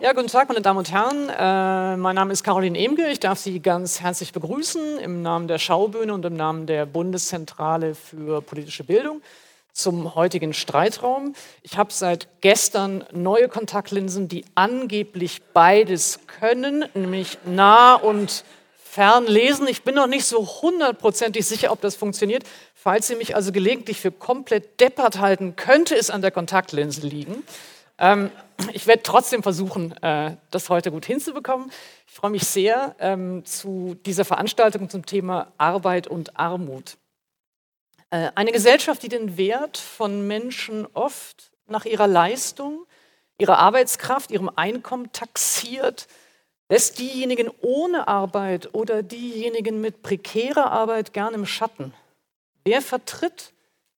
Ja, guten Tag, meine Damen und Herren. Äh, mein Name ist Caroline Emge. Ich darf Sie ganz herzlich begrüßen im Namen der Schaubühne und im Namen der Bundeszentrale für politische Bildung zum heutigen Streitraum. Ich habe seit gestern neue Kontaktlinsen, die angeblich beides können, nämlich nah und fern lesen. Ich bin noch nicht so hundertprozentig sicher, ob das funktioniert. Falls Sie mich also gelegentlich für komplett deppert halten, könnte es an der Kontaktlinse liegen. Ähm, ich werde trotzdem versuchen, äh, das heute gut hinzubekommen. Ich freue mich sehr ähm, zu dieser Veranstaltung zum Thema Arbeit und Armut. Äh, eine Gesellschaft, die den Wert von Menschen oft nach ihrer Leistung, ihrer Arbeitskraft, ihrem Einkommen taxiert, lässt diejenigen ohne Arbeit oder diejenigen mit prekärer Arbeit gern im Schatten. Wer vertritt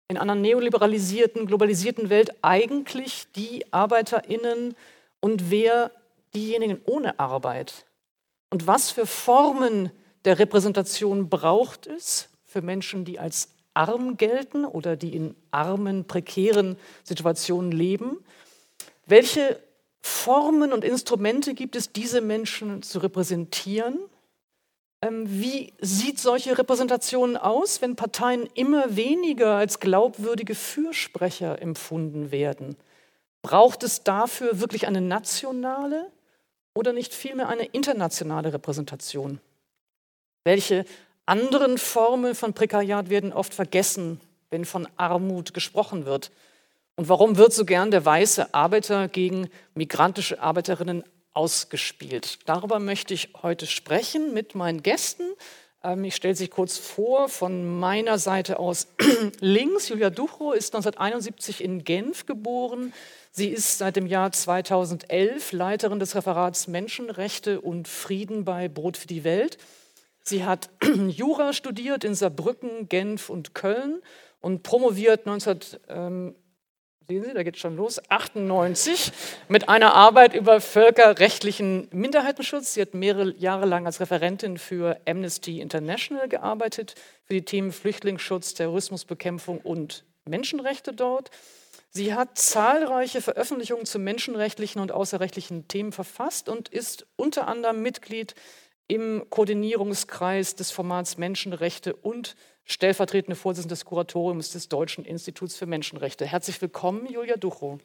in einer neoliberalisierten, globalisierten Welt eigentlich die Arbeiterinnen und wer diejenigen ohne Arbeit? Und was für Formen der Repräsentation braucht es für Menschen, die als arm gelten oder die in armen, prekären Situationen leben? Welche Formen und Instrumente gibt es, diese Menschen zu repräsentieren? Ähm, wie sieht solche Repräsentation aus, wenn Parteien immer weniger als glaubwürdige Fürsprecher empfunden werden? Braucht es dafür wirklich eine nationale oder nicht vielmehr eine internationale Repräsentation? Welche anderen Formen von Prekariat werden oft vergessen, wenn von Armut gesprochen wird? Und warum wird so gern der weiße Arbeiter gegen migrantische Arbeiterinnen ausgespielt. Darüber möchte ich heute sprechen mit meinen Gästen. Ähm, ich stelle sie kurz vor. Von meiner Seite aus links. Julia Duchro ist 1971 in Genf geboren. Sie ist seit dem Jahr 2011 Leiterin des Referats Menschenrechte und Frieden bei Brot für die Welt. Sie hat Jura studiert in Saarbrücken, Genf und Köln und promoviert 19 sehen Sie, da geht es schon los, 98 mit einer Arbeit über völkerrechtlichen Minderheitenschutz. Sie hat mehrere Jahre lang als Referentin für Amnesty International gearbeitet, für die Themen Flüchtlingsschutz, Terrorismusbekämpfung und Menschenrechte dort. Sie hat zahlreiche Veröffentlichungen zu menschenrechtlichen und außerrechtlichen Themen verfasst und ist unter anderem Mitglied im Koordinierungskreis des Formats Menschenrechte und stellvertretende Vorsitzende des Kuratoriums des Deutschen Instituts für Menschenrechte. Herzlich willkommen, Julia Duchow.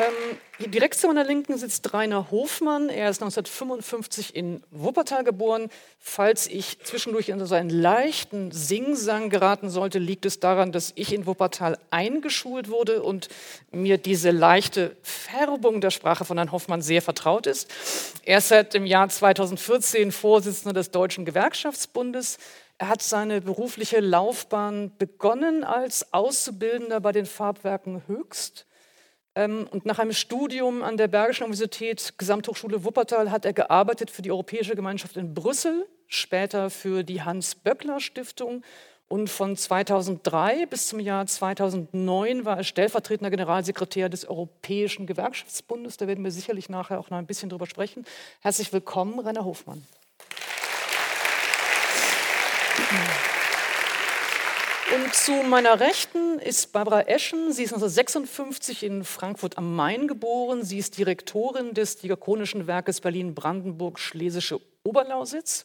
Ähm, direkt zu meiner Linken sitzt Rainer Hofmann. Er ist 1955 in Wuppertal geboren. Falls ich zwischendurch in so einen leichten Singsang geraten sollte, liegt es daran, dass ich in Wuppertal eingeschult wurde und mir diese leichte Färbung der Sprache von Herrn Hoffmann sehr vertraut ist. Er ist seit dem Jahr 2014 Vorsitzender des Deutschen Gewerkschaftsbundes. Er hat seine berufliche Laufbahn begonnen als Auszubildender bei den Farbwerken Höchst ähm, und nach einem Studium an der Bergischen Universität Gesamthochschule Wuppertal hat er gearbeitet für die Europäische Gemeinschaft in Brüssel, später für die Hans-Böckler-Stiftung. Und von 2003 bis zum Jahr 2009 war er stellvertretender Generalsekretär des Europäischen Gewerkschaftsbundes. Da werden wir sicherlich nachher auch noch ein bisschen drüber sprechen. Herzlich willkommen, Rainer Hofmann. Und zu meiner Rechten ist Barbara Eschen. Sie ist 1956 in Frankfurt am Main geboren. Sie ist Direktorin des Diakonischen Werkes Berlin-Brandenburg-Schlesische Oberlausitz.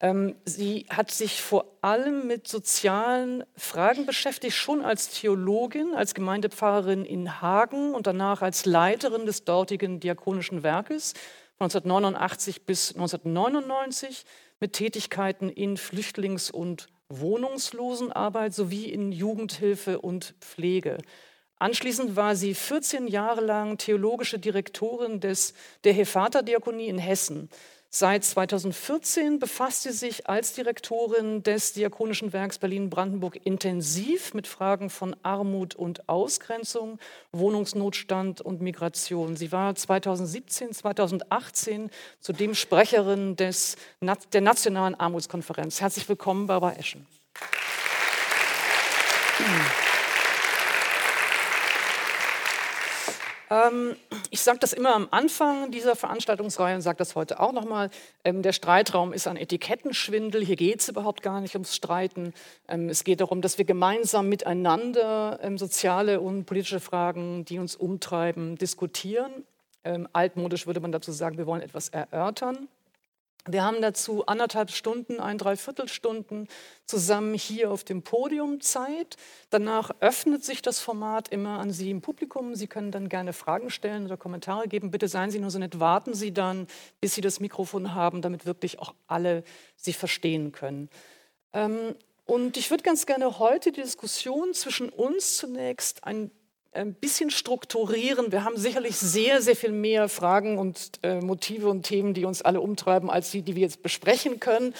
Ähm, sie hat sich vor allem mit sozialen Fragen beschäftigt, schon als Theologin, als Gemeindepfarrerin in Hagen und danach als Leiterin des dortigen Diakonischen Werkes von 1989 bis 1999 mit Tätigkeiten in Flüchtlings- und Wohnungslosenarbeit sowie in Jugendhilfe und Pflege. Anschließend war sie 14 Jahre lang theologische Direktorin des, der Hefata-Diakonie in Hessen. Seit 2014 befasst sie sich als Direktorin des Diakonischen Werks Berlin-Brandenburg intensiv mit Fragen von Armut und Ausgrenzung, Wohnungsnotstand und Migration. Sie war 2017, 2018 zudem Sprecherin des, der Nationalen Armutskonferenz. Herzlich willkommen, Barbara Eschen. Ähm, ich sage das immer am Anfang dieser Veranstaltungsreihe und sage das heute auch nochmal. Ähm, der Streitraum ist ein Etikettenschwindel. Hier geht es überhaupt gar nicht ums Streiten. Ähm, es geht darum, dass wir gemeinsam miteinander ähm, soziale und politische Fragen, die uns umtreiben, diskutieren. Ähm, altmodisch würde man dazu sagen, wir wollen etwas erörtern. Wir haben dazu anderthalb Stunden, ein Dreiviertelstunden zusammen hier auf dem Podium Zeit. Danach öffnet sich das Format immer an Sie im Publikum. Sie können dann gerne Fragen stellen oder Kommentare geben. Bitte seien Sie nur so nett, warten Sie dann, bis Sie das Mikrofon haben, damit wirklich auch alle Sie verstehen können. Ähm, und ich würde ganz gerne heute die Diskussion zwischen uns zunächst ein ein bisschen strukturieren. Wir haben sicherlich sehr, sehr viel mehr Fragen und äh, Motive und Themen, die uns alle umtreiben, als die, die wir jetzt besprechen können.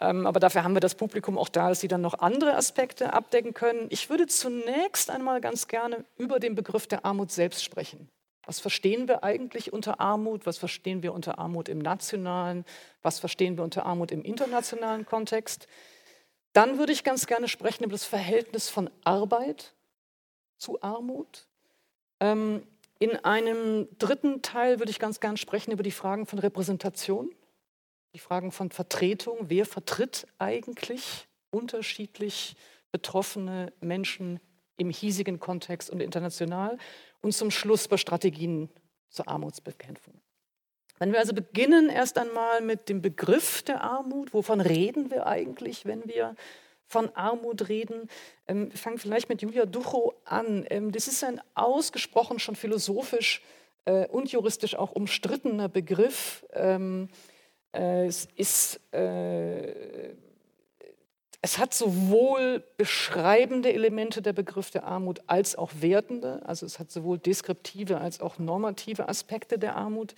Ähm, aber dafür haben wir das Publikum auch da, dass sie dann noch andere Aspekte abdecken können. Ich würde zunächst einmal ganz gerne über den Begriff der Armut selbst sprechen. Was verstehen wir eigentlich unter Armut? Was verstehen wir unter Armut im nationalen? Was verstehen wir unter Armut im internationalen Kontext? Dann würde ich ganz gerne sprechen über das Verhältnis von Arbeit zu Armut. Ähm, in einem dritten Teil würde ich ganz gern sprechen über die Fragen von Repräsentation, die Fragen von Vertretung. Wer vertritt eigentlich unterschiedlich betroffene Menschen im hiesigen Kontext und international? Und zum Schluss bei Strategien zur Armutsbekämpfung. Wenn wir also beginnen erst einmal mit dem Begriff der Armut, wovon reden wir eigentlich, wenn wir von Armut reden. Ähm, wir fangen vielleicht mit Julia Duchow an. Ähm, das ist ein ausgesprochen schon philosophisch äh, und juristisch auch umstrittener Begriff. Ähm, äh, es, ist, äh, es hat sowohl beschreibende Elemente der Begriff der Armut als auch wertende. Also es hat sowohl deskriptive als auch normative Aspekte der Armut.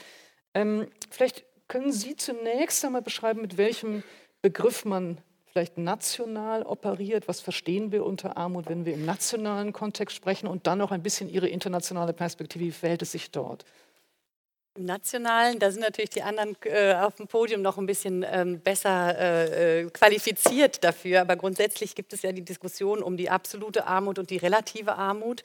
Ähm, vielleicht können Sie zunächst einmal beschreiben, mit welchem Begriff man vielleicht national operiert? Was verstehen wir unter Armut, wenn wir im nationalen Kontext sprechen? Und dann noch ein bisschen Ihre internationale Perspektive. Wie verhält es sich dort? Im Nationalen, da sind natürlich die anderen äh, auf dem Podium noch ein bisschen ähm, besser äh, äh, qualifiziert dafür. Aber grundsätzlich gibt es ja die Diskussion um die absolute Armut und die relative Armut.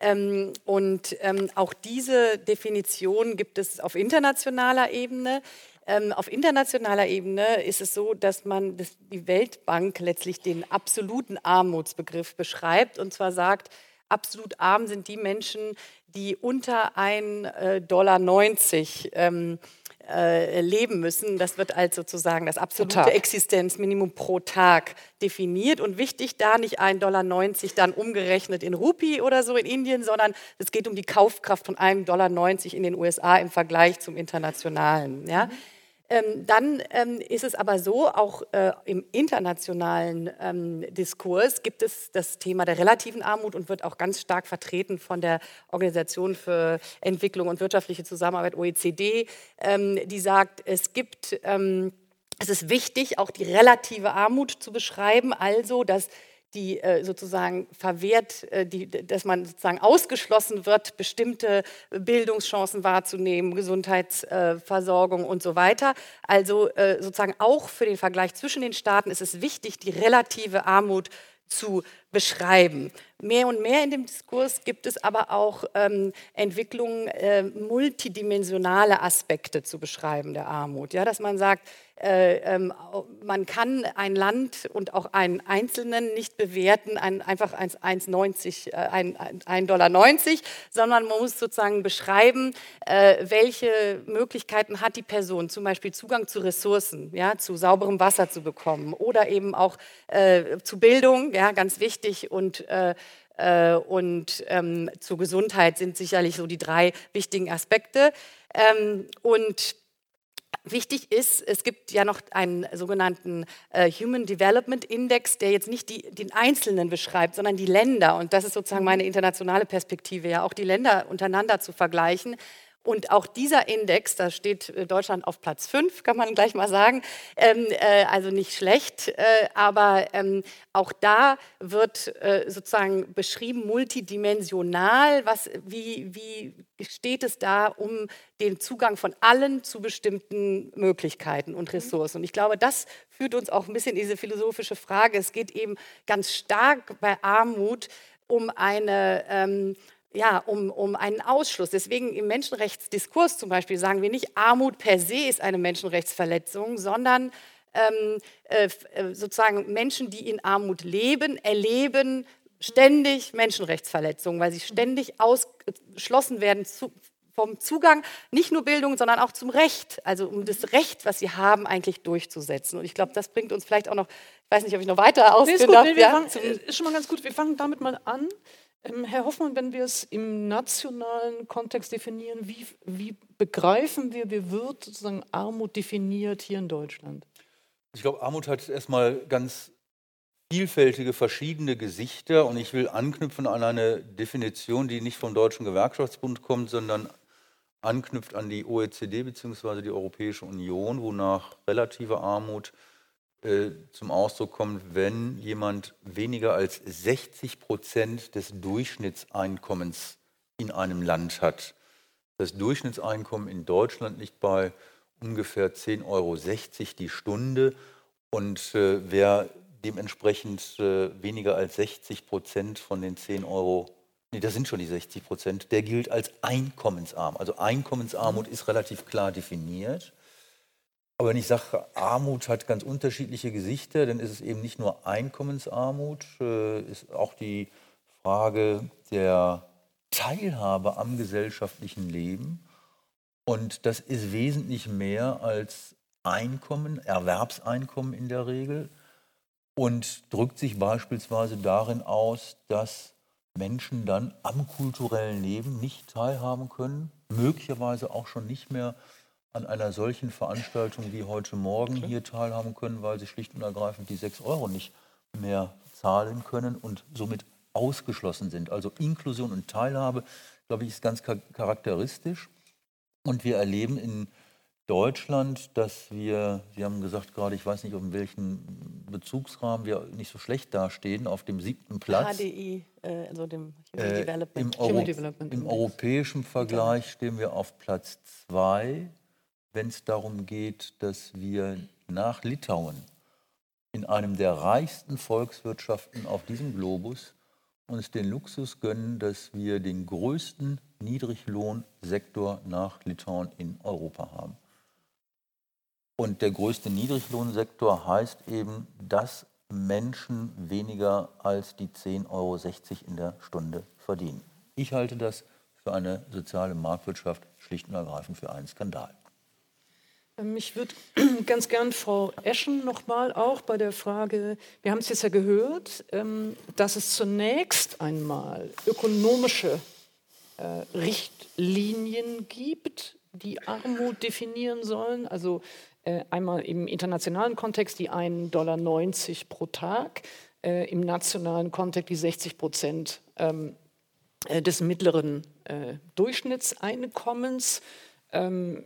Ähm, und ähm, auch diese Definition gibt es auf internationaler Ebene. Ähm, auf internationaler Ebene ist es so, dass man dass die Weltbank letztlich den absoluten Armutsbegriff beschreibt und zwar sagt, absolut arm sind die Menschen, die unter 1,90 äh, Dollar ähm, äh, leben müssen. Das wird als sozusagen das absolute Existenzminimum pro Tag definiert. Und wichtig da nicht 1,90 Dollar dann umgerechnet in Rupie oder so in Indien, sondern es geht um die Kaufkraft von 1,90 Dollar in den USA im Vergleich zum internationalen. Ja? Mhm. Ähm, dann ähm, ist es aber so, auch äh, im internationalen ähm, Diskurs gibt es das Thema der relativen Armut und wird auch ganz stark vertreten von der Organisation für Entwicklung und wirtschaftliche Zusammenarbeit OECD, ähm, die sagt, es gibt, ähm, es ist wichtig, auch die relative Armut zu beschreiben, also dass die äh, sozusagen verwehrt, äh, die, dass man sozusagen ausgeschlossen wird, bestimmte Bildungschancen wahrzunehmen, Gesundheitsversorgung und so weiter. Also äh, sozusagen auch für den Vergleich zwischen den Staaten ist es wichtig, die relative Armut zu beschreiben. Mehr und mehr in dem Diskurs gibt es aber auch ähm, Entwicklungen, äh, multidimensionale Aspekte zu beschreiben der Armut. Ja, dass man sagt, man kann ein Land und auch einen Einzelnen nicht bewerten, ein, einfach 1,90, äh, 1,90 Dollar, sondern man muss sozusagen beschreiben, äh, welche Möglichkeiten hat die Person, zum Beispiel Zugang zu Ressourcen, ja, zu sauberem Wasser zu bekommen oder eben auch äh, zu Bildung, ja, ganz wichtig und äh, äh, und ähm, zur Gesundheit sind sicherlich so die drei wichtigen Aspekte. Ähm, und Wichtig ist, es gibt ja noch einen sogenannten äh, Human Development Index, der jetzt nicht die, den Einzelnen beschreibt, sondern die Länder. Und das ist sozusagen meine internationale Perspektive, ja auch die Länder untereinander zu vergleichen. Und auch dieser Index, da steht äh, Deutschland auf Platz 5, kann man gleich mal sagen, ähm, äh, also nicht schlecht, äh, aber ähm, auch da wird äh, sozusagen beschrieben, multidimensional, was, wie, wie steht es da um den Zugang von allen zu bestimmten Möglichkeiten und mhm. Ressourcen. Und ich glaube, das führt uns auch ein bisschen in diese philosophische Frage. Es geht eben ganz stark bei Armut um eine ähm, ja, um, um einen Ausschluss. Deswegen im Menschenrechtsdiskurs zum Beispiel sagen wir nicht, Armut per se ist eine Menschenrechtsverletzung, sondern ähm, äh, äh sozusagen Menschen, die in Armut leben, erleben ständig Menschenrechtsverletzungen, weil sie ständig ausgeschlossen werden zu, vom Zugang, nicht nur Bildung, sondern auch zum Recht, also um das Recht, was sie haben, eigentlich durchzusetzen. Und ich glaube, das bringt uns vielleicht auch noch, ich weiß nicht, ob ich noch weiter ausführen darf. Nee, ja, fangen, ist schon mal ganz gut, wir fangen damit mal an. Ähm, Herr Hoffmann, wenn wir es im nationalen Kontext definieren, wie, wie begreifen wir, wie wird sozusagen Armut definiert hier in Deutschland? Ich glaube, Armut hat erstmal ganz vielfältige, verschiedene Gesichter und ich will anknüpfen an eine Definition, die nicht vom Deutschen Gewerkschaftsbund kommt, sondern anknüpft an die OECD bzw. die Europäische Union, wonach relative Armut äh, zum Ausdruck kommt, wenn jemand weniger als 60 Prozent des Durchschnittseinkommens in einem Land hat. Das Durchschnittseinkommen in Deutschland liegt bei ungefähr 10,60 Euro die Stunde. Und äh, wer dementsprechend äh, weniger als 60 Prozent von den 10 Euro, nee, das sind schon die 60 Prozent, der gilt als einkommensarm. Also Einkommensarmut ist relativ klar definiert. Aber wenn ich sage, Armut hat ganz unterschiedliche Gesichter, dann ist es eben nicht nur Einkommensarmut, äh, ist auch die Frage der Teilhabe am gesellschaftlichen Leben. Und das ist wesentlich mehr als Einkommen, Erwerbseinkommen in der Regel und drückt sich beispielsweise darin aus, dass Menschen dann am kulturellen Leben nicht teilhaben können, möglicherweise auch schon nicht mehr an einer solchen Veranstaltung wie heute Morgen hier teilhaben können, weil sie schlicht und ergreifend die sechs Euro nicht mehr zahlen können und somit ausgeschlossen sind. Also Inklusion und Teilhabe, glaube ich, ist ganz charakteristisch. Und wir erleben in Deutschland, dass wir, Sie haben gesagt gerade, ich weiß nicht, um welchen Bezugsrahmen wir nicht so schlecht dastehen, auf dem siebten Platz. HDI, äh, also dem Human äh, Development. Im, Euro Development im europäischen Vergleich stehen wir auf Platz zwei wenn es darum geht, dass wir nach Litauen in einem der reichsten Volkswirtschaften auf diesem Globus uns den Luxus gönnen, dass wir den größten Niedriglohnsektor nach Litauen in Europa haben. Und der größte Niedriglohnsektor heißt eben, dass Menschen weniger als die 10,60 Euro in der Stunde verdienen. Ich halte das für eine soziale Marktwirtschaft schlicht und ergreifend für einen Skandal. Ich würde ganz gern Frau Eschen nochmal auch bei der Frage, wir haben es jetzt ja gehört, ähm, dass es zunächst einmal ökonomische äh, Richtlinien gibt, die Armut definieren sollen. Also äh, einmal im internationalen Kontext die 1,90 Dollar pro Tag, äh, im nationalen Kontext die 60 Prozent ähm, des mittleren Durchschnittseinkommens. Ähm,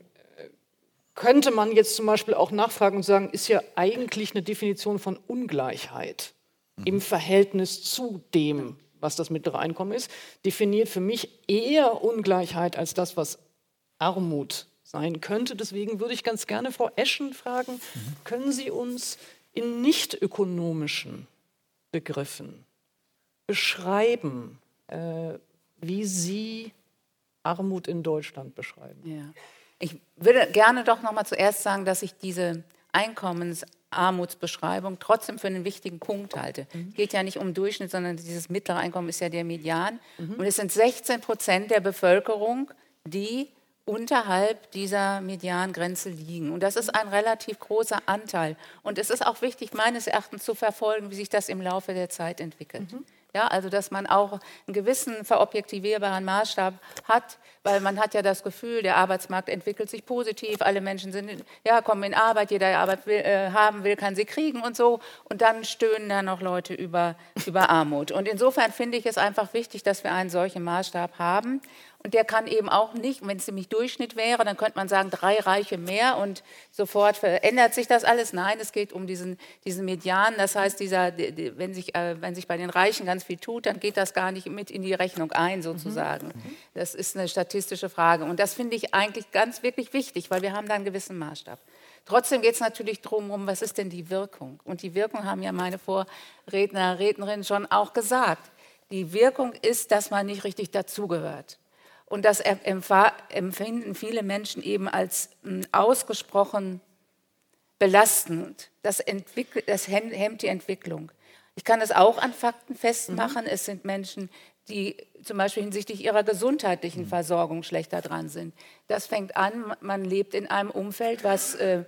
könnte man jetzt zum Beispiel auch nachfragen und sagen, ist ja eigentlich eine Definition von Ungleichheit mhm. im Verhältnis zu dem, was das mittlere Einkommen ist, definiert für mich eher Ungleichheit als das, was Armut sein könnte. Deswegen würde ich ganz gerne Frau Eschen fragen, mhm. können Sie uns in nicht ökonomischen Begriffen beschreiben, äh, wie Sie Armut in Deutschland beschreiben? Ja. Ich würde gerne doch noch mal zuerst sagen, dass ich diese Einkommensarmutsbeschreibung trotzdem für einen wichtigen Punkt halte. Mhm. Es geht ja nicht um Durchschnitt, sondern dieses mittlere Einkommen ist ja der Median. Mhm. Und es sind 16 Prozent der Bevölkerung, die unterhalb dieser Mediangrenze liegen. Und das ist ein relativ großer Anteil. Und es ist auch wichtig, meines Erachtens zu verfolgen, wie sich das im Laufe der Zeit entwickelt. Mhm. Ja, also dass man auch einen gewissen verobjektivierbaren Maßstab hat, weil man hat ja das Gefühl, der Arbeitsmarkt entwickelt sich positiv, alle Menschen sind, ja, kommen in Arbeit, jeder Arbeit will, äh, haben will, kann sie kriegen und so. Und dann stöhnen da noch Leute über, über Armut. Und insofern finde ich es einfach wichtig, dass wir einen solchen Maßstab haben. Und der kann eben auch nicht, wenn es nämlich Durchschnitt wäre, dann könnte man sagen, drei Reiche mehr und sofort verändert sich das alles. Nein, es geht um diesen, diesen Median. Das heißt, dieser, wenn, sich, äh, wenn sich bei den Reichen ganz viel tut, dann geht das gar nicht mit in die Rechnung ein, sozusagen. Mhm. mhm. Das ist eine statistische Frage. Und das finde ich eigentlich ganz wirklich wichtig, weil wir haben da einen gewissen Maßstab. Trotzdem geht es natürlich darum, um, was ist denn die Wirkung? Und die Wirkung haben ja meine Vorredner, Rednerinnen schon auch gesagt Die Wirkung ist, dass man nicht richtig dazugehört. Und das empfinden viele Menschen eben als hm, ausgesprochen belastend. Das, das hemmt die Entwicklung. Ich kann es auch an Fakten festmachen. Mhm. Es sind Menschen, die zum Beispiel hinsichtlich ihrer gesundheitlichen mhm. Versorgung schlechter dran sind. Das fängt an, man lebt in einem Umfeld, was äh,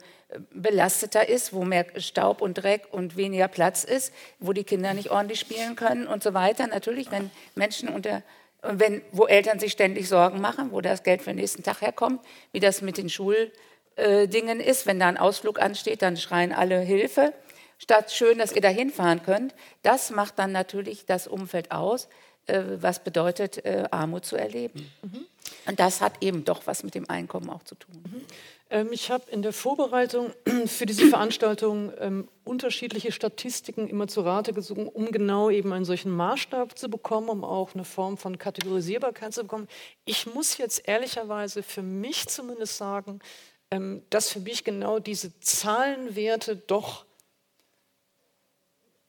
belasteter ist, wo mehr Staub und Dreck und weniger Platz ist, wo die Kinder nicht ordentlich spielen können und so weiter. Natürlich, wenn Menschen unter wenn, wo Eltern sich ständig Sorgen machen, wo das Geld für den nächsten Tag herkommt, wie das mit den Schuldingen äh, ist. Wenn da ein Ausflug ansteht, dann schreien alle Hilfe, statt schön, dass ihr da hinfahren könnt. Das macht dann natürlich das Umfeld aus, äh, was bedeutet, äh, Armut zu erleben. Mhm. Und das hat eben doch was mit dem Einkommen auch zu tun. Mhm. Ähm, ich habe in der Vorbereitung für diese Veranstaltung ähm, unterschiedliche Statistiken immer zu Rate gezogen, um genau eben einen solchen Maßstab zu bekommen, um auch eine Form von Kategorisierbarkeit zu bekommen. Ich muss jetzt ehrlicherweise für mich zumindest sagen, ähm, dass für mich genau diese Zahlenwerte doch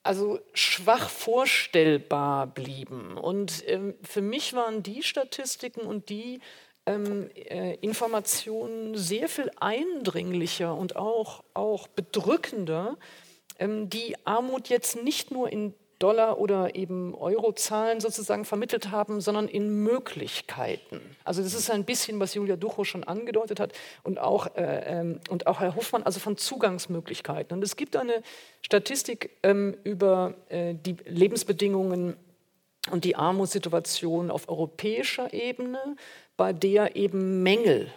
also schwach vorstellbar blieben. Und ähm, für mich waren die Statistiken und die ähm, äh, Informationen sehr viel eindringlicher und auch, auch bedrückender, ähm, die Armut jetzt nicht nur in Dollar oder eben Eurozahlen sozusagen vermittelt haben, sondern in Möglichkeiten. Also das ist ein bisschen, was Julia Ducho schon angedeutet hat und auch, äh, ähm, und auch Herr Hofmann, also von Zugangsmöglichkeiten. Und es gibt eine Statistik ähm, über äh, die Lebensbedingungen und die Armutssituation auf europäischer Ebene, bei der eben Mängel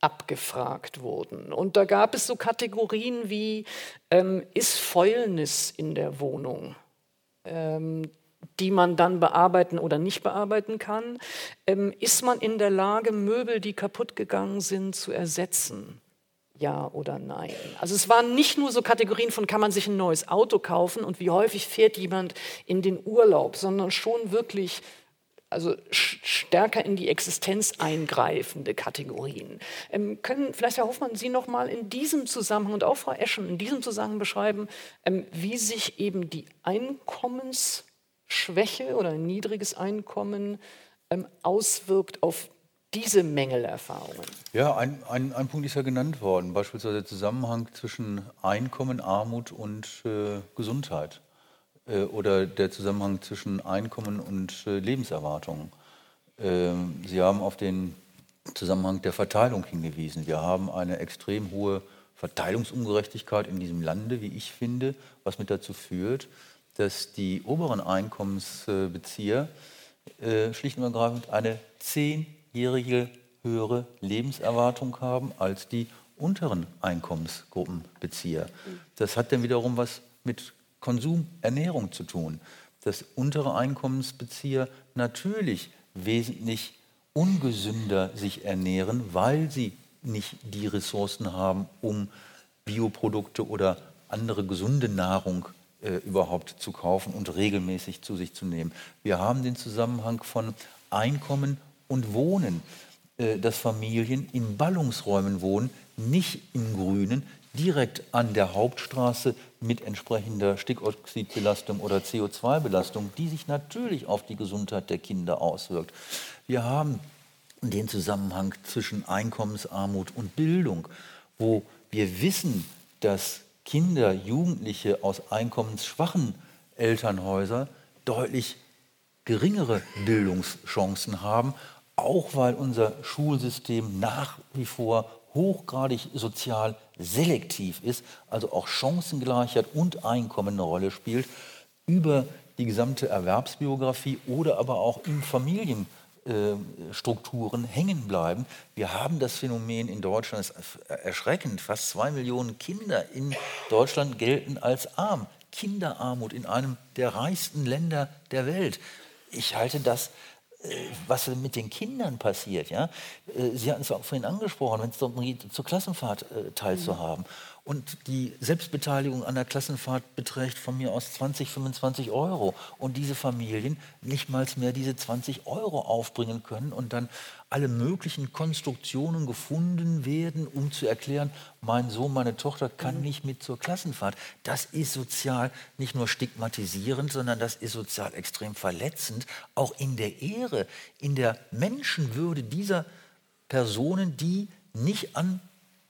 abgefragt wurden. Und da gab es so Kategorien wie, ähm, ist Fäulnis in der Wohnung? Ähm, die man dann bearbeiten oder nicht bearbeiten kann. Ähm, ist man in der Lage, Möbel, die kaputt gegangen sind, zu ersetzen? Ja oder nein? Also es waren nicht nur so Kategorien von, kann man sich ein neues Auto kaufen und wie häufig fährt jemand in den Urlaub, sondern schon wirklich also stärker in die Existenz eingreifende Kategorien. Ähm, können vielleicht, Herr Hoffmann, Sie noch mal in diesem Zusammenhang und auch Frau Eschen in diesem Zusammenhang beschreiben, ähm, wie sich eben die Einkommensschwäche oder ein niedriges Einkommen ähm, auswirkt auf diese Mängelerfahrungen? Ja, ein, ein, ein, Punkt ist ja genannt worden, beispielsweise der Zusammenhang zwischen Einkommen, Armut und äh, Gesundheit. Äh, oder der Zusammenhang zwischen Einkommen und äh, Lebenserwartung. Ähm, Sie haben auf den Zusammenhang der Verteilung hingewiesen. Wir haben eine extrem hohe Verteilungsungerechtigkeit in diesem Lande, wie ich finde, was mit dazu führt, dass die oberen Einkommensbezieher äh, schlicht und ergreifend eine zehnjährige höhere Lebenserwartung haben als die unteren Einkommensgruppenbezieher. Das hat dann wiederum was mit Konsum, Ernährung zu tun, dass untere Einkommensbezieher natürlich wesentlich ungesünder sich ernähren, weil sie nicht die Ressourcen haben, um Bioprodukte oder andere gesunde Nahrung äh, überhaupt zu kaufen und regelmäßig zu sich zu nehmen. Wir haben den Zusammenhang von Einkommen und Wohnen, äh, dass Familien in Ballungsräumen wohnen, nicht im Grünen, direkt an der Hauptstraße mit entsprechender Stickoxidbelastung oder CO2-Belastung, die sich natürlich auf die Gesundheit der Kinder auswirkt. Wir haben den Zusammenhang zwischen Einkommensarmut und Bildung, wo wir wissen, dass Kinder, Jugendliche aus einkommensschwachen Elternhäusern deutlich geringere Bildungschancen haben, auch weil unser Schulsystem nach wie vor hochgradig sozial selektiv ist, also auch Chancengleichheit und Einkommen eine Rolle spielt, über die gesamte Erwerbsbiografie oder aber auch in Familienstrukturen hängen bleiben. Wir haben das Phänomen in Deutschland, das ist erschreckend, fast zwei Millionen Kinder in Deutschland gelten als arm. Kinderarmut in einem der reichsten Länder der Welt. Ich halte das äh, was mit den Kindern passiert. Ja? Äh, Sie hatten es auch vorhin angesprochen, wenn es darum geht, zur Klassenfahrt äh, teilzuhaben. Und die Selbstbeteiligung an der Klassenfahrt beträgt von mir aus 20, 25 Euro. Und diese Familien nicht mal mehr diese 20 Euro aufbringen können und dann alle möglichen Konstruktionen gefunden werden, um zu erklären, mein Sohn, meine Tochter kann nicht mit zur Klassenfahrt. Das ist sozial nicht nur stigmatisierend, sondern das ist sozial extrem verletzend, auch in der Ehre, in der Menschenwürde dieser Personen, die nicht an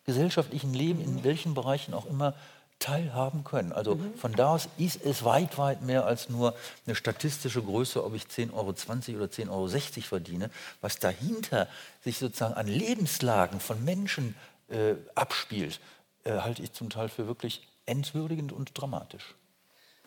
gesellschaftlichen Leben, in welchen Bereichen auch immer, teilhaben können. Also mhm. von da aus ist es weit, weit mehr als nur eine statistische Größe, ob ich 10,20 Euro oder 10,60 Euro verdiene. Was dahinter sich sozusagen an Lebenslagen von Menschen äh, abspielt, äh, halte ich zum Teil für wirklich entwürdigend und dramatisch.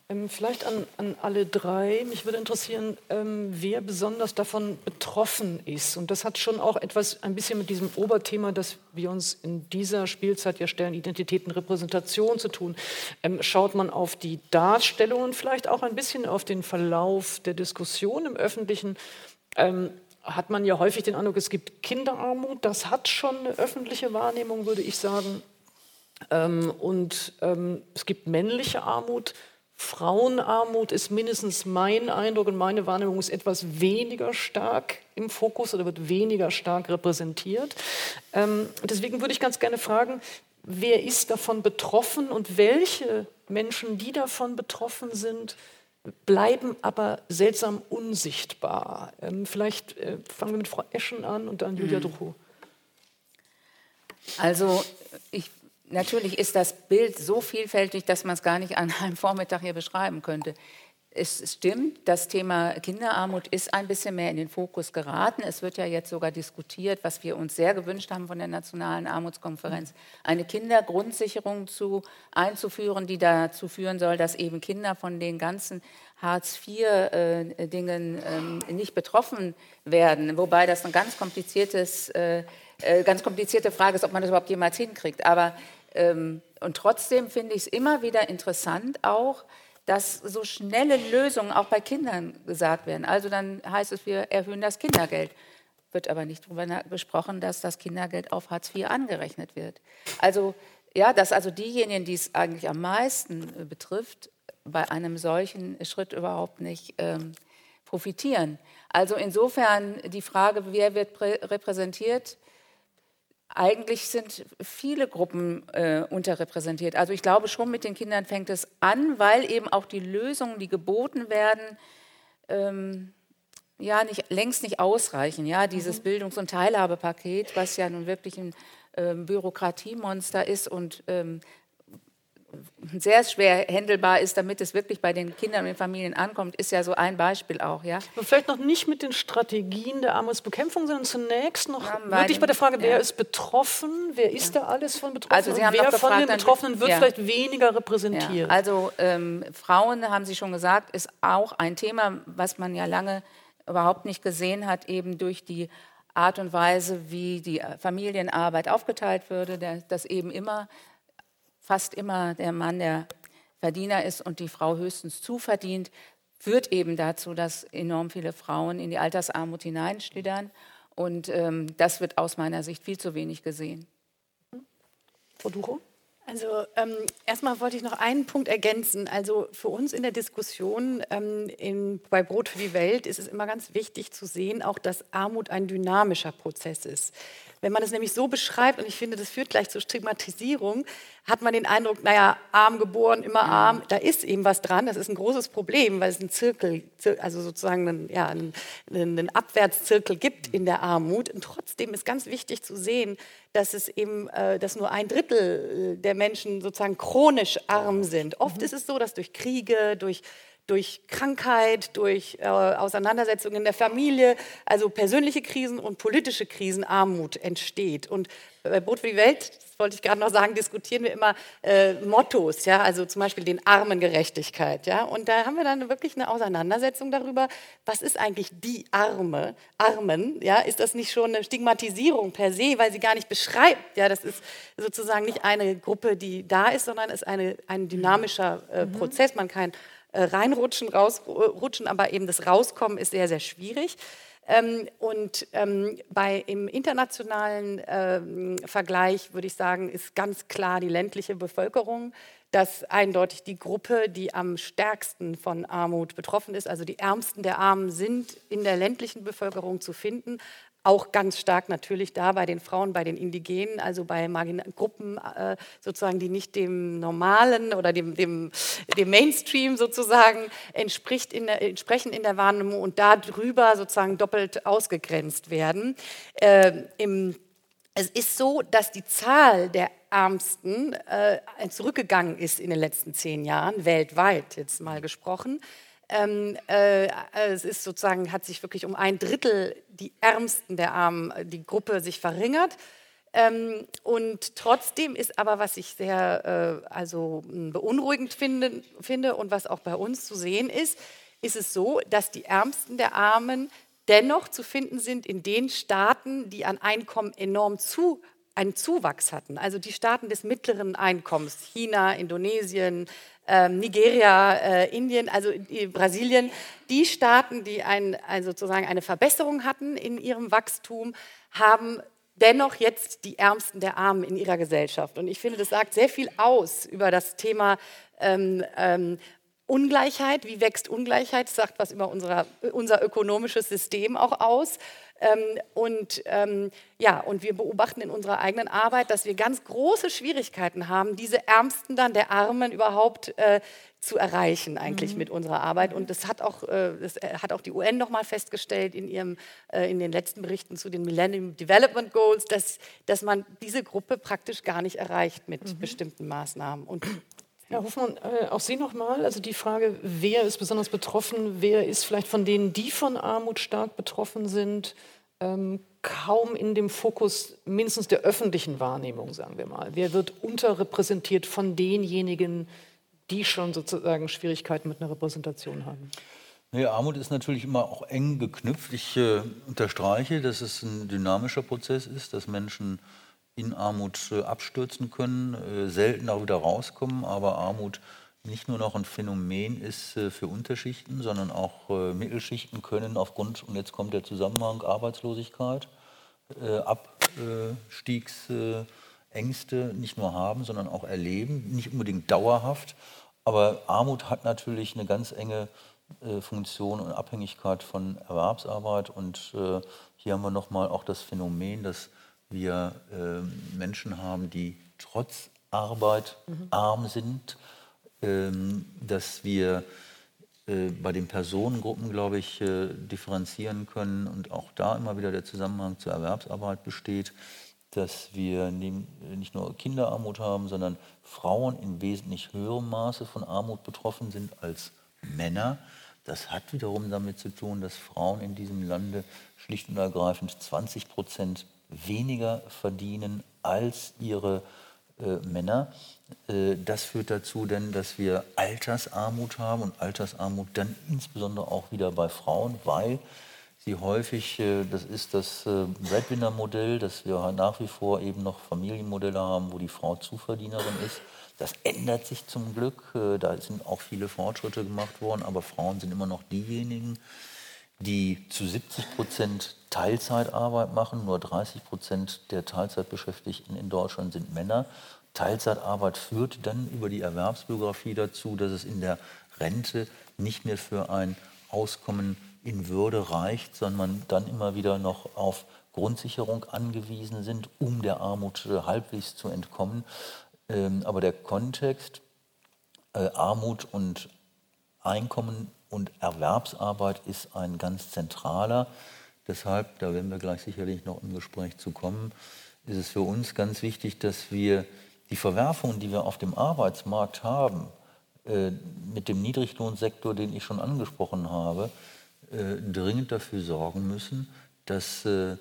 Ähm, vielleicht an, an, alle drei. Mich würde interessieren, ähm, wer besonders davon betroffen ist. Und das hat schon auch etwas ein bisschen mit diesem Oberthema, das wir uns in dieser Spielzeit ja stellen, Identität und Repräsentation zu tun. Ähm, schaut man auf die Darstellung und vielleicht auch ein bisschen auf den Verlauf der Diskussion im Öffentlichen, ähm, hat man ja häufig den Eindruck, es gibt Kinderarmut. Das hat schon eine öffentliche Wahrnehmung, würde ich sagen. Ähm, und ähm, es gibt männliche Armut Frauenarmut ist mindestens mein Eindruck und meine Wahrnehmung ist etwas weniger stark im Fokus oder wird weniger stark repräsentiert. Ähm, deswegen würde ich ganz gerne fragen, wer ist davon betroffen und welche Menschen, die davon betroffen sind, bleiben aber seltsam unsichtbar. Ähm, vielleicht äh, fangen wir mit Frau Eschen an und dann Julia mhm. Druchow. Also ich natürlich ist das Bild so vielfältig, dass man es gar nicht an einem Vormittag hier beschreiben könnte. Es stimmt, das Thema Kinderarmut ist ein bisschen mehr in den Fokus geraten. Es wird ja jetzt sogar diskutiert, was wir uns sehr gewünscht haben von der Nationalen Armutskonferenz, eine Kindergrundsicherung zu, einzuführen, die dazu führen soll, dass eben Kinder von den ganzen Hartz-IV-Dingen äh, äh, nicht betroffen werden. Wobei das ein ganz kompliziertes, äh, äh, ganz komplizierte Frage ist, ob man das überhaupt jemals hinkriegt. Aber ähm, und trotzdem finde ich es immer wieder interessant auch, dass so schnelle Lösungen auch bei Kindern gesagt werden. Also dann heißt es, wir erhöhen das Kindergeld. Wird aber nicht darüber besprochen, dass das Kindergeld auf Hartz IV angerechnet wird. Also ja, dass also diejenigen, die es eigentlich am meisten äh, betrifft, bei einem solchen Schritt überhaupt nicht ähm, profitieren. Also insofern die Frage, wer wird repräsentiert, eigentlich sind viele Gruppen äh, unterrepräsentiert. Also ich glaube schon, mit den Kindern fängt es an, weil eben auch die Lösungen, die geboten werden, ähm, ja nicht, längst nicht ausreichen. Ja, dieses mhm. Bildungs- und Teilhabepaket, was ja nun wirklich ein äh, Bürokratiemonster ist und ähm, sehr schwer handelbar ist, damit es wirklich bei den Kindern und den Familien ankommt, ist ja so ein Beispiel auch. Ja? Und vielleicht noch nicht mit den Strategien der Armutsbekämpfung, sondern zunächst noch ja, wirklich bei der Frage, wer ja. ist betroffen, wer ist da alles von betroffen also Sie haben wer gefragt, von den Betroffenen wird vielleicht weniger repräsentiert. Also ähm, Frauen, haben Sie schon gesagt, ist auch ein Thema, was man ja lange überhaupt nicht gesehen hat, eben durch die Art und Weise, wie die Familienarbeit aufgeteilt würde, dass eben immer fast immer der Mann der Verdiener ist und die Frau höchstens zuverdient, führt eben dazu, dass enorm viele Frauen in die Altersarmut hineinschlittern. Und ähm, das wird aus meiner Sicht viel zu wenig gesehen. Frau Duro? Also ähm, erstmal wollte ich noch einen Punkt ergänzen. Also für uns in der Diskussion ähm, in, bei Brot für die Welt ist es immer ganz wichtig zu sehen, auch dass Armut ein dynamischer Prozess ist. Wenn man es nämlich so beschreibt, und ich finde, das führt gleich zur Stigmatisierung, hat man den Eindruck, naja, arm geboren, immer arm, da ist eben was dran. Das ist ein großes Problem, weil es einen Zirkel, also sozusagen einen, ja, einen, einen Abwärtszirkel gibt in der Armut. Und trotzdem ist ganz wichtig zu sehen, dass es eben, äh, dass nur ein Drittel der Menschen sozusagen chronisch arm sind. Oft mhm. ist es so, dass durch Kriege, durch durch Krankheit, durch äh, Auseinandersetzungen in der Familie, also persönliche Krisen und politische Krisen, Armut entsteht. Und bei Brot für die Welt, das wollte ich gerade noch sagen, diskutieren wir immer äh, Mottos, ja, also zum Beispiel den Armengerechtigkeit, ja. Und da haben wir dann wirklich eine Auseinandersetzung darüber, was ist eigentlich die Arme, Armen, ja, ist das nicht schon eine Stigmatisierung per se, weil sie gar nicht beschreibt, ja, das ist sozusagen nicht eine Gruppe, die da ist, sondern ist eine, ein dynamischer äh, mhm. Prozess. Man kann reinrutschen, rausrutschen, aber eben das Rauskommen ist sehr, sehr schwierig. Ähm, und ähm, bei, im internationalen ähm, Vergleich würde ich sagen, ist ganz klar die ländliche Bevölkerung das eindeutig die Gruppe, die am stärksten von Armut betroffen ist. Also die Ärmsten der Armen sind in der ländlichen Bevölkerung zu finden. Auch ganz stark natürlich da bei den Frauen, bei den Indigenen, also bei Margin Gruppen äh, sozusagen, die nicht dem normalen oder dem, dem, dem Mainstream sozusagen entspricht in der, entsprechen in der Wahrnehmung und darüber sozusagen doppelt ausgegrenzt werden. Äh, im es ist so, dass die Zahl der Ärmsten äh, zurückgegangen ist in den letzten zehn Jahren, weltweit jetzt mal gesprochen. Ähm, äh, es ist sozusagen, hat sich wirklich um ein Drittel die Ärmsten der Armen, äh, die Gruppe sich verringert. Ähm, und trotzdem ist aber, was ich sehr äh, also beunruhigend finde, finde und was auch bei uns zu sehen ist, ist es so, dass die Ärmsten der Armen dennoch zu finden sind in den Staaten, die an Einkommen enorm zu einen Zuwachs hatten. Also die Staaten des mittleren Einkommens, China, Indonesien, ähm, Nigeria, äh, Indien, also Brasilien, die Staaten, die ein, also sozusagen eine Verbesserung hatten in ihrem Wachstum, haben dennoch jetzt die Ärmsten der Armen in ihrer Gesellschaft. Und ich finde, das sagt sehr viel aus über das Thema ähm, ähm, Ungleichheit. Wie wächst Ungleichheit? Das sagt was über unser ökonomisches System auch aus. Ähm, und ähm, ja, und wir beobachten in unserer eigenen Arbeit, dass wir ganz große Schwierigkeiten haben, diese Ärmsten dann der Armen überhaupt äh, zu erreichen eigentlich mhm. mit unserer Arbeit. Und das hat auch, äh, das äh, hat auch die UN nochmal festgestellt in, ihrem, äh, in den letzten Berichten zu den Millennium Development Goals, dass, dass man diese Gruppe praktisch gar nicht erreicht mit mhm. bestimmten Maßnahmen. Und Herr Hofmann, äh, auch Sie nochmal. Also die Frage, wer ist besonders betroffen, wer ist vielleicht von denen, die von Armut stark betroffen sind, ähm, kaum in dem Fokus mindestens der öffentlichen Wahrnehmung, sagen wir mal. Wer wird unterrepräsentiert von denjenigen, die schon sozusagen Schwierigkeiten mit einer Repräsentation haben? Nee, Armut ist natürlich immer auch eng geknüpft. Ich äh, unterstreiche, dass es ein dynamischer Prozess ist, dass Menschen in Armut äh, abstürzen können, äh, selten auch wieder rauskommen, aber Armut nicht nur noch ein Phänomen ist äh, für Unterschichten, sondern auch Mittelschichten können aufgrund, und jetzt kommt der Zusammenhang Arbeitslosigkeit, Abstiegsängste nicht nur haben, sondern auch erleben, nicht unbedingt dauerhaft. Aber Armut hat natürlich eine ganz enge Funktion und Abhängigkeit von Erwerbsarbeit. Und hier haben wir nochmal auch das Phänomen, dass wir äh, Menschen haben, die trotz Arbeit mhm. arm sind, ähm, dass wir äh, bei den Personengruppen, glaube ich, äh, differenzieren können und auch da immer wieder der Zusammenhang zur Erwerbsarbeit besteht, dass wir nicht nur Kinderarmut haben, sondern Frauen in wesentlich höherem Maße von Armut betroffen sind als Männer. Das hat wiederum damit zu tun, dass Frauen in diesem Lande schlicht und ergreifend 20 Prozent weniger verdienen als ihre äh, Männer. Äh, das führt dazu denn, dass wir Altersarmut haben und Altersarmut dann insbesondere auch wieder bei Frauen, weil sie häufig, äh, das ist das äh, Breadwinner-Modell, dass wir nach wie vor eben noch Familienmodelle haben, wo die Frau Zuverdienerin ist. Das ändert sich zum Glück. Äh, da sind auch viele Fortschritte gemacht worden, aber Frauen sind immer noch diejenigen, die zu 70 Prozent Teilzeitarbeit machen. Nur 30 Prozent der Teilzeitbeschäftigten in Deutschland sind Männer. Teilzeitarbeit führt dann über die Erwerbsbiografie dazu, dass es in der Rente nicht mehr für ein Auskommen in Würde reicht, sondern man dann immer wieder noch auf Grundsicherung angewiesen sind, um der Armut äh, halbwegs zu entkommen. Ähm, aber der Kontext äh, Armut und Einkommen und Erwerbsarbeit ist ein ganz zentraler. Deshalb, da werden wir gleich sicherlich noch im Gespräch zu kommen, ist es für uns ganz wichtig, dass wir die Verwerfungen, die wir auf dem Arbeitsmarkt haben, äh, mit dem Niedriglohnsektor, den ich schon angesprochen habe, äh, dringend dafür sorgen müssen, dass äh,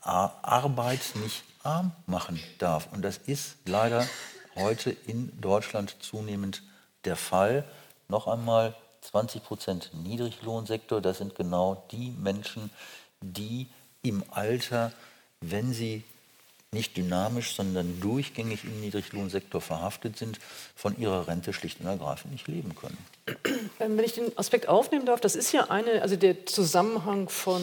Arbeit nicht arm machen darf. Und das ist leider heute in Deutschland zunehmend der Fall. Noch einmal 20 Prozent Niedriglohnsektor, das sind genau die Menschen, die im Alter, wenn sie nicht dynamisch, sondern durchgängig im Niedriglohnsektor verhaftet sind, von ihrer Rente schlicht und ergreifend nicht leben können. Ähm, wenn ich den Aspekt aufnehmen darf, das ist ja eine, also der Zusammenhang von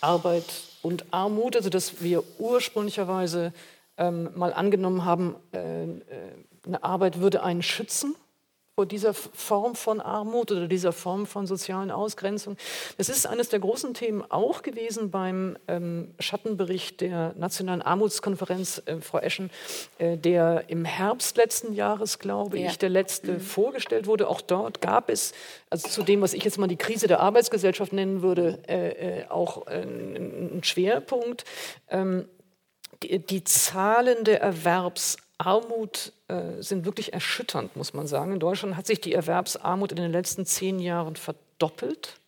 Arbeit und Armut, also dass wir ursprünglicherweise ähm, mal angenommen haben, äh, äh eine Arbeit würde einen schützen vor dieser Form von Armut oder dieser Form von sozialen Ausgrenzung. Das ist eines der großen Themen auch gewesen beim ähm, Schattenbericht der Nationalen Armutskonferenz, äh, Frau Eschen, äh, der im Herbst letzten Jahres, glaube ja. ich, der letzte mhm. vorgestellt wurde. Auch dort gab es, also zu dem, was ich jetzt mal die Krise der Arbeitsgesellschaft nennen würde, äh, äh auch einen Schwerpunkt. Ähm, die, die Zahlen der Erwerbs Armut äh, sind wirklich erschütternd, muss man sagen. In Deutschland hat sich die Erwerbsarmut in den letzten zehn Jahren verdoppelt.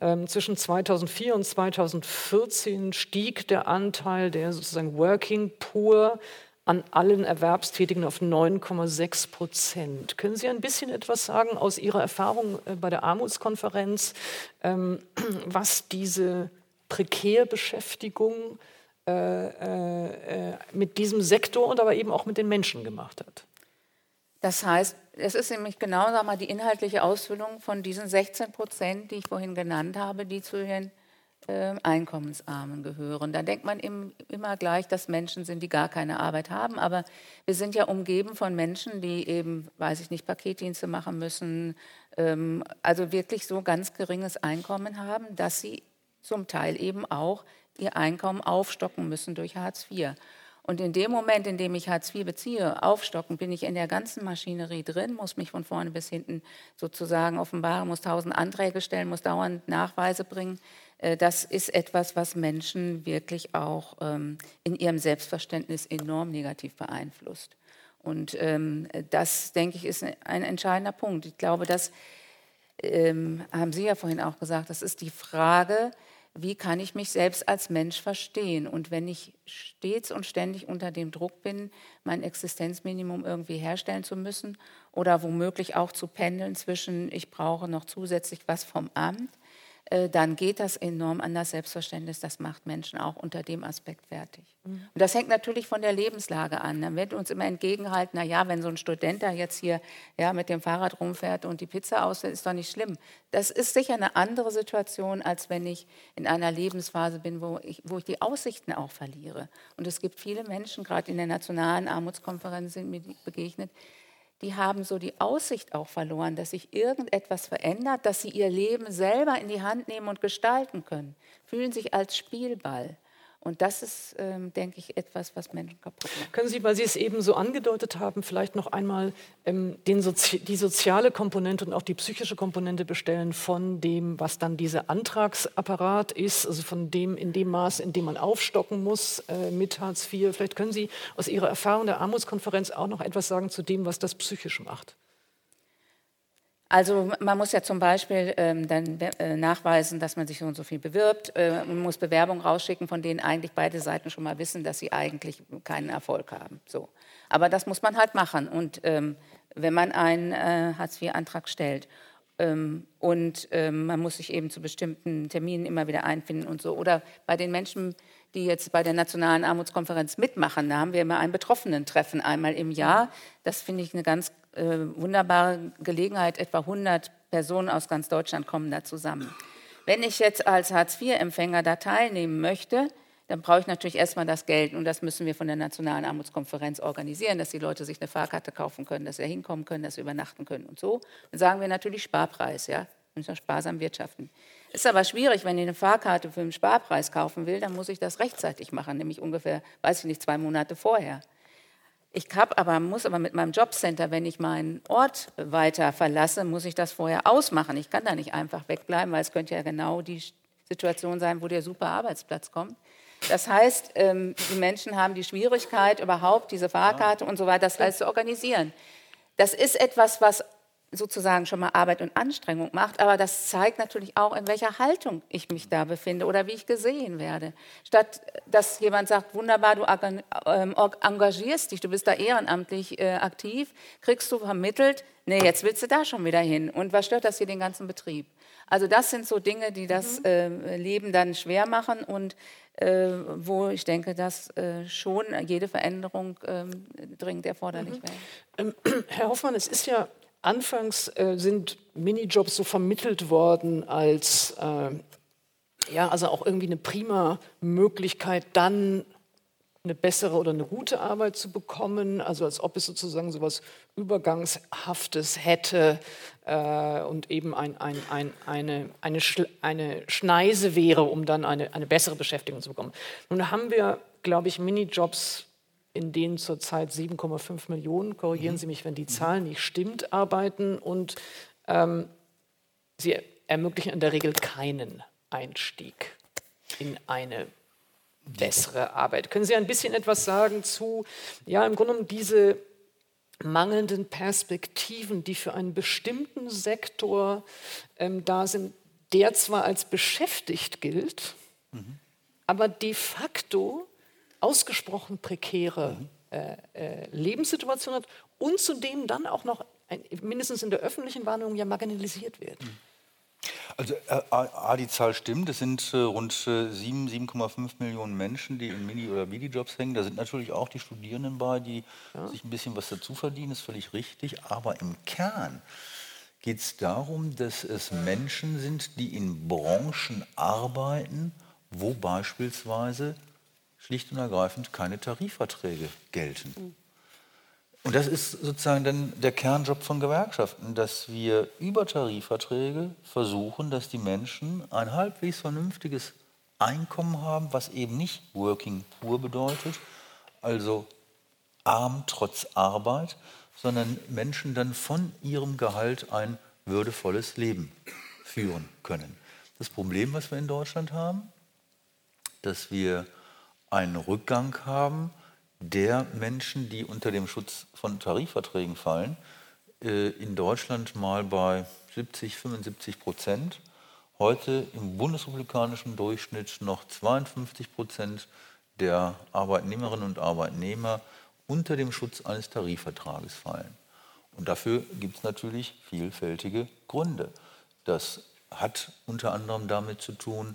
Ähm, zwischen 2004 und 2014 stieg der Anteil der sozusagen Working Poor an allen Erwerbstätigen auf 9,6 Prozent. Können Sie ein bisschen etwas sagen aus Ihrer Erfahrung äh, bei der Armutskonferenz, ähm, was diese Prekärbeschäftigung äh, äh, äh, mit diesem Sektor und aber eben auch mit den Menschen gemacht hat. Das heißt, es ist nämlich genau sag mal, die inhaltliche Ausfüllung von diesen 16 Prozent, die ich vorhin genannt habe, die zu den äh, Einkommensarmen gehören. Da denkt man im, immer gleich, dass Menschen sind, die gar keine Arbeit haben. Aber wir sind ja umgeben von Menschen, die eben, weiß ich nicht, Paketdienste machen müssen, ähm, also wirklich so ganz geringes Einkommen haben, dass sie zum Teil eben auch ihr Einkommen aufstocken müssen durch Hartz IV. Und in dem Moment, in dem ich Hartz IV beziehe, aufstocken, bin ich in der ganzen Maschinerie drin, muss mich von vorne bis hinten sozusagen offenbaren, muss tausend Anträge stellen, muss dauernd Nachweise bringen. Äh, das ist etwas, was Menschen wirklich auch ähm, in ihrem Selbstverständnis enorm negativ beeinflusst. Und ähm, das, denke ich, ist ein entscheidender Punkt. Ich glaube, das ähm, haben Sie ja vorhin auch gesagt, das ist die Frage, wie kann ich mich selbst als Mensch verstehen? Und wenn ich stets und ständig unter dem Druck bin, mein Existenzminimum irgendwie herstellen zu müssen oder womöglich auch zu pendeln zwischen, ich brauche noch zusätzlich was vom Amt, dann geht das enorm an das Selbstverständnis. Das macht Menschen auch unter dem Aspekt fertig. Mhm. Und das hängt natürlich von der Lebenslage an. Dann wird uns immer entgegenhalten, na ja, wenn so ein Student da jetzt hier ja, mit dem Fahrrad rumfährt und die Pizza ausfällt, ist doch nicht schlimm. Das ist sicher eine andere Situation, als wenn ich in einer Lebensphase bin, wo ich, wo ich die Aussichten auch verliere. Und es gibt viele Menschen, gerade in der Nationalen Armutskonferenz sind mir begegnet, die haben so die Aussicht auch verloren, dass sich irgendetwas verändert, dass sie ihr Leben selber in die Hand nehmen und gestalten können, fühlen sich als Spielball. Und das ist, ähm, denke ich, etwas, was Menschen kaputt macht. Können Sie, weil Sie es eben so angedeutet haben, vielleicht noch einmal ähm, Sozi die soziale Komponente und auch die psychische Komponente bestellen von dem, was dann dieser Antragsapparat ist, also von dem, in dem Maß, in dem man aufstocken muss äh, mit Hartz IV. Vielleicht können Sie aus Ihrer Erfahrung der Armutskonferenz auch noch etwas sagen zu dem, was das psychisch macht. Also man muss ja zum Beispiel ähm, dann äh, nachweisen, dass man sich so und so viel bewirbt. Äh, man muss Bewerbungen rausschicken, von denen eigentlich beide Seiten schon mal wissen, dass sie eigentlich keinen Erfolg haben. So. Aber das muss man halt machen. Und ähm, wenn man einen äh, Hartz-IV-Antrag stellt ähm, und ähm, man muss sich eben zu bestimmten Terminen immer wieder einfinden und so. Oder bei den Menschen, die jetzt bei der Nationalen Armutskonferenz mitmachen, da haben wir immer ein Betroffenen-Treffen einmal im Jahr. Das finde ich eine ganz äh, wunderbare Gelegenheit. Etwa 100 Personen aus ganz Deutschland kommen da zusammen. Wenn ich jetzt als Hartz-IV-Empfänger da teilnehmen möchte, dann brauche ich natürlich erstmal das Geld. Und das müssen wir von der Nationalen Armutskonferenz organisieren, dass die Leute sich eine Fahrkarte kaufen können, dass sie hinkommen können, dass sie übernachten können und so. Dann sagen wir natürlich Sparpreis, ja. Wir müssen sparsam wirtschaften. Ist aber schwierig, wenn ich eine Fahrkarte für einen Sparpreis kaufen will, dann muss ich das rechtzeitig machen, nämlich ungefähr, weiß ich nicht, zwei Monate vorher. Ich hab aber, muss aber mit meinem Jobcenter, wenn ich meinen Ort weiter verlasse, muss ich das vorher ausmachen. Ich kann da nicht einfach wegbleiben, weil es könnte ja genau die Situation sein, wo der super Arbeitsplatz kommt. Das heißt, ähm, die Menschen haben die Schwierigkeit, überhaupt diese Fahrkarte und so weiter, das alles zu organisieren. Das ist etwas, was sozusagen schon mal Arbeit und Anstrengung macht, aber das zeigt natürlich auch, in welcher Haltung ich mich da befinde oder wie ich gesehen werde. Statt dass jemand sagt, wunderbar, du ähm, engagierst dich, du bist da ehrenamtlich äh, aktiv, kriegst du vermittelt, nee, jetzt willst du da schon wieder hin. Und was stört das hier den ganzen Betrieb? Also das sind so Dinge, die das mhm. äh, Leben dann schwer machen und äh, wo ich denke, dass äh, schon jede Veränderung ähm, dringend erforderlich mhm. wäre. Ähm, Herr Hoffmann, es ist ja anfangs äh, sind Minijobs so vermittelt worden als äh, ja, also auch irgendwie eine prima Möglichkeit, dann eine bessere oder eine gute Arbeit zu bekommen, also als ob es sozusagen so etwas Übergangshaftes hätte äh, und eben ein, ein, ein, eine, eine, eine Schneise wäre, um dann eine, eine bessere Beschäftigung zu bekommen. Nun haben wir, glaube ich, Minijobs, in denen zurzeit 7,5 Millionen, korrigieren mhm. Sie mich, wenn die Zahl nicht stimmt, arbeiten und ähm, sie ermöglichen in der Regel keinen Einstieg in eine bessere Arbeit. Können Sie ein bisschen etwas sagen zu, ja, im Grunde genommen diese mangelnden Perspektiven, die für einen bestimmten Sektor ähm, da sind, der zwar als beschäftigt gilt, mhm. aber de facto ausgesprochen prekäre äh, äh, Lebenssituation hat und zudem dann auch noch, ein, mindestens in der öffentlichen Wahrnehmung, ja marginalisiert wird. Also äh, A, die Zahl stimmt, es sind äh, rund 7, äh, 7,5 Millionen Menschen, die in Mini- oder Midi-Jobs hängen. Da sind natürlich auch die Studierenden bei, die ja. sich ein bisschen was dazu verdienen, ist völlig richtig. Aber im Kern geht es darum, dass es Menschen sind, die in Branchen arbeiten, wo beispielsweise schlicht und ergreifend keine Tarifverträge gelten. Und das ist sozusagen dann der Kernjob von Gewerkschaften, dass wir über Tarifverträge versuchen, dass die Menschen ein halbwegs vernünftiges Einkommen haben, was eben nicht Working Poor bedeutet, also arm trotz Arbeit, sondern Menschen dann von ihrem Gehalt ein würdevolles Leben führen können. Das Problem, was wir in Deutschland haben, dass wir einen Rückgang haben der Menschen, die unter dem Schutz von Tarifverträgen fallen, äh, in Deutschland mal bei 70, 75 Prozent. Heute im bundesrepublikanischen Durchschnitt noch 52 Prozent der Arbeitnehmerinnen und Arbeitnehmer unter dem Schutz eines Tarifvertrages fallen. Und dafür gibt es natürlich vielfältige Gründe. Das hat unter anderem damit zu tun,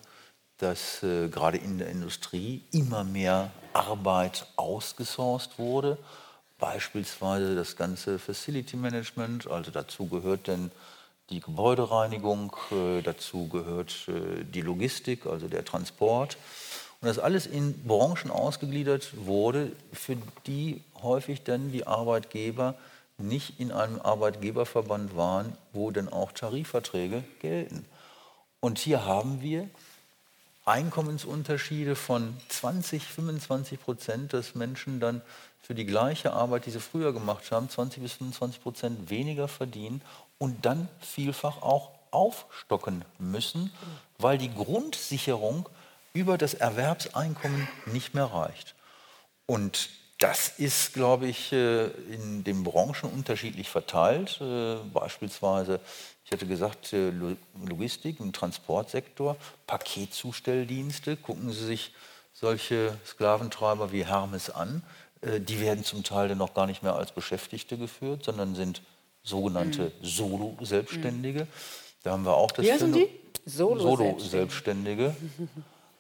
dass äh, gerade in der Industrie immer mehr Arbeit ausgesourced wurde. Beispielsweise das ganze Facility Management, also dazu gehört denn die Gebäudereinigung, äh, dazu gehört äh, die Logistik, also der Transport. Und das alles in Branchen ausgegliedert wurde, für die häufig dann die Arbeitgeber nicht in einem Arbeitgeberverband waren, wo dann auch Tarifverträge gelten. Und hier haben wir Einkommensunterschiede von 20, 25 Prozent, dass Menschen dann für die gleiche Arbeit, die sie früher gemacht haben, 20 bis 25 Prozent weniger verdienen und dann vielfach auch aufstocken müssen, weil die Grundsicherung über das Erwerbseinkommen nicht mehr reicht. Und das ist, glaube ich, äh, in den Branchen unterschiedlich verteilt. Äh, beispielsweise ich hätte gesagt, äh, Logistik im Transportsektor, Paketzustelldienste. Gucken Sie sich solche Sklaventreiber wie Hermes an. Äh, die werden zum Teil dann noch gar nicht mehr als Beschäftigte geführt, sondern sind sogenannte mhm. Solo-Selbstständige. Da haben wir auch das Wie heißen die? Solo-Selbstständige.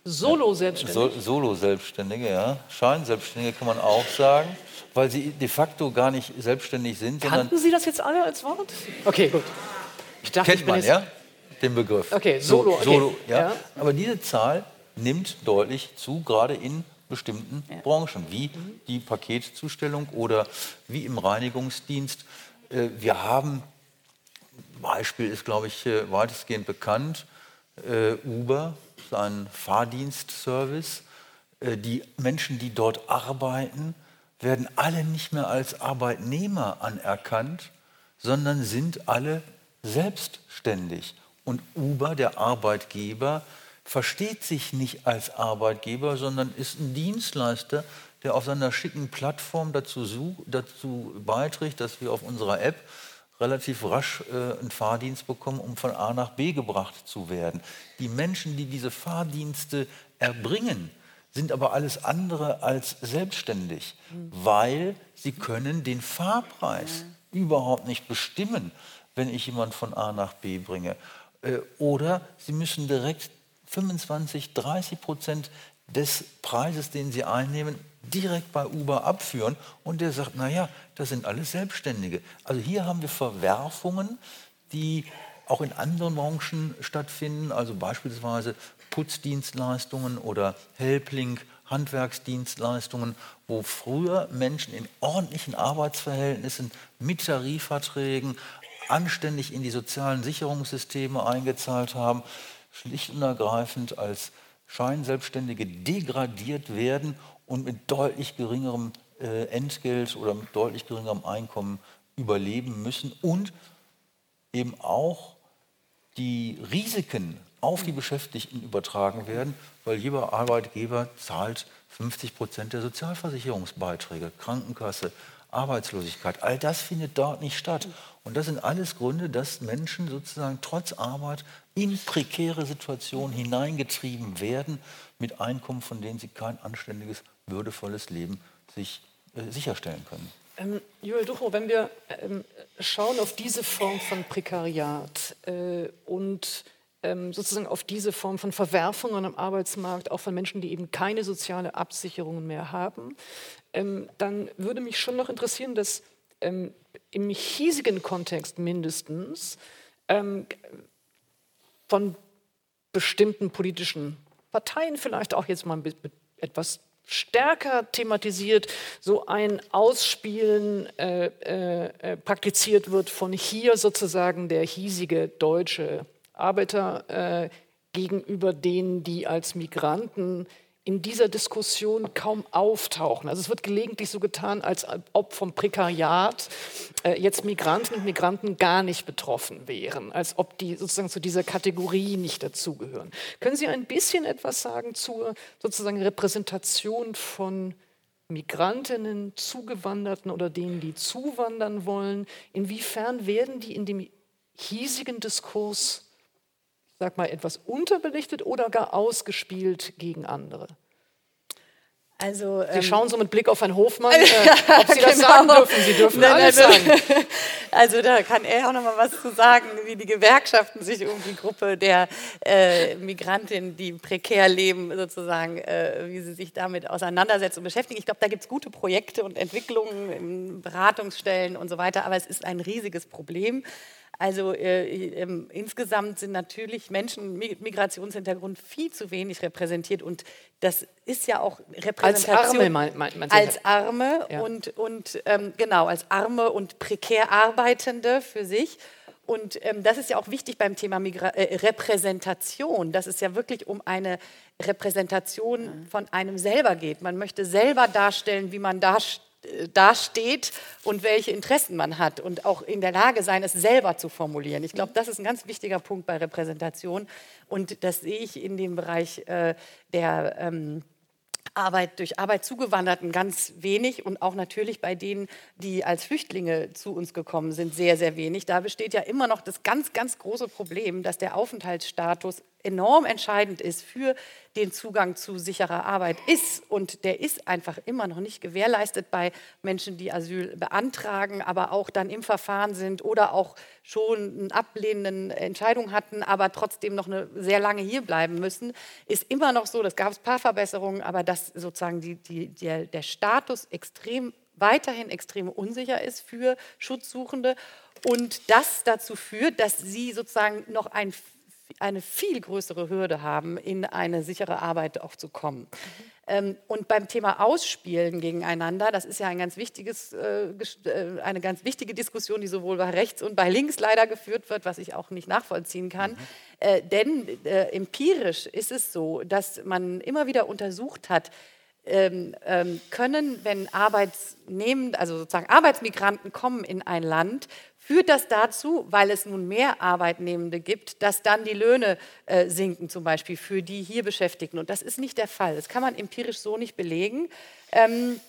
Solo-Selbstständige? Solo-Selbstständige, ja. Scheinselbstständige kann man auch sagen, weil sie de facto gar nicht selbstständig sind. Kannten Sie das jetzt alle als Wort? Okay, gut. Dachte, Kennt man, ja, den Begriff. Okay, Solo. So, Solo ja. ja. Aber diese Zahl nimmt deutlich zu, gerade in bestimmten ja. Branchen, wie mhm. die Paketzustellung oder wie im Reinigungsdienst. Äh, wir haben, Beispiel ist, glaube ich, äh, weitestgehend bekannt, äh, Uber, sein Fahrdienstservice. Die Menschen, die dort arbeiten, werden alle nicht mehr als Arbeitnehmer anerkannt, sondern sind alle selbstständig. Und Uber, der Arbeitgeber, versteht sich nicht als Arbeitgeber, sondern ist ein Dienstleister, der auf seiner schicken Plattform dazu, dazu beiträgt, dass wir auf unserer App relativ rasch äh, einen Fahrdienst bekommen, um von A nach B gebracht zu werden. Die Menschen, die diese Fahrdienste erbringen, sind aber alles andere als selbstständig, weil sie können den Fahrpreis überhaupt nicht bestimmen, wenn ich jemanden von A nach B bringe. Äh, oder sie müssen direkt 25, 30 Prozent des Preises, den sie einnehmen, direkt bei Uber abführen. Und der sagt, naja, das sind alles Selbstständige. Also hier haben wir Verwerfungen, die auch in anderen Branchen stattfinden, also beispielsweise Putzdienstleistungen oder Helpling, Handwerksdienstleistungen, wo früher Menschen in ordentlichen Arbeitsverhältnissen mit Tarifverträgen anständig in die sozialen Sicherungssysteme eingezahlt haben, schlicht und ergreifend als Scheinselbstständige degradiert werden und mit deutlich geringerem äh, Entgelt oder mit deutlich geringerem Einkommen überleben müssen und eben auch die Risiken auf die Beschäftigten übertragen werden, weil jeder Arbeitgeber zahlt 50 Prozent der Sozialversicherungsbeiträge, Krankenkasse, Arbeitslosigkeit. All das findet dort nicht statt. Und das sind alles Gründe, dass Menschen sozusagen trotz Arbeit in prekäre Situationen hineingetrieben werden mit Einkommen, von denen sie kein anständiges, würdevolles Leben sich äh, sicherstellen können. Ähm, Joel Ducho, wenn wir ähm, schauen auf diese Form von Prekariat äh, und sozusagen auf diese Form von Verwerfungen am Arbeitsmarkt, auch von Menschen, die eben keine soziale Absicherung mehr haben, ähm, dann würde mich schon noch interessieren, dass ähm, im hiesigen Kontext mindestens ähm, von bestimmten politischen Parteien vielleicht auch jetzt mal etwas stärker thematisiert, so ein Ausspielen äh, äh, äh, praktiziert wird von hier sozusagen der hiesige deutsche Arbeiter äh, gegenüber denen, die als Migranten in dieser Diskussion kaum auftauchen. Also es wird gelegentlich so getan, als ob vom Prekariat äh, jetzt Migranten und Migranten gar nicht betroffen wären, als ob die sozusagen zu dieser Kategorie nicht dazugehören. Können Sie ein bisschen etwas sagen zur sozusagen Repräsentation von Migrantinnen, Zugewanderten oder denen, die zuwandern wollen? Inwiefern werden die in dem hiesigen Diskurs sag mal, etwas unterbelichtet oder gar ausgespielt gegen andere? Also, Sie ähm, schauen so mit Blick auf Herrn Hofmann, äh, ob Sie das genau. sagen dürfen. Sie dürfen Nein, alles also, sagen. Also da kann er auch noch mal was zu sagen, wie die Gewerkschaften sich um die Gruppe der äh, Migrantinnen, die prekär leben, sozusagen, äh, wie sie sich damit auseinandersetzen und beschäftigen. Ich glaube, da gibt es gute Projekte und Entwicklungen in Beratungsstellen und so weiter, aber es ist ein riesiges Problem. Also äh, äh, insgesamt sind natürlich Menschen mit Migrationshintergrund viel zu wenig repräsentiert und das ist ja auch Repräsentation. Als Arme, mein, mein, mein als Arme ja. und, und ähm, genau, als Arme und prekär Arbeitende für sich. Und ähm, das ist ja auch wichtig beim Thema Migra äh, Repräsentation, dass es ja wirklich um eine Repräsentation von einem selber geht. Man möchte selber darstellen, wie man darstellt dasteht und welche Interessen man hat und auch in der Lage sein, es selber zu formulieren. Ich glaube, das ist ein ganz wichtiger Punkt bei Repräsentation und das sehe ich in dem Bereich äh, der ähm, Arbeit durch Arbeit zugewanderten ganz wenig und auch natürlich bei denen, die als Flüchtlinge zu uns gekommen sind, sehr, sehr wenig. Da besteht ja immer noch das ganz, ganz große Problem, dass der Aufenthaltsstatus enorm entscheidend ist für den Zugang zu sicherer Arbeit ist. Und der ist einfach immer noch nicht gewährleistet bei Menschen, die Asyl beantragen, aber auch dann im Verfahren sind oder auch schon eine ablehnende Entscheidung hatten, aber trotzdem noch eine sehr lange hier bleiben müssen, ist immer noch so, das gab es ein paar Verbesserungen, aber dass sozusagen die, die, der, der Status extrem weiterhin extrem unsicher ist für Schutzsuchende und das dazu führt, dass sie sozusagen noch ein eine viel größere Hürde haben, in eine sichere Arbeit auch zu kommen. Mhm. und beim Thema Ausspielen gegeneinander, das ist ja ein ganz wichtiges, äh, äh, eine ganz wichtige Diskussion, die sowohl bei rechts und bei links leider geführt wird, was ich auch nicht nachvollziehen kann. Mhm. Äh, denn äh, empirisch ist es so, dass man immer wieder untersucht hat, ähm, ähm, können, wenn Arbeitsnehmend, also sozusagen Arbeitsmigranten kommen in ein Land, führt das dazu, weil es nun mehr Arbeitnehmende gibt, dass dann die Löhne äh, sinken, zum Beispiel für die hier Beschäftigten. Und das ist nicht der Fall. Das kann man empirisch so nicht belegen. Ähm,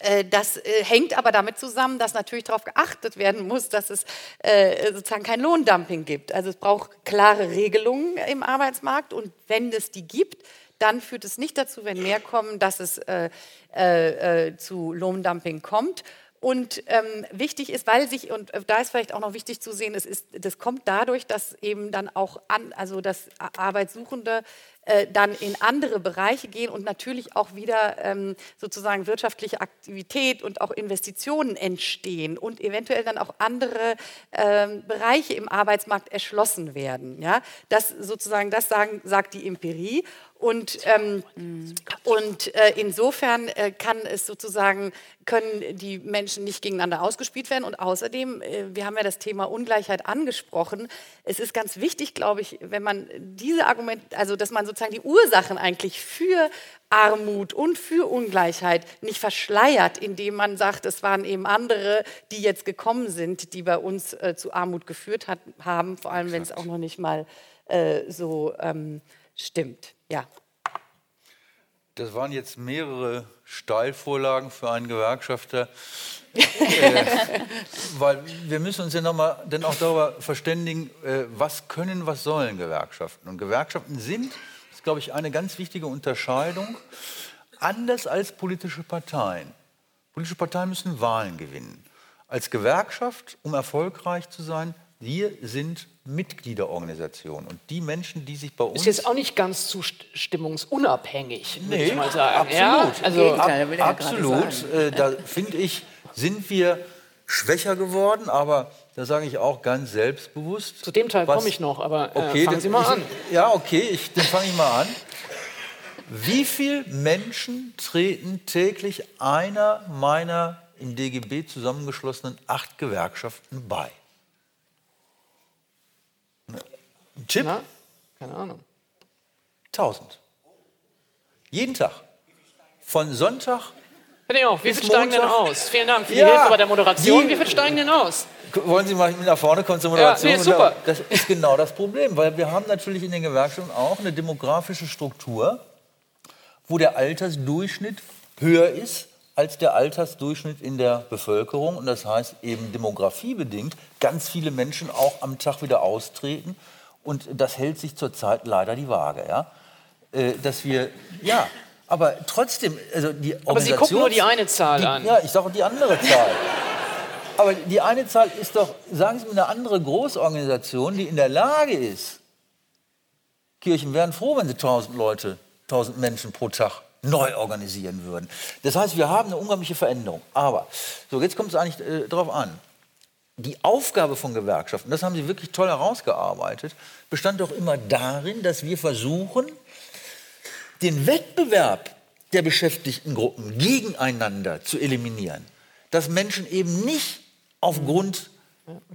Äh, das äh, hängt aber damit zusammen, dass natürlich darauf geachtet werden muss, dass es äh, sozusagen kein Lohndumping gibt. Also es braucht klare Regelungen im Arbeitsmarkt und wenn es die gibt, dann führt es nicht dazu, wenn mehr kommen, dass es äh, äh, zu Lohndumping kommt. Und ähm, wichtig ist, weil sich, und da ist vielleicht auch noch wichtig zu sehen, es ist, das kommt dadurch, dass eben dann auch an, also dass Arbeitssuchende äh, dann in andere Bereiche gehen und natürlich auch wieder ähm, sozusagen wirtschaftliche Aktivität und auch Investitionen entstehen und eventuell dann auch andere ähm, Bereiche im Arbeitsmarkt erschlossen werden. Ja? Das sozusagen, das sagen, sagt die Empirie. Und, ähm, und äh, insofern äh, kann es sozusagen, können die Menschen nicht gegeneinander ausgespielt werden. Und außerdem, äh, wir haben ja das Thema Ungleichheit angesprochen. Es ist ganz wichtig, glaube ich, wenn man diese Argumente, also dass man sozusagen die Ursachen eigentlich für Armut und für Ungleichheit nicht verschleiert, indem man sagt, es waren eben andere, die jetzt gekommen sind, die bei uns äh, zu Armut geführt hat, haben, vor allem wenn es auch noch nicht mal äh, so ähm, stimmt. Ja. Das waren jetzt mehrere Steilvorlagen für einen Gewerkschafter, äh, weil wir müssen uns ja nochmal dann auch darüber verständigen, äh, was können, was sollen Gewerkschaften. Und Gewerkschaften sind, ist glaube ich eine ganz wichtige Unterscheidung, anders als politische Parteien. Politische Parteien müssen Wahlen gewinnen. Als Gewerkschaft, um erfolgreich zu sein, wir sind Mitgliederorganisation. Und die Menschen, die sich bei uns. Ist jetzt auch nicht ganz zustimmungsunabhängig, nee, würde ich mal sagen. Absolut. Ja? Also, ab, absolut. Äh, da finde ich, sind wir schwächer geworden, aber da sage ich auch ganz selbstbewusst. Zu dem Teil komme ich noch, aber äh, okay, fangen Sie mal ich, an. Ja, okay, ich, dann fange ich mal an. Wie viele Menschen treten täglich einer meiner im DGB zusammengeschlossenen acht Gewerkschaften bei? Ein Chip? Na, keine Ahnung. 1000. Jeden Tag. Von Sonntag. Herr auch, wie viel steigen denn aus? Vielen Dank für die ja, Hilfe bei der Moderation. Die, wie viel steigen denn aus? Wollen Sie mal nach vorne kommen zur Moderation? Ja, nee, super. Das ist genau das Problem, weil wir haben natürlich in den Gewerkschaften auch eine demografische Struktur, wo der Altersdurchschnitt höher ist als der Altersdurchschnitt in der Bevölkerung. Und das heißt eben demografiebedingt ganz viele Menschen auch am Tag wieder austreten und das hält sich zurzeit leider die Waage. Ja? Äh, dass wir, ja, aber trotzdem, also die Aber Sie gucken nur die eine Zahl die, an. Ja, ich sage die andere Zahl. Aber die eine Zahl ist doch, sagen Sie mir eine andere Großorganisation, die in der Lage ist, Kirchen wären froh, wenn sie 1000 Leute, 1000 Menschen pro Tag neu organisieren würden. Das heißt, wir haben eine unglaubliche Veränderung. Aber, so jetzt kommt es eigentlich äh, darauf an die Aufgabe von Gewerkschaften, das haben Sie wirklich toll herausgearbeitet, bestand doch immer darin, dass wir versuchen, den Wettbewerb der Beschäftigtengruppen gegeneinander zu eliminieren. Dass Menschen eben nicht aufgrund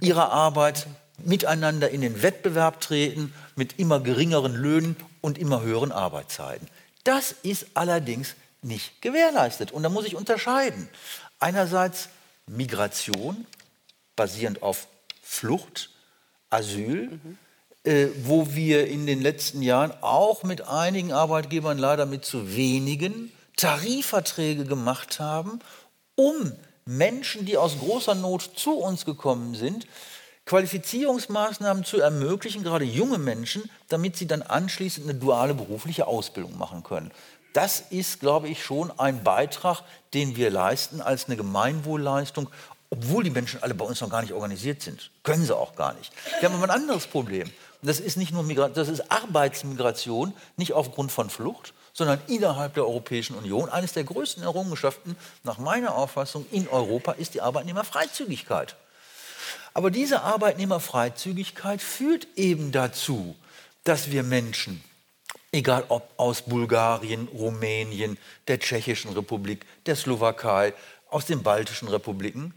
ihrer Arbeit miteinander in den Wettbewerb treten mit immer geringeren Löhnen und immer höheren Arbeitszeiten. Das ist allerdings nicht gewährleistet. Und da muss ich unterscheiden. Einerseits Migration basierend auf Flucht, Asyl, mhm. äh, wo wir in den letzten Jahren auch mit einigen Arbeitgebern leider mit zu wenigen Tarifverträge gemacht haben, um Menschen, die aus großer Not zu uns gekommen sind, Qualifizierungsmaßnahmen zu ermöglichen, gerade junge Menschen, damit sie dann anschließend eine duale berufliche Ausbildung machen können. Das ist, glaube ich, schon ein Beitrag, den wir leisten als eine Gemeinwohlleistung obwohl die Menschen alle bei uns noch gar nicht organisiert sind. Können sie auch gar nicht. Wir haben aber ein anderes Problem. Das ist nicht nur Migration, das ist Arbeitsmigration, nicht aufgrund von Flucht, sondern innerhalb der Europäischen Union. Eines der größten Errungenschaften nach meiner Auffassung in Europa ist die Arbeitnehmerfreizügigkeit. Aber diese Arbeitnehmerfreizügigkeit führt eben dazu, dass wir Menschen, egal ob aus Bulgarien, Rumänien, der Tschechischen Republik, der Slowakei, aus den baltischen Republiken,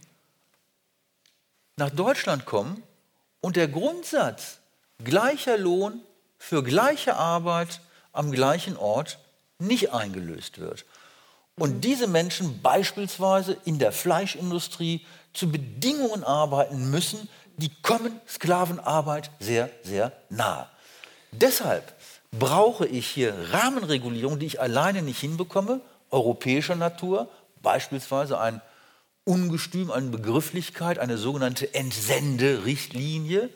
nach Deutschland kommen und der Grundsatz gleicher Lohn für gleiche Arbeit am gleichen Ort nicht eingelöst wird. Und diese Menschen beispielsweise in der Fleischindustrie zu Bedingungen arbeiten müssen, die kommen Sklavenarbeit sehr, sehr nahe. Deshalb brauche ich hier Rahmenregulierung, die ich alleine nicht hinbekomme, europäischer Natur, beispielsweise ein Ungestüm, eine Begrifflichkeit, eine sogenannte Entsenderichtlinie.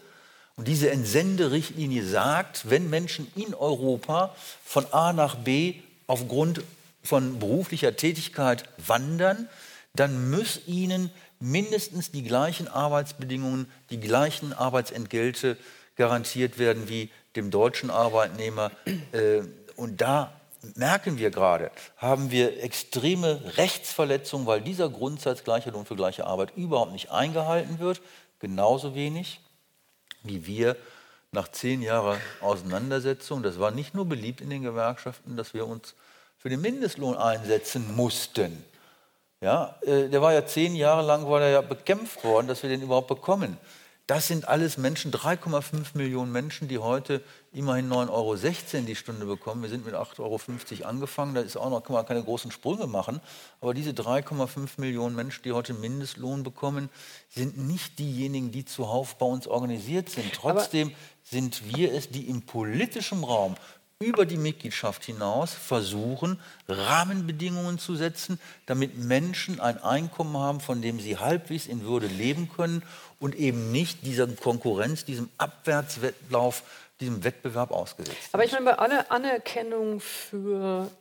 Und diese Entsenderichtlinie sagt, wenn Menschen in Europa von A nach B aufgrund von beruflicher Tätigkeit wandern, dann muss ihnen mindestens die gleichen Arbeitsbedingungen, die gleichen Arbeitsentgelte garantiert werden wie dem deutschen Arbeitnehmer. Äh, und da merken wir gerade, haben wir extreme Rechtsverletzungen, weil dieser Grundsatz gleicher Lohn für gleiche Arbeit überhaupt nicht eingehalten wird. Genauso wenig wie wir nach zehn Jahren Auseinandersetzung, das war nicht nur beliebt in den Gewerkschaften, dass wir uns für den Mindestlohn einsetzen mussten. Ja, äh, der war ja zehn Jahre lang war er ja bekämpft worden, dass wir den überhaupt bekommen. Das sind alles Menschen, 3,5 Millionen Menschen, die heute immerhin 9,16 Euro die Stunde bekommen. Wir sind mit 8,50 Euro angefangen, da ist auch noch, kann man keine großen Sprünge machen. Aber diese 3,5 Millionen Menschen, die heute Mindestlohn bekommen, sind nicht diejenigen, die zuhauf bei uns organisiert sind. Trotzdem sind wir es, die im politischen Raum über die Mitgliedschaft hinaus versuchen, Rahmenbedingungen zu setzen, damit Menschen ein Einkommen haben, von dem sie halbwegs in Würde leben können und eben nicht dieser Konkurrenz, diesem Abwärtswettlauf, diesem Wettbewerb ausgesetzt sind. Aber ich meine, bei aller Anerkennung für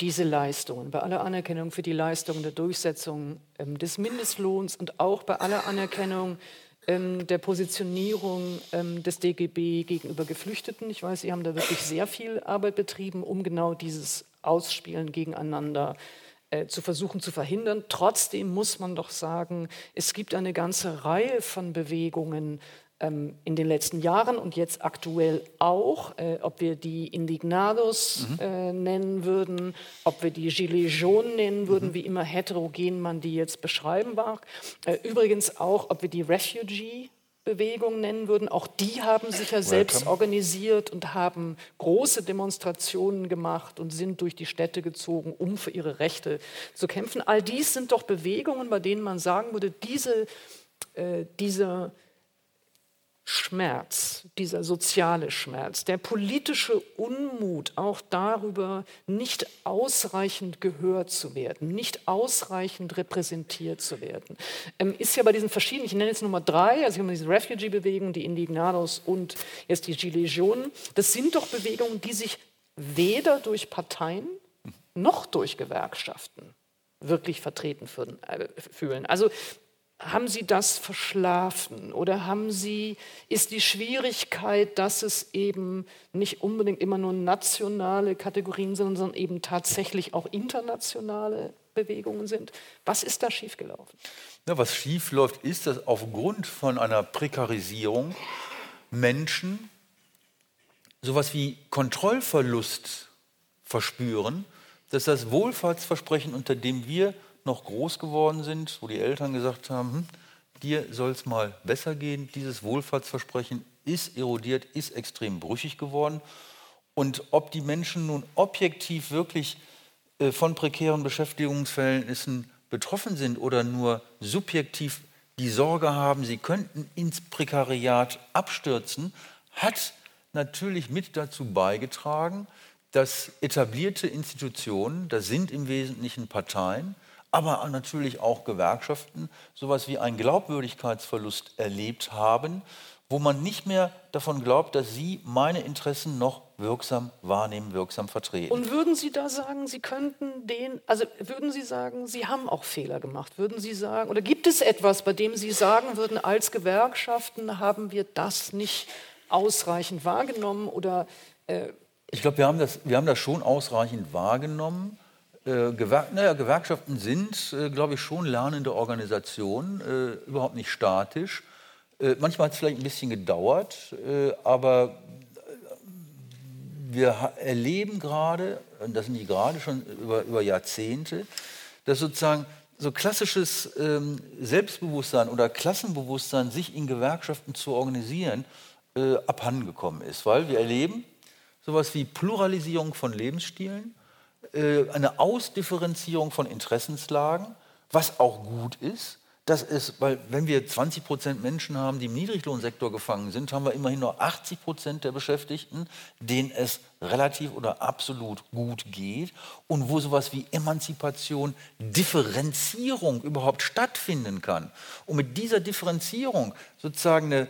diese Leistungen, bei aller Anerkennung für die Leistungen der Durchsetzung ähm, des Mindestlohns und auch bei aller Anerkennung ähm, der Positionierung ähm, des DGB gegenüber Geflüchteten. Ich weiß, Sie haben da wirklich sehr viel Arbeit betrieben, um genau dieses Ausspielen gegeneinander äh, zu versuchen zu verhindern. Trotzdem muss man doch sagen, es gibt eine ganze Reihe von Bewegungen, ähm, in den letzten Jahren und jetzt aktuell auch, äh, ob wir die Indignados mhm. äh, nennen würden, ob wir die Gilets jaunes nennen würden, mhm. wie immer heterogen man die jetzt beschreiben mag. Äh, übrigens auch, ob wir die Refugee Bewegung nennen würden. Auch die haben sich ja selbst Welcome. organisiert und haben große Demonstrationen gemacht und sind durch die Städte gezogen, um für ihre Rechte zu kämpfen. All dies sind doch Bewegungen, bei denen man sagen würde, diese, äh, diese Schmerz, dieser soziale Schmerz, der politische Unmut, auch darüber nicht ausreichend gehört zu werden, nicht ausreichend repräsentiert zu werden, ähm, ist ja bei diesen verschiedenen, ich nenne jetzt Nummer drei, also wir diese Refugee-Bewegung, die Indignados und jetzt die Gilets jaunes, das sind doch Bewegungen, die sich weder durch Parteien noch durch Gewerkschaften wirklich vertreten äh, fühlen. Also haben Sie das verschlafen oder haben Sie, ist die Schwierigkeit, dass es eben nicht unbedingt immer nur nationale Kategorien sind, sondern eben tatsächlich auch internationale Bewegungen sind? Was ist da schiefgelaufen? Ja, was schiefläuft, ist, dass aufgrund von einer Prekarisierung Menschen sowas wie Kontrollverlust verspüren, dass das Wohlfahrtsversprechen, unter dem wir noch groß geworden sind, wo die Eltern gesagt haben, hm, dir soll es mal besser gehen. Dieses Wohlfahrtsversprechen ist erodiert, ist extrem brüchig geworden. Und ob die Menschen nun objektiv wirklich äh, von prekären Beschäftigungsverhältnissen betroffen sind oder nur subjektiv die Sorge haben, sie könnten ins Prekariat abstürzen, hat natürlich mit dazu beigetragen, dass etablierte Institutionen, das sind im Wesentlichen Parteien, aber natürlich auch Gewerkschaften sowas wie einen Glaubwürdigkeitsverlust erlebt haben, wo man nicht mehr davon glaubt, dass sie meine Interessen noch wirksam wahrnehmen, wirksam vertreten. Und würden Sie da sagen, Sie könnten den, also würden Sie sagen, Sie haben auch Fehler gemacht? Würden Sie sagen, oder gibt es etwas, bei dem Sie sagen würden, als Gewerkschaften haben wir das nicht ausreichend wahrgenommen oder äh ich glaube, wir, haben das, wir haben das schon ausreichend wahrgenommen. Äh, Gewer naja, Gewerkschaften sind, äh, glaube ich, schon lernende Organisationen, äh, überhaupt nicht statisch. Äh, manchmal hat es vielleicht ein bisschen gedauert, äh, aber wir erleben gerade, und das sind die gerade schon über, über Jahrzehnte, dass sozusagen so klassisches ähm, Selbstbewusstsein oder Klassenbewusstsein, sich in Gewerkschaften zu organisieren, abhandengekommen ist. Weil wir erleben sowas wie Pluralisierung von Lebensstilen, eine Ausdifferenzierung von Interessenslagen, was auch gut ist. Das ist, weil wenn wir 20 Prozent Menschen haben, die im Niedriglohnsektor gefangen sind, haben wir immerhin nur 80 Prozent der Beschäftigten, denen es relativ oder absolut gut geht und wo sowas wie Emanzipation, Differenzierung überhaupt stattfinden kann. Und mit dieser Differenzierung sozusagen eine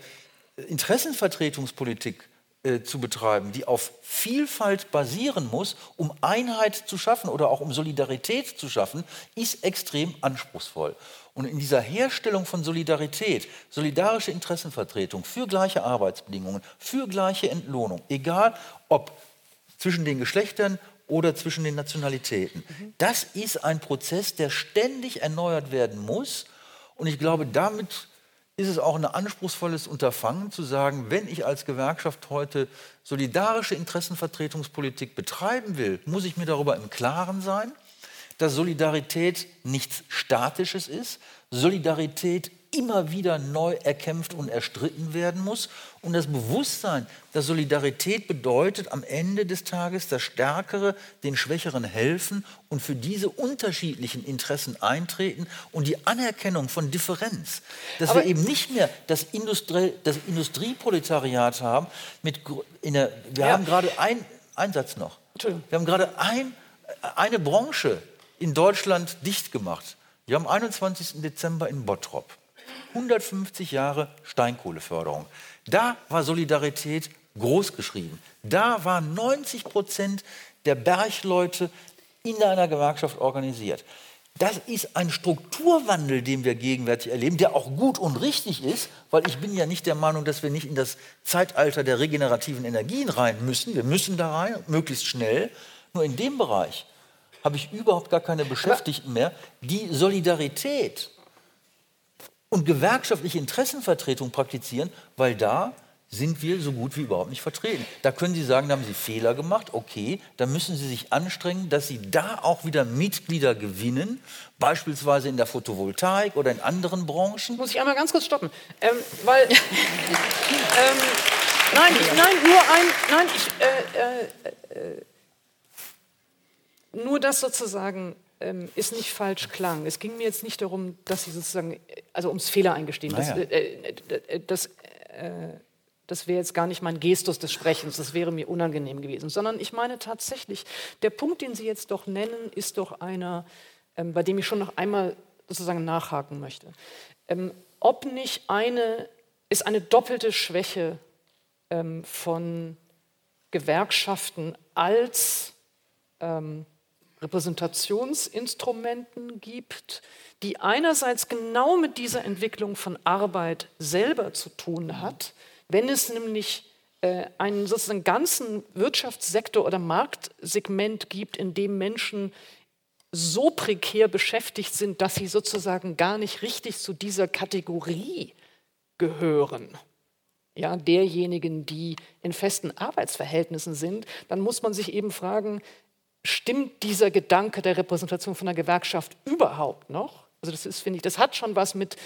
Interessenvertretungspolitik äh, zu betreiben, die auf Vielfalt basieren muss, um Einheit zu schaffen oder auch um Solidarität zu schaffen, ist extrem anspruchsvoll. Und in dieser Herstellung von Solidarität, solidarische Interessenvertretung für gleiche Arbeitsbedingungen, für gleiche Entlohnung, egal ob zwischen den Geschlechtern oder zwischen den Nationalitäten, mhm. das ist ein Prozess, der ständig erneuert werden muss. Und ich glaube, damit ist es auch ein anspruchsvolles Unterfangen zu sagen, wenn ich als Gewerkschaft heute solidarische Interessenvertretungspolitik betreiben will, muss ich mir darüber im Klaren sein, dass Solidarität nichts Statisches ist, Solidarität immer wieder neu erkämpft und erstritten werden muss. Und das Bewusstsein, dass Solidarität bedeutet, am Ende des Tages das Stärkere den Schwächeren helfen und für diese unterschiedlichen Interessen eintreten und die Anerkennung von Differenz. Dass Aber wir eben nicht mehr das, Industrie, das Industrieproletariat haben. Mit, der, wir ja. haben gerade ein, einen Satz noch. Wir haben gerade ein, eine Branche in Deutschland dicht gemacht. Wir haben am 21. Dezember in Bottrop. 150 Jahre Steinkohleförderung. Da war Solidarität groß geschrieben. Da waren 90 Prozent der Bergleute in einer Gewerkschaft organisiert. Das ist ein Strukturwandel, den wir gegenwärtig erleben, der auch gut und richtig ist, weil ich bin ja nicht der Meinung, dass wir nicht in das Zeitalter der regenerativen Energien rein müssen. Wir müssen da rein, möglichst schnell. Nur in dem Bereich habe ich überhaupt gar keine Beschäftigten mehr, die Solidarität und gewerkschaftliche Interessenvertretung praktizieren, weil da sind wir so gut wie überhaupt nicht vertreten. Da können Sie sagen, da haben Sie Fehler gemacht, okay, da müssen Sie sich anstrengen, dass Sie da auch wieder Mitglieder gewinnen, beispielsweise in der Photovoltaik oder in anderen Branchen. Muss ich einmal ganz kurz stoppen, ähm, weil ähm, nein, nein, nur ein, nein, ich, äh, äh, äh, nur das sozusagen ähm, ist nicht falsch klang. Es ging mir jetzt nicht darum, dass Sie sozusagen, also ums Fehler eingestehen. Naja. Das, äh, äh, das, äh, das wäre jetzt gar nicht mein Gestus des Sprechens, das wäre mir unangenehm gewesen, sondern ich meine tatsächlich, der Punkt, den Sie jetzt doch nennen, ist doch einer, ähm, bei dem ich schon noch einmal sozusagen nachhaken möchte. Ähm, ob nicht eine, ist eine doppelte Schwäche ähm, von Gewerkschaften als ähm, Repräsentationsinstrumenten gibt, die einerseits genau mit dieser Entwicklung von Arbeit selber zu tun hat, wenn es nämlich äh, einen sozusagen ganzen Wirtschaftssektor oder Marktsegment gibt, in dem Menschen so prekär beschäftigt sind, dass sie sozusagen gar nicht richtig zu dieser Kategorie gehören. Ja, derjenigen, die in festen Arbeitsverhältnissen sind, dann muss man sich eben fragen, stimmt dieser Gedanke der Repräsentation von der Gewerkschaft überhaupt noch? Also das ist, finde ich, das hat schon was mit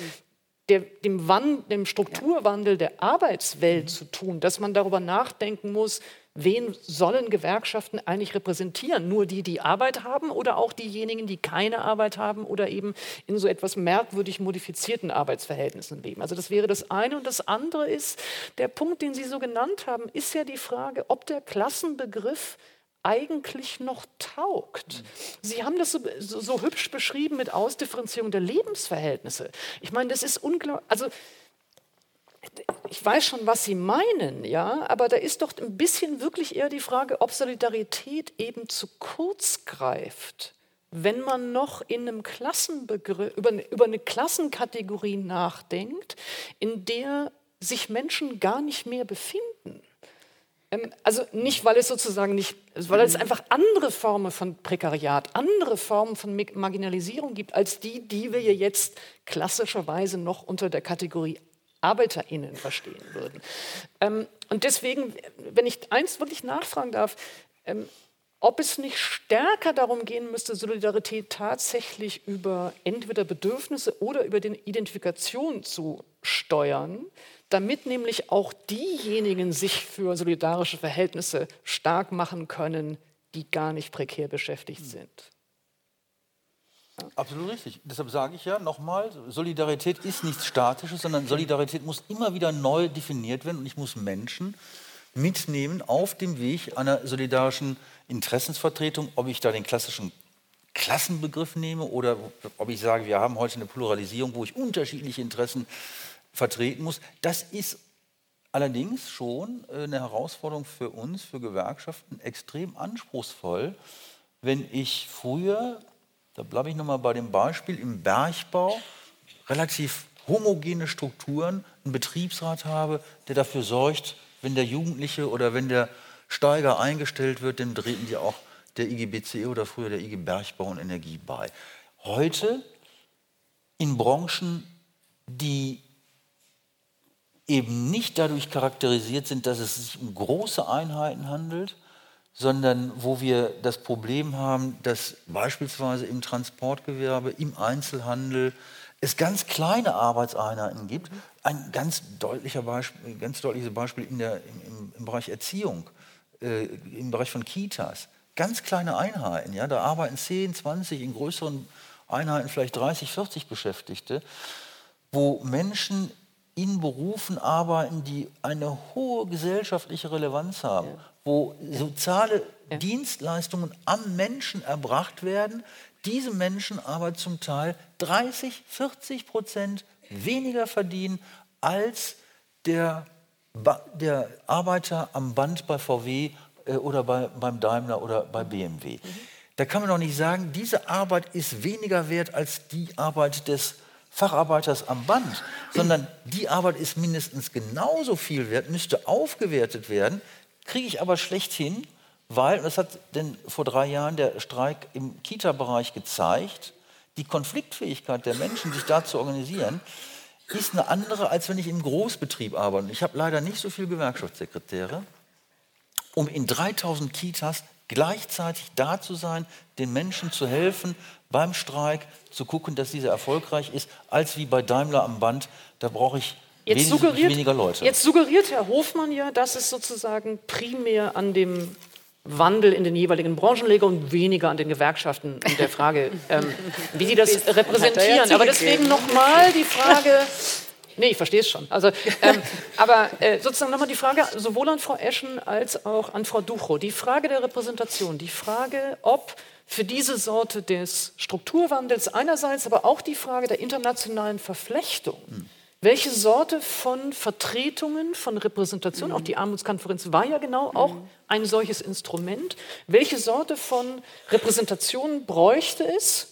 der, dem, Wand, dem Strukturwandel der Arbeitswelt mhm. zu tun, dass man darüber nachdenken muss, wen sollen Gewerkschaften eigentlich repräsentieren? Nur die, die Arbeit haben oder auch diejenigen, die keine Arbeit haben oder eben in so etwas merkwürdig modifizierten Arbeitsverhältnissen leben? Also das wäre das eine. Und das andere ist, der Punkt, den Sie so genannt haben, ist ja die Frage, ob der Klassenbegriff eigentlich noch taugt. Sie haben das so, so, so, hübsch beschrieben mit Ausdifferenzierung der Lebensverhältnisse. Ich meine, das ist unglaublich. Also, ich weiß schon, was Sie meinen, ja, aber da ist doch ein bisschen wirklich eher die Frage, ob Solidarität eben zu kurz greift, wenn man noch in einem Klassenbegriff, über, über eine Klassenkategorie nachdenkt, in der sich Menschen gar nicht mehr befinden. Ähm, also nicht, weil es sozusagen nicht, weil es einfach andere Formen von Prekariat, andere Formen von Marginalisierung gibt, als die, die wir jetzt klassischerweise noch unter der Kategorie ArbeiterInnen verstehen würden. Ähm, und deswegen, wenn ich eins wirklich nachfragen darf, ähm, ob es nicht stärker darum gehen müsste, Solidarität tatsächlich über entweder Bedürfnisse oder über die Identifikation zu steuern, damit nämlich auch diejenigen sich für solidarische Verhältnisse stark machen können, die gar nicht prekär beschäftigt hm. sind. Ja. Absolut richtig. Deshalb sage ich ja nochmal, Solidarität ist nichts Statisches, sondern Solidarität muss immer wieder neu definiert werden und ich muss Menschen mitnehmen auf dem Weg einer solidarischen Interessensvertretung, ob ich da den klassischen Klassenbegriff nehme oder ob ich sage, wir haben heute eine Pluralisierung, wo ich unterschiedliche Interessen vertreten muss. Das ist allerdings schon äh, eine Herausforderung für uns, für Gewerkschaften, extrem anspruchsvoll, wenn ich früher, da bleibe ich nochmal bei dem Beispiel, im Bergbau relativ homogene Strukturen, einen Betriebsrat habe, der dafür sorgt, wenn der Jugendliche oder wenn der Steiger eingestellt wird, dann treten die auch der IGBCE oder früher der IG Bergbau und Energie bei. Heute in Branchen, die eben nicht dadurch charakterisiert sind, dass es sich um große Einheiten handelt, sondern wo wir das Problem haben, dass beispielsweise im Transportgewerbe, im Einzelhandel es ganz kleine Arbeitseinheiten gibt. Ein ganz, deutlicher Beispiel, ganz deutliches Beispiel in der, im, im Bereich Erziehung, äh, im Bereich von Kitas. Ganz kleine Einheiten, ja, da arbeiten 10, 20, in größeren Einheiten vielleicht 30, 40 Beschäftigte, wo Menschen in Berufen arbeiten, die eine hohe gesellschaftliche Relevanz haben, ja. wo soziale ja. Dienstleistungen am Menschen erbracht werden, diese Menschen aber zum Teil 30, 40 Prozent weniger verdienen als der, der Arbeiter am Band bei VW äh, oder bei, beim Daimler oder bei BMW. Mhm. Da kann man doch nicht sagen, diese Arbeit ist weniger wert als die Arbeit des Facharbeiters am Band, sondern die Arbeit ist mindestens genauso viel wert, müsste aufgewertet werden, kriege ich aber schlecht hin, weil, das hat denn vor drei Jahren der Streik im Kita-Bereich gezeigt, die Konfliktfähigkeit der Menschen, sich da zu organisieren, ist eine andere, als wenn ich im Großbetrieb arbeite. Ich habe leider nicht so viele Gewerkschaftssekretäre, um in 3000 Kitas gleichzeitig da zu sein, den Menschen zu helfen, beim Streik zu gucken, dass dieser erfolgreich ist, als wie bei Daimler am Band. Da brauche ich jetzt suggeriert, weniger Leute. Jetzt suggeriert Herr Hofmann ja, dass es sozusagen primär an dem Wandel in den jeweiligen Branchen lege und weniger an den Gewerkschaften in der Frage, ähm, wie sie das repräsentieren. Aber deswegen nochmal die Frage, Nee, ich verstehe es schon. Also, ähm, aber äh, sozusagen nochmal die Frage sowohl an Frau Eschen als auch an Frau Ducho. Die Frage der Repräsentation, die Frage, ob für diese Sorte des Strukturwandels einerseits, aber auch die Frage der internationalen Verflechtung. Hm. Welche Sorte von Vertretungen, von Repräsentation, mhm. auch die Armutskonferenz war ja genau auch mhm. ein solches Instrument, welche Sorte von Repräsentation bräuchte es,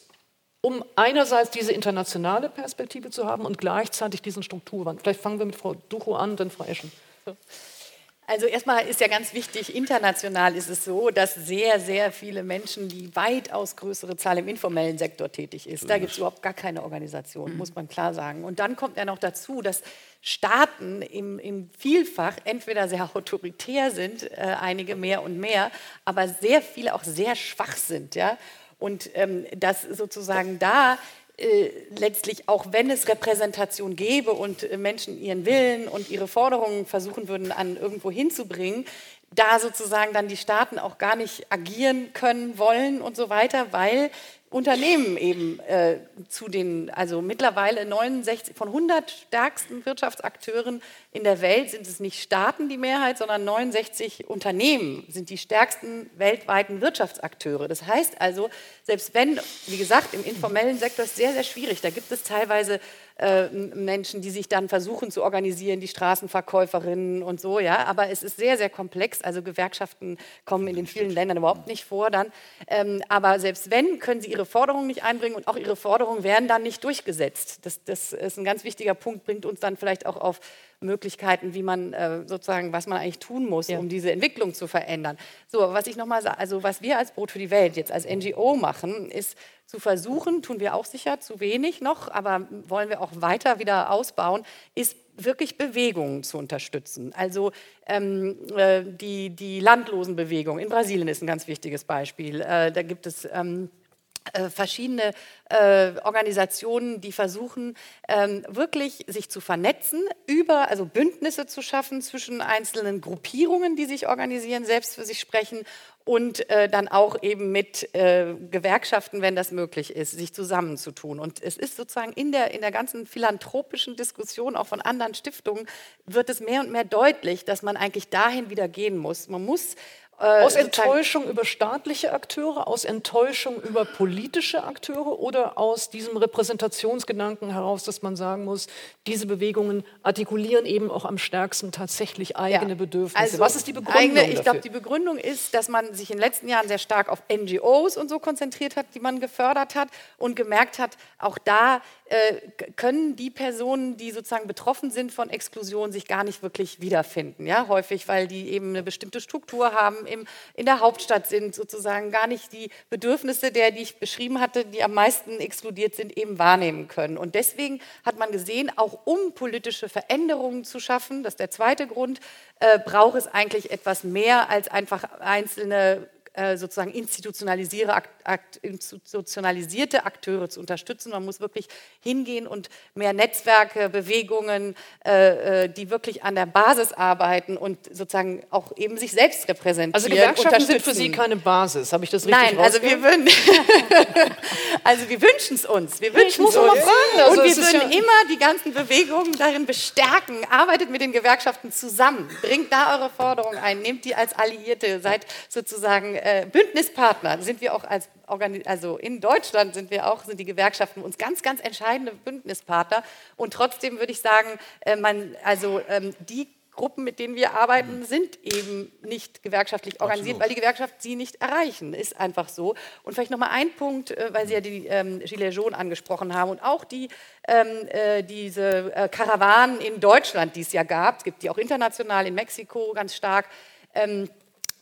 um einerseits diese internationale Perspektive zu haben und gleichzeitig diesen Strukturwandel. Vielleicht fangen wir mit Frau Ducho an, dann Frau Eschen. So. Also erstmal ist ja ganz wichtig, international ist es so, dass sehr, sehr viele Menschen, die weitaus größere Zahl im informellen Sektor tätig ist, da gibt es überhaupt gar keine Organisation, muss man klar sagen. Und dann kommt ja noch dazu, dass Staaten im, im Vielfach entweder sehr autoritär sind, äh, einige mehr und mehr, aber sehr viele auch sehr schwach sind. Ja? Und ähm, dass sozusagen da äh, letztlich auch wenn es Repräsentation gäbe und äh, Menschen ihren Willen und ihre Forderungen versuchen würden, an irgendwo hinzubringen, da sozusagen dann die Staaten auch gar nicht agieren können wollen und so weiter, weil Unternehmen eben äh, zu den, also mittlerweile 69 von 100 stärksten Wirtschaftsakteuren in der Welt sind es nicht Staaten die Mehrheit, sondern 69 Unternehmen sind die stärksten weltweiten Wirtschaftsakteure. Das heißt also, selbst wenn, wie gesagt, im informellen Sektor ist sehr, sehr schwierig, da gibt es teilweise äh, Menschen, die sich dann versuchen zu organisieren, die Straßenverkäuferinnen und so, ja. Aber es ist sehr, sehr komplex. Also Gewerkschaften kommen in den vielen Ländern überhaupt nicht vor dann. Ähm, aber selbst wenn, können sie ihre Forderungen nicht einbringen und auch ihre Forderungen werden dann nicht durchgesetzt. Das, das ist ein ganz wichtiger Punkt, bringt uns dann vielleicht auch auf Möglichkeiten, wie man äh, sozusagen, was man eigentlich tun muss, ja. um diese Entwicklung zu verändern. So, was ich nochmal sage, also was wir als Brot für die Welt jetzt als NGO machen, ist zu versuchen, tun wir auch sicher zu wenig noch, aber wollen wir auch weiter wieder ausbauen, ist wirklich Bewegungen zu unterstützen. Also ähm, äh, die, die Landlosenbewegung in Brasilien ist ein ganz wichtiges Beispiel. Äh, da gibt es ähm, äh, verschiedene äh, Organisationen, die versuchen, ähm, wirklich sich zu vernetzen, über, also Bündnisse zu schaffen zwischen einzelnen Gruppierungen, die sich organisieren, selbst für sich sprechen und äh, dann auch eben mit äh, Gewerkschaften, wenn das möglich ist, sich zusammenzutun. Und es ist sozusagen in der, in der ganzen philanthropischen Diskussion, auch von anderen Stiftungen, wird es mehr und mehr deutlich, dass man eigentlich dahin wieder gehen muss. Man muss aus Enttäuschung über staatliche Akteure, aus Enttäuschung über politische Akteure oder aus diesem Repräsentationsgedanken heraus, dass man sagen muss, diese Bewegungen artikulieren eben auch am stärksten tatsächlich eigene ja. Bedürfnisse. Also Was ist die Begründung? Eigene, ich glaube, die Begründung ist, dass man sich in den letzten Jahren sehr stark auf NGOs und so konzentriert hat, die man gefördert hat und gemerkt hat, auch da äh, können die Personen, die sozusagen betroffen sind von Exklusion, sich gar nicht wirklich wiederfinden. Ja? Häufig, weil die eben eine bestimmte Struktur haben, im, in der Hauptstadt sind, sozusagen gar nicht die Bedürfnisse der, die ich beschrieben hatte, die am meisten exkludiert sind, eben wahrnehmen können. Und deswegen hat man gesehen, auch um politische Veränderungen zu schaffen, das ist der zweite Grund, äh, braucht es eigentlich etwas mehr als einfach einzelne äh, sozusagen institutionalisierte Akteure zu unterstützen. Man muss wirklich hingehen und mehr Netzwerke, Bewegungen, äh, äh, die wirklich an der Basis arbeiten und sozusagen auch eben sich selbst repräsentieren. Also Gewerkschaften sind für Sie keine Basis, habe ich das richtig Nein, also wir würden, also wir wünschen es uns. Wir wünschen es uns. Also und wir würden ja immer die ganzen Bewegungen darin bestärken. Arbeitet mit den Gewerkschaften zusammen, bringt da eure Forderungen ein, nehmt die als Alliierte, seid sozusagen äh, Bündnispartner sind wir auch als Organi also in Deutschland sind wir auch sind die Gewerkschaften uns ganz ganz entscheidende Bündnispartner und trotzdem würde ich sagen, äh, man also ähm, die Gruppen, mit denen wir arbeiten, sind eben nicht gewerkschaftlich organisiert, Absolut. weil die Gewerkschaft sie nicht erreichen. Ist einfach so. Und vielleicht noch mal ein Punkt, äh, weil Sie ja die ähm, Gilets jaunes angesprochen haben und auch die, ähm, äh, diese äh, Karawanen in Deutschland, die es ja gab. Es gibt die auch international in Mexiko ganz stark. Ähm,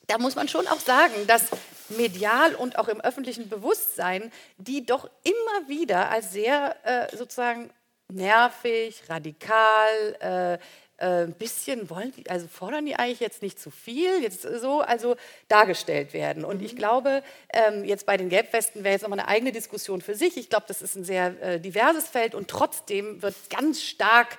da muss man schon auch sagen, dass medial und auch im öffentlichen Bewusstsein die doch immer wieder als sehr äh, sozusagen nervig, radikal, äh, ein äh, bisschen wollen die, also fordern die eigentlich jetzt nicht zu viel, jetzt so, also dargestellt werden. Und ich mhm. glaube, ähm, jetzt bei den Gelbwesten wäre jetzt nochmal eine eigene Diskussion für sich. Ich glaube, das ist ein sehr äh, diverses Feld und trotzdem wird ganz stark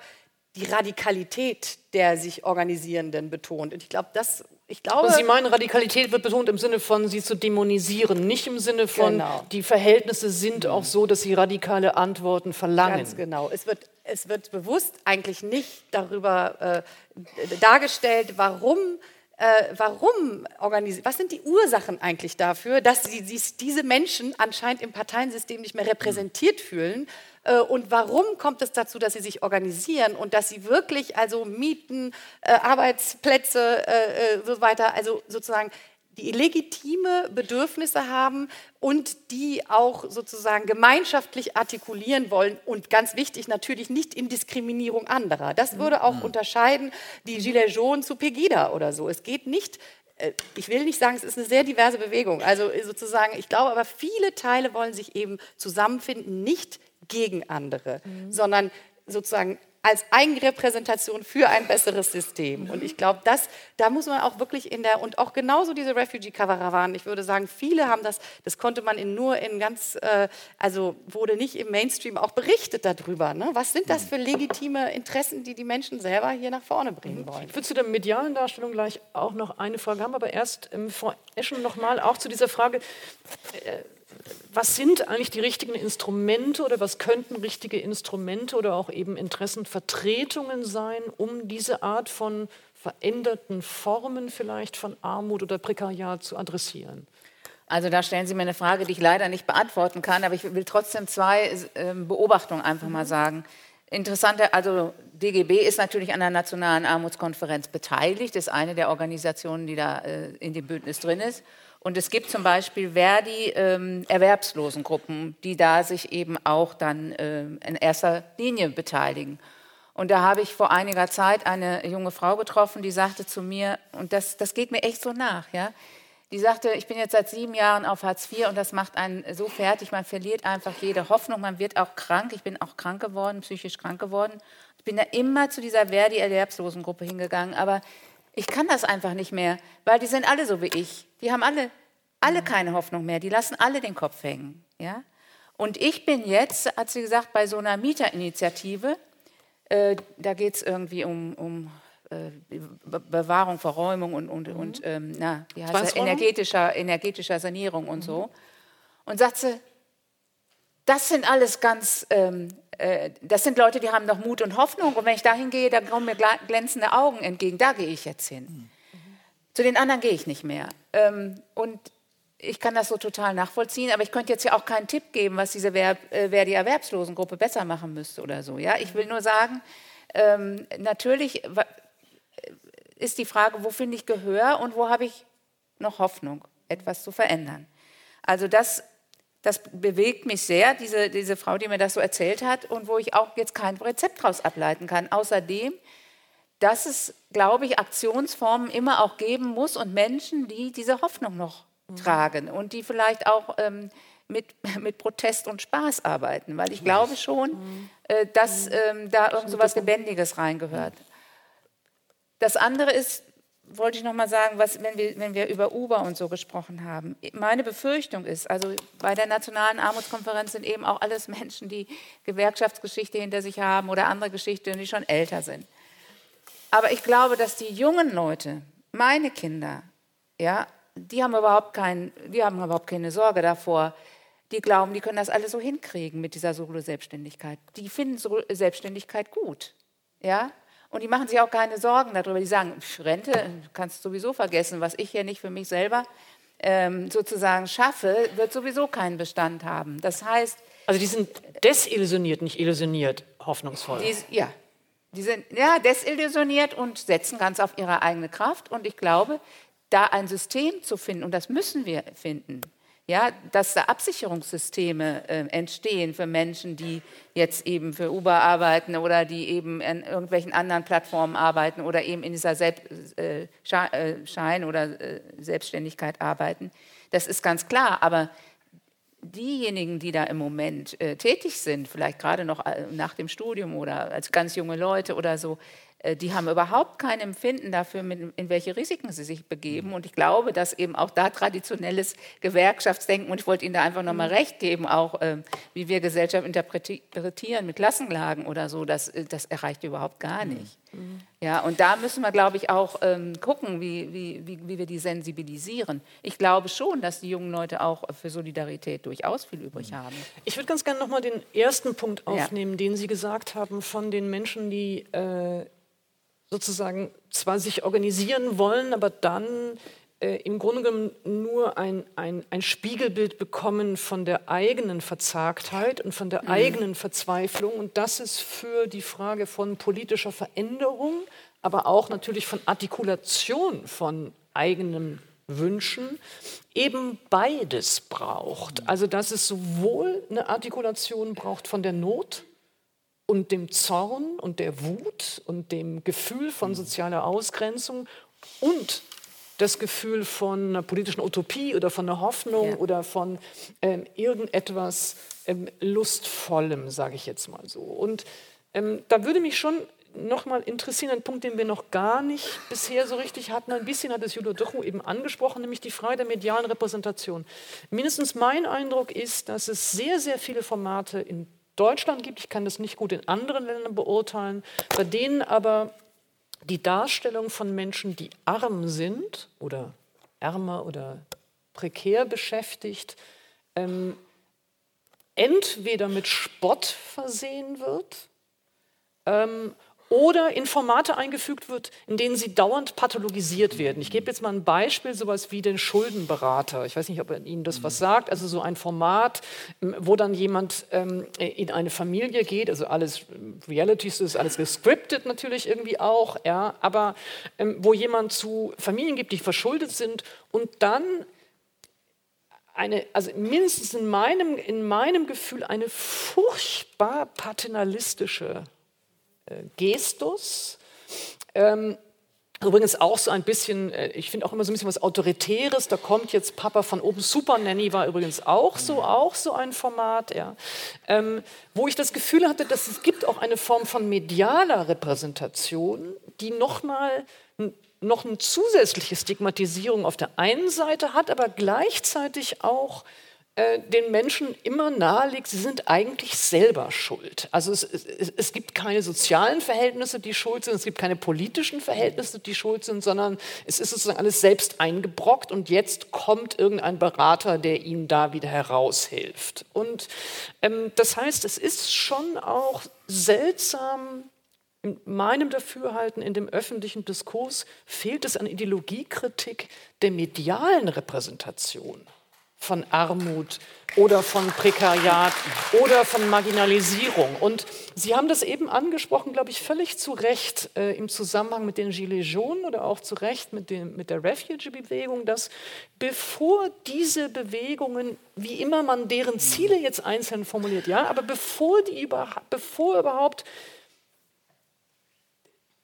die Radikalität der sich Organisierenden betont. Und ich glaube, das ich glaube, Sie meinen, Radikalität wird betont im Sinne von, sie zu dämonisieren, nicht im Sinne von, genau. die Verhältnisse sind auch so, dass sie radikale Antworten verlangen. Ganz genau. Es wird, es wird bewusst eigentlich nicht darüber äh, dargestellt, warum äh, warum organisiert, was sind die Ursachen eigentlich dafür, dass sie, diese Menschen anscheinend im Parteiensystem nicht mehr repräsentiert fühlen und warum kommt es dazu, dass sie sich organisieren und dass sie wirklich also Mieten, äh, Arbeitsplätze, äh, äh so weiter, also sozusagen die legitime Bedürfnisse haben und die auch sozusagen gemeinschaftlich artikulieren wollen und ganz wichtig natürlich nicht in Diskriminierung anderer. Das würde auch mhm. unterscheiden die Gilets jaunes zu Pegida oder so. Es geht nicht äh, ich will nicht sagen, es ist eine sehr diverse Bewegung. Also sozusagen, ich glaube aber, viele Teile wollen sich eben zusammenfinden, nicht gegen andere, mhm. sondern sozusagen als Eigenrepräsentation für ein besseres System. Und ich glaube, da muss man auch wirklich in der, und auch genauso diese Refugee-Karawanen, ich würde sagen, viele haben das, das konnte man in nur in ganz, äh, also wurde nicht im Mainstream auch berichtet darüber. Ne? Was sind das für legitime Interessen, die die Menschen selber hier nach vorne bringen wollen? Ich würde zu der medialen Darstellung gleich auch noch eine Frage haben, aber erst ähm, Frau Eschen nochmal auch zu dieser Frage, äh, was sind eigentlich die richtigen Instrumente oder was könnten richtige Instrumente oder auch eben Interessenvertretungen sein, um diese Art von veränderten Formen vielleicht von Armut oder Prekariat zu adressieren? Also da stellen Sie mir eine Frage, die ich leider nicht beantworten kann, aber ich will trotzdem zwei äh, Beobachtungen einfach mal sagen. Interessante, also DGB ist natürlich an der Nationalen Armutskonferenz beteiligt, ist eine der Organisationen, die da äh, in dem Bündnis drin ist. Und es gibt zum Beispiel Verdi ähm, Erwerbslosengruppen, die da sich eben auch dann ähm, in erster Linie beteiligen. Und da habe ich vor einiger Zeit eine junge Frau getroffen, die sagte zu mir, und das, das geht mir echt so nach, ja, die sagte, ich bin jetzt seit sieben Jahren auf Hartz IV und das macht einen so fertig, man verliert einfach jede Hoffnung, man wird auch krank. Ich bin auch krank geworden, psychisch krank geworden. Ich bin da immer zu dieser Verdi-Erwerbslosengruppe hingegangen, aber ich kann das einfach nicht mehr, weil die sind alle so wie ich. Die haben alle, alle keine Hoffnung mehr. Die lassen alle den Kopf hängen. Ja? Und ich bin jetzt, hat sie gesagt, bei so einer Mieterinitiative, äh, da geht es irgendwie um, um äh, Bewahrung, Verräumung und, und, mhm. und ähm, na, wie heißt das? Energetischer, energetischer Sanierung und mhm. so. Und sagt sie, das sind alles ganz, ähm, äh, das sind Leute, die haben noch Mut und Hoffnung. Und wenn ich dahin gehe, da kommen mir glänzende Augen entgegen. Da gehe ich jetzt hin. Mhm. Zu den anderen gehe ich nicht mehr. Ähm, und ich kann das so total nachvollziehen, aber ich könnte jetzt ja auch keinen Tipp geben, was diese Verb, äh, wer die Erwerbslosengruppe besser machen müsste oder so. Ja, ich will nur sagen, ähm, natürlich ist die Frage, wo finde ich Gehör und wo habe ich noch Hoffnung, etwas zu verändern. Also das, das bewegt mich sehr, diese, diese Frau, die mir das so erzählt hat und wo ich auch jetzt kein Rezept daraus ableiten kann. Außerdem, dass es, glaube ich, Aktionsformen immer auch geben muss und Menschen, die diese Hoffnung noch tragen und die vielleicht auch ähm, mit, mit Protest und Spaß arbeiten, weil ich glaube schon, äh, dass ähm, da irgend so was Lebendiges reingehört. Das andere ist, wollte ich noch mal sagen, was, wenn, wir, wenn wir über Uber und so gesprochen haben. Meine Befürchtung ist, also bei der Nationalen Armutskonferenz sind eben auch alles Menschen, die Gewerkschaftsgeschichte hinter sich haben oder andere Geschichten, die schon älter sind. Aber ich glaube, dass die jungen Leute, meine Kinder, ja, die haben überhaupt, kein, die haben überhaupt keine Sorge davor. Die glauben, die können das alles so hinkriegen mit dieser Solo-Selbstständigkeit. Die finden Selbstständigkeit gut. Ja? Und die machen sich auch keine Sorgen darüber. Die sagen, Rente kannst du sowieso vergessen. Was ich hier nicht für mich selber ähm, sozusagen schaffe, wird sowieso keinen Bestand haben. Das heißt. Also die sind desillusioniert, nicht illusioniert, hoffnungsvoll. Die, ja, die sind ja, desillusioniert und setzen ganz auf ihre eigene Kraft. Und ich glaube, da ein System zu finden, und das müssen wir finden, ja, dass da Absicherungssysteme äh, entstehen für Menschen, die jetzt eben für Uber arbeiten oder die eben an irgendwelchen anderen Plattformen arbeiten oder eben in dieser Selbst, äh, äh Schein- oder äh, Selbstständigkeit arbeiten. Das ist ganz klar, aber diejenigen, die da im Moment äh, tätig sind, vielleicht gerade noch äh, nach dem Studium oder als ganz junge Leute oder so, äh, die haben überhaupt kein Empfinden dafür, in welche Risiken sie sich begeben. Und ich glaube, dass eben auch da traditionelles Gewerkschaftsdenken, und ich wollte Ihnen da einfach nochmal recht geben, auch äh, wie wir Gesellschaft interpretieren mit Klassenlagen oder so, das, äh, das erreicht überhaupt gar nicht. Ja, und da müssen wir, glaube ich, auch ähm, gucken, wie, wie, wie, wie wir die sensibilisieren. Ich glaube schon, dass die jungen Leute auch für Solidarität durchaus viel übrig haben. Ich würde ganz gerne nochmal den ersten Punkt aufnehmen, ja. den Sie gesagt haben von den Menschen, die äh, sozusagen zwar sich organisieren wollen, aber dann äh, im Grunde genommen nur ein, ein, ein, Spiegelbild bekommen von der eigenen Verzagtheit und von der mhm. eigenen Verzweiflung. Und das ist für die Frage von politischer Veränderung, aber auch natürlich von Artikulation von eigenen Wünschen eben beides braucht. Also dass es sowohl eine Artikulation braucht von der Not, und dem Zorn und der Wut und dem Gefühl von sozialer Ausgrenzung und das Gefühl von einer politischen Utopie oder von einer Hoffnung ja. oder von ähm, irgendetwas ähm, Lustvollem, sage ich jetzt mal so. Und ähm, da würde mich schon noch mal interessieren, ein Punkt, den wir noch gar nicht bisher so richtig hatten. Ein bisschen hat es Judo Dochu eben angesprochen, nämlich die Frage der medialen Repräsentation. Mindestens mein Eindruck ist, dass es sehr, sehr viele Formate in Deutschland gibt. Ich kann das nicht gut in anderen Ländern beurteilen, bei denen aber die Darstellung von Menschen, die arm sind oder ärmer oder prekär beschäftigt, ähm, entweder mit Spott versehen wird ähm, oder in Formate eingefügt wird, in denen sie dauernd pathologisiert werden. Ich gebe jetzt mal ein Beispiel, sowas wie den Schuldenberater. Ich weiß nicht, ob Ihnen das was sagt. Also so ein Format, ähm, wo dann jemand ähm, in eine Familie geht, also alles Realities, ist alles gescriptet natürlich irgendwie auch, ja, aber ähm, wo jemand zu Familien gibt, die verschuldet sind und dann eine, also mindestens in meinem, in meinem Gefühl eine furchtbar paternalistische Gestus. Ähm, Übrigens auch so ein bisschen, äh, ich finde auch immer so ein bisschen was Autoritäres. Da kommt jetzt Papa von oben. Super Nanny war übrigens auch so, auch so ein Format, ja. Ähm, wo ich das Gefühl hatte, dass es gibt auch eine Form von medialer Repräsentation, die nochmal noch eine zusätzliche Stigmatisierung auf der einen Seite hat, aber gleichzeitig auch den Menschen immer nahelegt, sie sind eigentlich selber schuld. Also es, es, es, gibt keine sozialen Verhältnisse, die schuld sind, es gibt keine politischen Verhältnisse, die schuld sind, sondern es ist sozusagen alles selbst eingebrockt und jetzt kommt irgendein Berater, der ihnen da wieder heraushilft. Und ähm, das heißt, es ist schon auch seltsam, in meinem Dafürhalten in dem öffentlichen Diskurs fehlt es an Ideologiekritik der medialen Repräsentation von Armut oder von Prekariat oder von Marginalisierung. Und Sie haben das eben angesprochen, glaube ich, völlig zu Recht äh, im Zusammenhang mit den Gilets jaunes oder auch zu Recht mit, dem, mit der Refugee-Bewegung, dass bevor diese Bewegungen, wie immer man deren Ziele jetzt einzeln formuliert, ja, aber bevor, die über, bevor überhaupt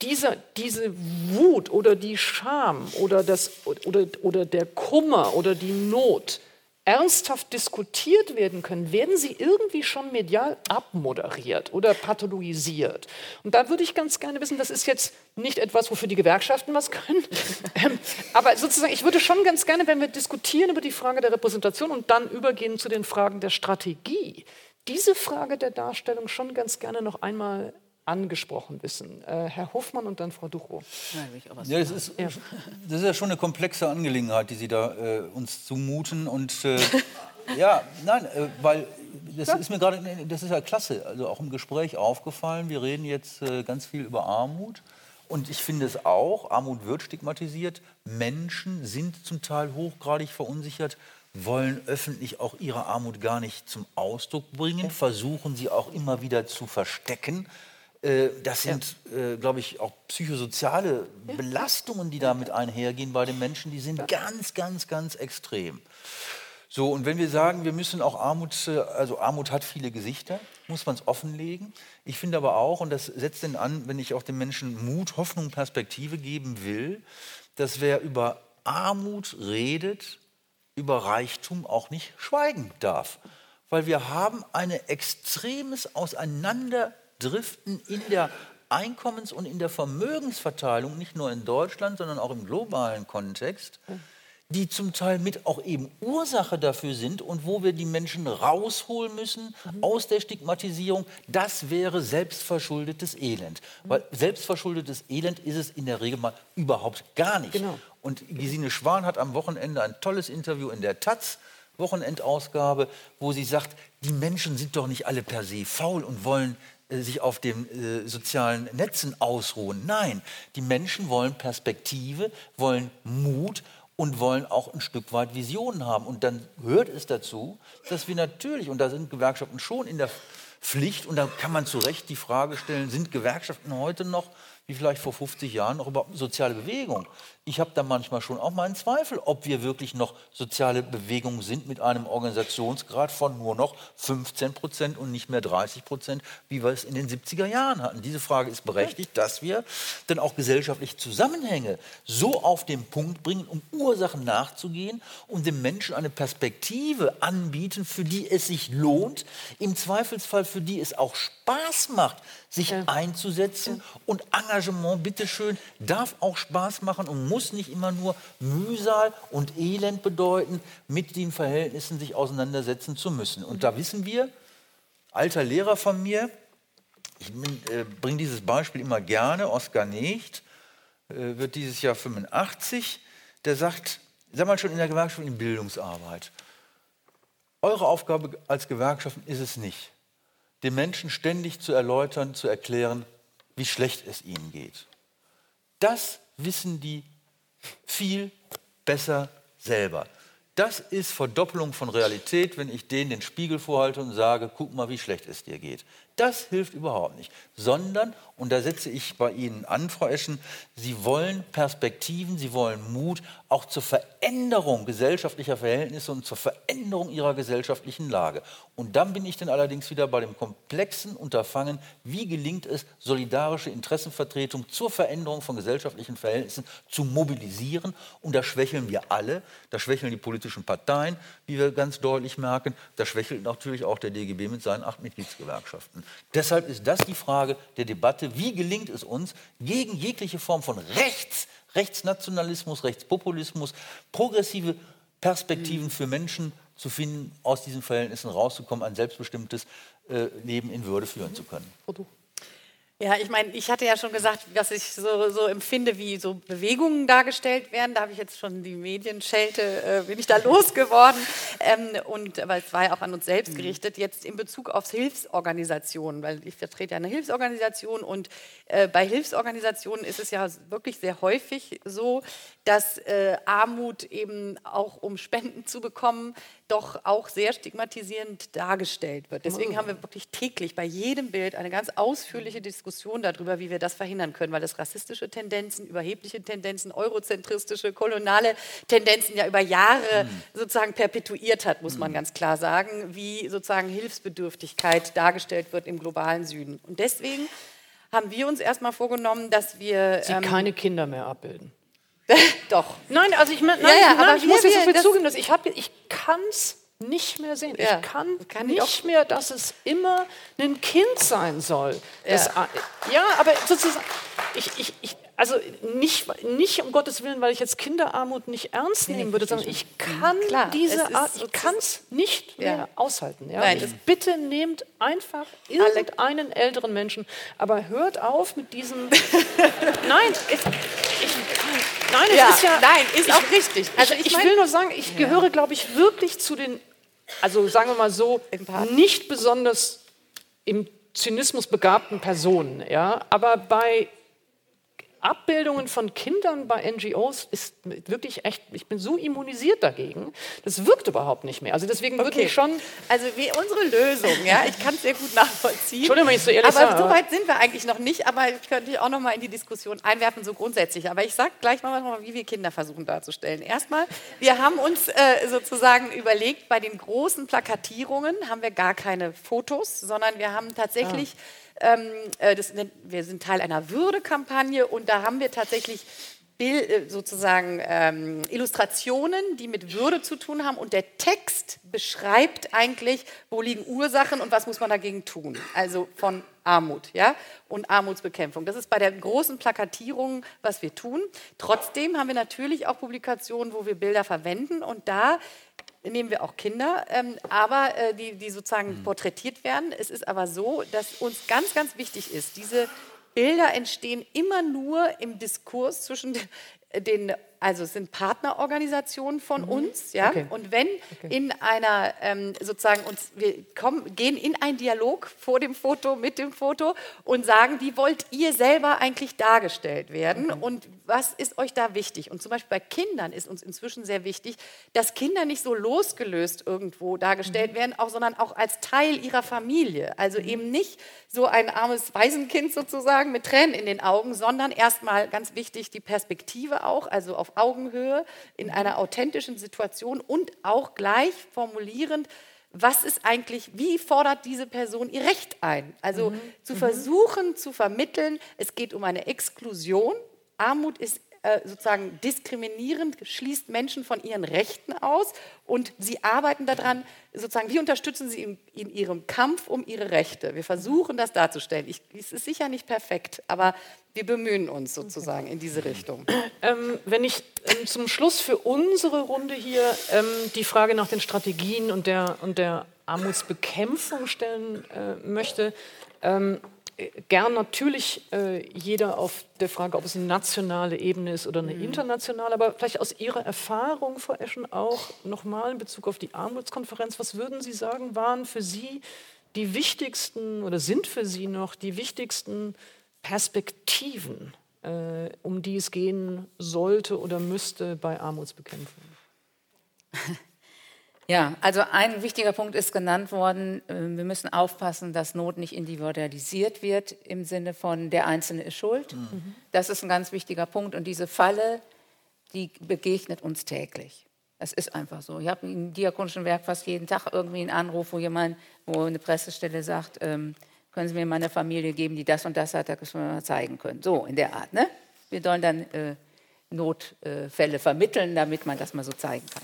diese, diese Wut oder die Scham oder, das, oder, oder der Kummer oder die Not ernsthaft diskutiert werden können, werden sie irgendwie schon medial abmoderiert oder pathologisiert. Und da würde ich ganz gerne wissen, das ist jetzt nicht etwas, wofür die Gewerkschaften was können, ähm, aber sozusagen, ich würde schon ganz gerne, wenn wir diskutieren über die Frage der Repräsentation und dann übergehen zu den Fragen der Strategie, diese Frage der Darstellung schon ganz gerne noch einmal angesprochen wissen. Äh, Herr Hofmann und dann Frau Duchow. Ja, das, ist, ja. das ist ja schon eine komplexe Angelegenheit, die Sie da äh, uns zumuten. Und äh, ja, nein, äh, weil das ja. ist mir gerade, das ist ja klasse, also auch im Gespräch aufgefallen. Wir reden jetzt äh, ganz viel über Armut. Und ich finde es auch, Armut wird stigmatisiert. Menschen sind zum Teil hochgradig verunsichert, wollen öffentlich auch ihre Armut gar nicht zum Ausdruck bringen, versuchen sie auch immer wieder zu verstecken. Äh, das sind, ja. äh, glaube ich, auch psychosoziale ja. Belastungen, die damit einhergehen bei den Menschen, die sind ganz, ganz, ganz extrem. So, und wenn wir sagen, wir müssen auch Armut, äh, also Armut hat viele Gesichter, muss man es offenlegen. Ich finde aber auch, und das setzt denn an, wenn ich auch den Menschen Mut, Hoffnung, Perspektive geben will, dass wer über Armut redet, über Reichtum auch nicht schweigen darf. Weil wir haben ein extremes Auseinander driften in der Einkommens- und in der Vermögensverteilung, nicht nur in Deutschland, sondern auch im globalen Kontext, die zum Teil mit auch eben Ursache dafür sind und wo wir die Menschen rausholen müssen mhm. aus der Stigmatisierung, das wäre selbstverschuldetes Elend. Mhm. Weil selbstverschuldetes Elend ist es in der Regel mal überhaupt gar nicht. Genau. Und Gesine Schwan hat am Wochenende ein tolles Interview in der Taz, Wochenendausgabe, wo sie sagt, die Menschen sind doch nicht alle per se faul und wollen sich auf den äh, sozialen Netzen ausruhen. Nein, die Menschen wollen Perspektive, wollen Mut und wollen auch ein Stück weit Visionen haben. Und dann gehört es dazu, dass wir natürlich, und da sind Gewerkschaften schon in der Pflicht, und da kann man zu Recht die Frage stellen, sind Gewerkschaften heute noch wie vielleicht vor 50 Jahren noch eine soziale Bewegung. Ich habe da manchmal schon auch meinen Zweifel, ob wir wirklich noch soziale Bewegung sind mit einem Organisationsgrad von nur noch 15 Prozent und nicht mehr 30 Prozent, wie wir es in den 70er Jahren hatten. Diese Frage ist berechtigt, dass wir dann auch gesellschaftliche Zusammenhänge so auf den Punkt bringen, um Ursachen nachzugehen und um dem Menschen eine Perspektive anbieten, für die es sich lohnt, im Zweifelsfall für die es auch Spaß macht, sich ja. einzusetzen und Engagement, bitteschön, darf auch Spaß machen und muss nicht immer nur Mühsal und Elend bedeuten, mit den Verhältnissen sich auseinandersetzen zu müssen. Und da wissen wir, alter Lehrer von mir, ich äh, bringe dieses Beispiel immer gerne, Oskar Nicht, äh, wird dieses Jahr 85, der sagt, sag mal schon in der Gewerkschaft in Bildungsarbeit, eure Aufgabe als Gewerkschaften ist es nicht, den Menschen ständig zu erläutern, zu erklären, wie schlecht es ihnen geht. Das wissen die viel besser selber. Das ist Verdoppelung von Realität, wenn ich denen den Spiegel vorhalte und sage, guck mal, wie schlecht es dir geht. Das hilft überhaupt nicht. Sondern, und da setze ich bei Ihnen an, Frau Eschen, Sie wollen Perspektiven, Sie wollen Mut, auch zur Veränderung gesellschaftlicher Verhältnisse und zur Veränderung Ihrer gesellschaftlichen Lage. Und dann bin ich dann allerdings wieder bei dem komplexen Unterfangen, wie gelingt es, solidarische Interessenvertretung zur Veränderung von gesellschaftlichen Verhältnissen zu mobilisieren. Und da schwächeln wir alle, da schwächeln die politischen Parteien, wie wir ganz deutlich merken, da schwächelt natürlich auch der DGB mit seinen acht Mitgliedsgewerkschaften. Deshalb ist das die Frage der Debatte, wie gelingt es uns, gegen jegliche Form von Rechts, Rechtsnationalismus, Rechtspopulismus, progressive Perspektiven für Menschen zu finden, aus diesen Verhältnissen rauszukommen, ein selbstbestimmtes äh, Leben in Würde führen zu können. Ja, ich meine, ich hatte ja schon gesagt, was ich so, so, empfinde, wie so Bewegungen dargestellt werden. Da habe ich jetzt schon die Medienschelte, äh, bin ich da losgeworden. Ähm, und, aber es war ja auch an uns selbst gerichtet. Jetzt in Bezug auf Hilfsorganisationen, weil ich vertrete ja eine Hilfsorganisation und äh, bei Hilfsorganisationen ist es ja wirklich sehr häufig so, dass äh, Armut eben auch um Spenden zu bekommen, doch auch sehr stigmatisierend dargestellt wird. Deswegen haben wir wirklich täglich bei jedem Bild eine ganz ausführliche Diskussion darüber, wie wir das verhindern können, weil das rassistische Tendenzen, überhebliche Tendenzen, eurozentristische, koloniale Tendenzen ja über Jahre mhm. sozusagen perpetuiert hat, muss man mhm. ganz klar sagen, wie sozusagen Hilfsbedürftigkeit dargestellt wird im globalen Süden. Und deswegen haben wir uns erstmal vorgenommen, dass wir... Sie ähm, keine Kinder mehr abbilden. Doch. Nein, also ich, nein, ja, ja, nein, aber ich muss jetzt so viel zugeben, dass ich, ich kann es nicht mehr sehen. Ja, ich kann, kann nicht ich mehr, dass es immer ein Kind sein soll. Das, ja. ja, aber sozusagen, ich, ich, ich, also nicht, nicht um Gottes Willen, weil ich jetzt Kinderarmut nicht ernst nehmen würde, sondern ich kann Klar, diese Art, ich kann es nicht ja. mehr aushalten. Ja? Nein, bitte nehmt einfach irgendeinen älteren Menschen, aber hört auf mit diesem. nein, ich, ich, nein, es ja, ist ja. Nein, ist auch richtig. Also ich, ich will nur sagen, ich gehöre, glaube ich, wirklich zu den, also sagen wir mal so, nicht besonders im Zynismus begabten Personen, ja, aber bei Abbildungen von Kindern bei NGOs ist wirklich echt, ich bin so immunisiert dagegen, das wirkt überhaupt nicht mehr. Also deswegen okay. würde ich schon... Also wie unsere Lösung, ja, ich kann es sehr gut nachvollziehen. Entschuldigung, wenn ich so ehrlich Aber so weit sind wir eigentlich noch nicht, aber ich könnte auch noch mal in die Diskussion einwerfen, so grundsätzlich. Aber ich sage gleich mal, wie wir Kinder versuchen darzustellen. Erstmal, wir haben uns äh, sozusagen überlegt, bei den großen Plakatierungen haben wir gar keine Fotos, sondern wir haben tatsächlich... Ah ähm, äh, das, wir sind Teil einer Würdekampagne und da haben wir tatsächlich Bild, äh, sozusagen ähm, Illustrationen, die mit Würde zu tun haben und der Text beschreibt eigentlich, wo liegen Ursachen und was muss man dagegen tun. Also von Armut ja? und Armutsbekämpfung. Das ist bei der großen Plakatierung, was wir tun. Trotzdem haben wir natürlich auch Publikationen, wo wir Bilder verwenden und da nehmen wir auch Kinder, ähm, aber äh, die, die sozusagen mhm. porträtiert werden. Es ist aber so, dass uns ganz, ganz wichtig ist, diese Bilder entstehen immer nur im Diskurs zwischen den also es sind Partnerorganisationen von mhm. uns, ja. Okay. Und wenn okay. in einer ähm, sozusagen uns, wir kommen, gehen in einen Dialog vor dem Foto, mit dem Foto und sagen, wie wollt ihr selber eigentlich dargestellt werden okay. und was ist euch da wichtig? Und zum Beispiel bei Kindern ist uns inzwischen sehr wichtig, dass Kinder nicht so losgelöst irgendwo dargestellt mhm. werden, auch, sondern auch als Teil ihrer Familie. Also mhm. eben nicht so ein armes Waisenkind sozusagen mit Tränen in den Augen, sondern erstmal ganz wichtig die Perspektive auch, also auf Augenhöhe, in einer authentischen Situation und auch gleich formulierend, was ist eigentlich, wie fordert diese Person ihr Recht ein? Also mhm. zu mhm. versuchen zu vermitteln, es geht um eine Exklusion. Armut ist äh, sozusagen diskriminierend, schließt Menschen von ihren Rechten aus und sie arbeiten daran, sozusagen, wie unterstützen sie in, in ihrem Kampf um ihre Rechte. Wir versuchen das darzustellen. Ich, es ist sicher nicht perfekt, aber wir bemühen uns sozusagen in diese Richtung. Ähm, wenn ich ähm, zum Schluss für unsere Runde hier ähm, die Frage nach den Strategien und der, und der Armutsbekämpfung stellen äh, möchte, ähm, gern natürlich äh, jeder auf der Frage, ob es eine nationale Ebene ist oder eine mhm. internationale, aber vielleicht aus Ihrer Erfahrung, Frau Eschen, auch nochmal in Bezug auf die Armutskonferenz, was würden Sie sagen, waren für Sie die wichtigsten oder sind für Sie noch die wichtigsten Perspektiven, äh, um die es gehen sollte oder müsste bei Armutsbekämpfung? Ja, also ein wichtiger Punkt ist genannt worden, äh, wir müssen aufpassen, dass Not nicht individualisiert wird im Sinne von der Einzelne ist schuld. Mhm. Das ist ein ganz wichtiger Punkt und diese Falle, die begegnet uns täglich. Das ist einfach so. Ich habe im diakonischen Werk fast jeden Tag irgendwie einen Anruf, wo jemand, wo eine Pressestelle sagt, ähm, können Sie mir meine Familie geben, die das und das hat, das wir mal zeigen können. So in der Art. Ne? Wir sollen dann äh, Notfälle vermitteln, damit man das mal so zeigen kann.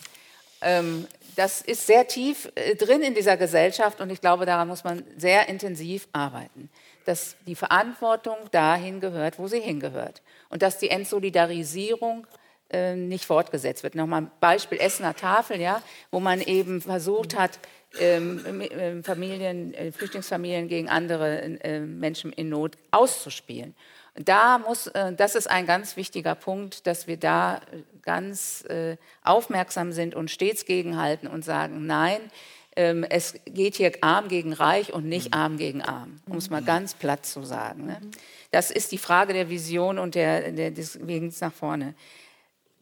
Ähm, das ist sehr tief äh, drin in dieser Gesellschaft und ich glaube, daran muss man sehr intensiv arbeiten. Dass die Verantwortung dahin gehört, wo sie hingehört. Und dass die Entsolidarisierung äh, nicht fortgesetzt wird. Nochmal ein Beispiel Essener Tafel, ja, wo man eben versucht hat, ähm, äh, Familien, äh, Flüchtlingsfamilien gegen andere äh, Menschen in Not auszuspielen. Da muss, äh, das ist ein ganz wichtiger Punkt, dass wir da ganz äh, aufmerksam sind und stets gegenhalten und sagen, nein, ähm, es geht hier arm gegen reich und nicht arm gegen arm, um es mal ganz platt zu sagen. Ne? Das ist die Frage der Vision und der, der, des Wegens nach vorne.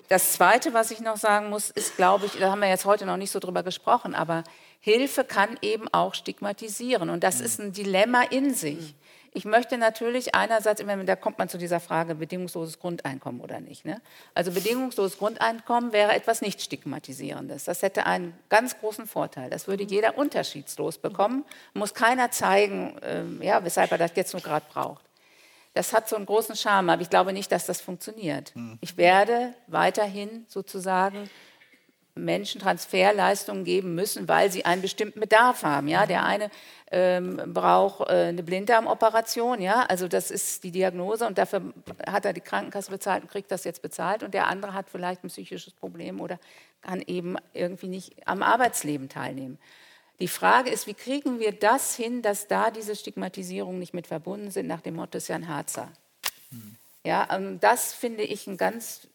Das Zweite, was ich noch sagen muss, ist, glaube ich, da haben wir jetzt heute noch nicht so drüber gesprochen, aber Hilfe kann eben auch stigmatisieren. Und das ist ein Dilemma in sich. Ich möchte natürlich einerseits, da kommt man zu dieser Frage, bedingungsloses Grundeinkommen oder nicht. Ne? Also bedingungsloses Grundeinkommen wäre etwas nicht stigmatisierendes. Das hätte einen ganz großen Vorteil. Das würde jeder unterschiedslos bekommen. Muss keiner zeigen, äh, ja, weshalb er das jetzt nur gerade braucht. Das hat so einen großen Charme, aber ich glaube nicht, dass das funktioniert. Hm. Ich werde weiterhin sozusagen Menschen Transferleistungen geben müssen, weil sie einen bestimmten Bedarf haben. Ja, der eine ähm, braucht äh, eine Blinddarmoperation, ja, also das ist die Diagnose und dafür hat er die Krankenkasse bezahlt und kriegt das jetzt bezahlt und der andere hat vielleicht ein psychisches Problem oder kann eben irgendwie nicht am Arbeitsleben teilnehmen. Die Frage ist, wie kriegen wir das hin, dass da diese Stigmatisierungen nicht mit verbunden sind, nach dem Motto Jan Harzer. Ja, ähm, das finde ich ein ganz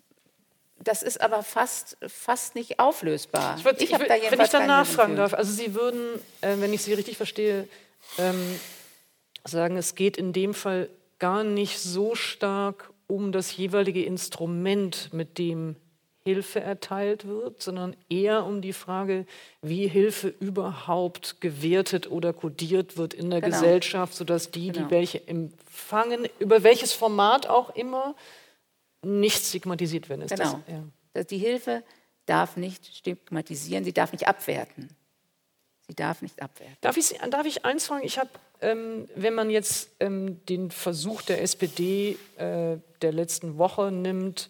das ist aber fast, fast nicht auflösbar. Ich, würd, ich, ich da wenn ich dann nachfragen darf, also Sie würden, äh, wenn ich Sie richtig verstehe, ähm, sagen, es geht in dem Fall gar nicht so stark um das jeweilige Instrument, mit dem Hilfe erteilt wird, sondern eher um die Frage, wie Hilfe überhaupt gewertet oder kodiert wird in der genau. Gesellschaft, sodass die, genau. die welche empfangen, über welches Format auch immer, nicht stigmatisiert werden. Ist genau. Das, ja. Die Hilfe darf nicht stigmatisieren, sie darf nicht abwerten. Sie darf nicht abwerten. Darf ich, darf ich eins fragen? Ich habe, ähm, wenn man jetzt ähm, den Versuch der SPD äh, der letzten Woche nimmt,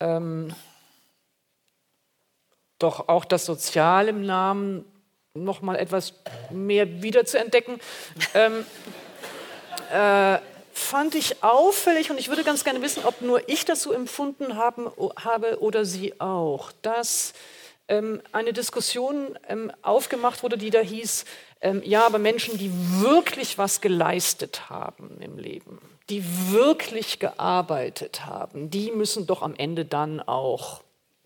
ähm, doch auch das Sozial im Namen noch mal etwas mehr wiederzuentdecken, ähm, äh, fand ich auffällig und ich würde ganz gerne wissen, ob nur ich das so empfunden haben, habe oder Sie auch, dass ähm, eine Diskussion ähm, aufgemacht wurde, die da hieß, ähm, ja, aber Menschen, die wirklich was geleistet haben im Leben, die wirklich gearbeitet haben, die müssen doch am Ende dann auch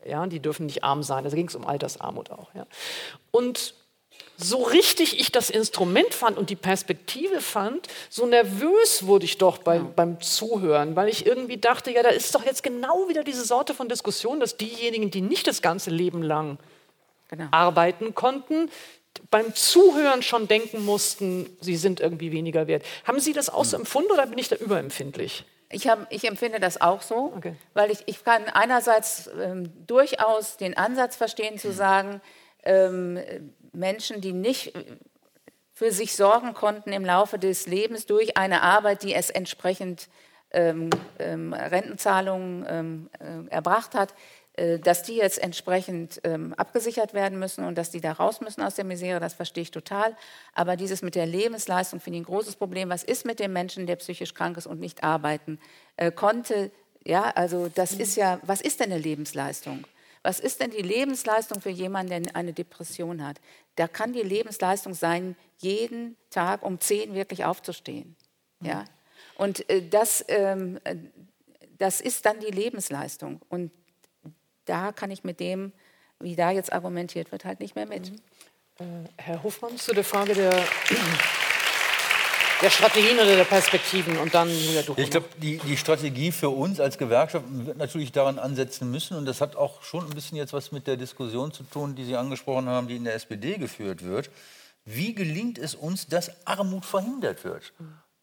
ja, die dürfen nicht arm sein. Da ging es um Altersarmut auch. Ja. Und so richtig ich das Instrument fand und die Perspektive fand, so nervös wurde ich doch bei, beim Zuhören, weil ich irgendwie dachte, ja, da ist doch jetzt genau wieder diese Sorte von Diskussion, dass diejenigen, die nicht das ganze Leben lang genau. arbeiten konnten, beim Zuhören schon denken mussten, sie sind irgendwie weniger wert. Haben Sie das auch so hm. empfunden oder bin ich da überempfindlich? Ich, hab, ich, empfinde das auch so, okay. weil ich, ich kann einerseits ähm, durchaus den Ansatz verstehen zu sagen, ähm, Menschen, die nicht für sich sorgen konnten im Laufe des Lebens durch eine Arbeit, die es entsprechend ähm, ähm Rentenzahlungen ähm, äh, erbracht hat, äh, dass die jetzt entsprechend ähm, abgesichert werden müssen und dass die da raus müssen aus der Misere, das verstehe ich total. Aber dieses mit der Lebensleistung finde ich ein großes Problem. Was ist mit dem Menschen, der psychisch krank ist und nicht arbeiten äh, konnte? Ja, also das ist ja, was ist denn eine Lebensleistung? Was ist denn die Lebensleistung für jemanden, der eine Depression hat? Da kann die Lebensleistung sein, jeden Tag um zehn wirklich aufzustehen. Ja? Und äh, das, ähm, äh, das ist dann die Lebensleistung. Und da kann ich mit dem, wie da jetzt argumentiert wird, halt nicht mehr mit. Mhm. Äh, Herr Hofmann, zu der Frage der, der Strategien oder der Perspektiven und dann Julia Ich glaube, die, die Strategie für uns als Gewerkschaft wird natürlich daran ansetzen müssen und das hat auch schon ein bisschen jetzt was mit der Diskussion zu tun, die Sie angesprochen haben, die in der SPD geführt wird. Wie gelingt es uns, dass Armut verhindert wird?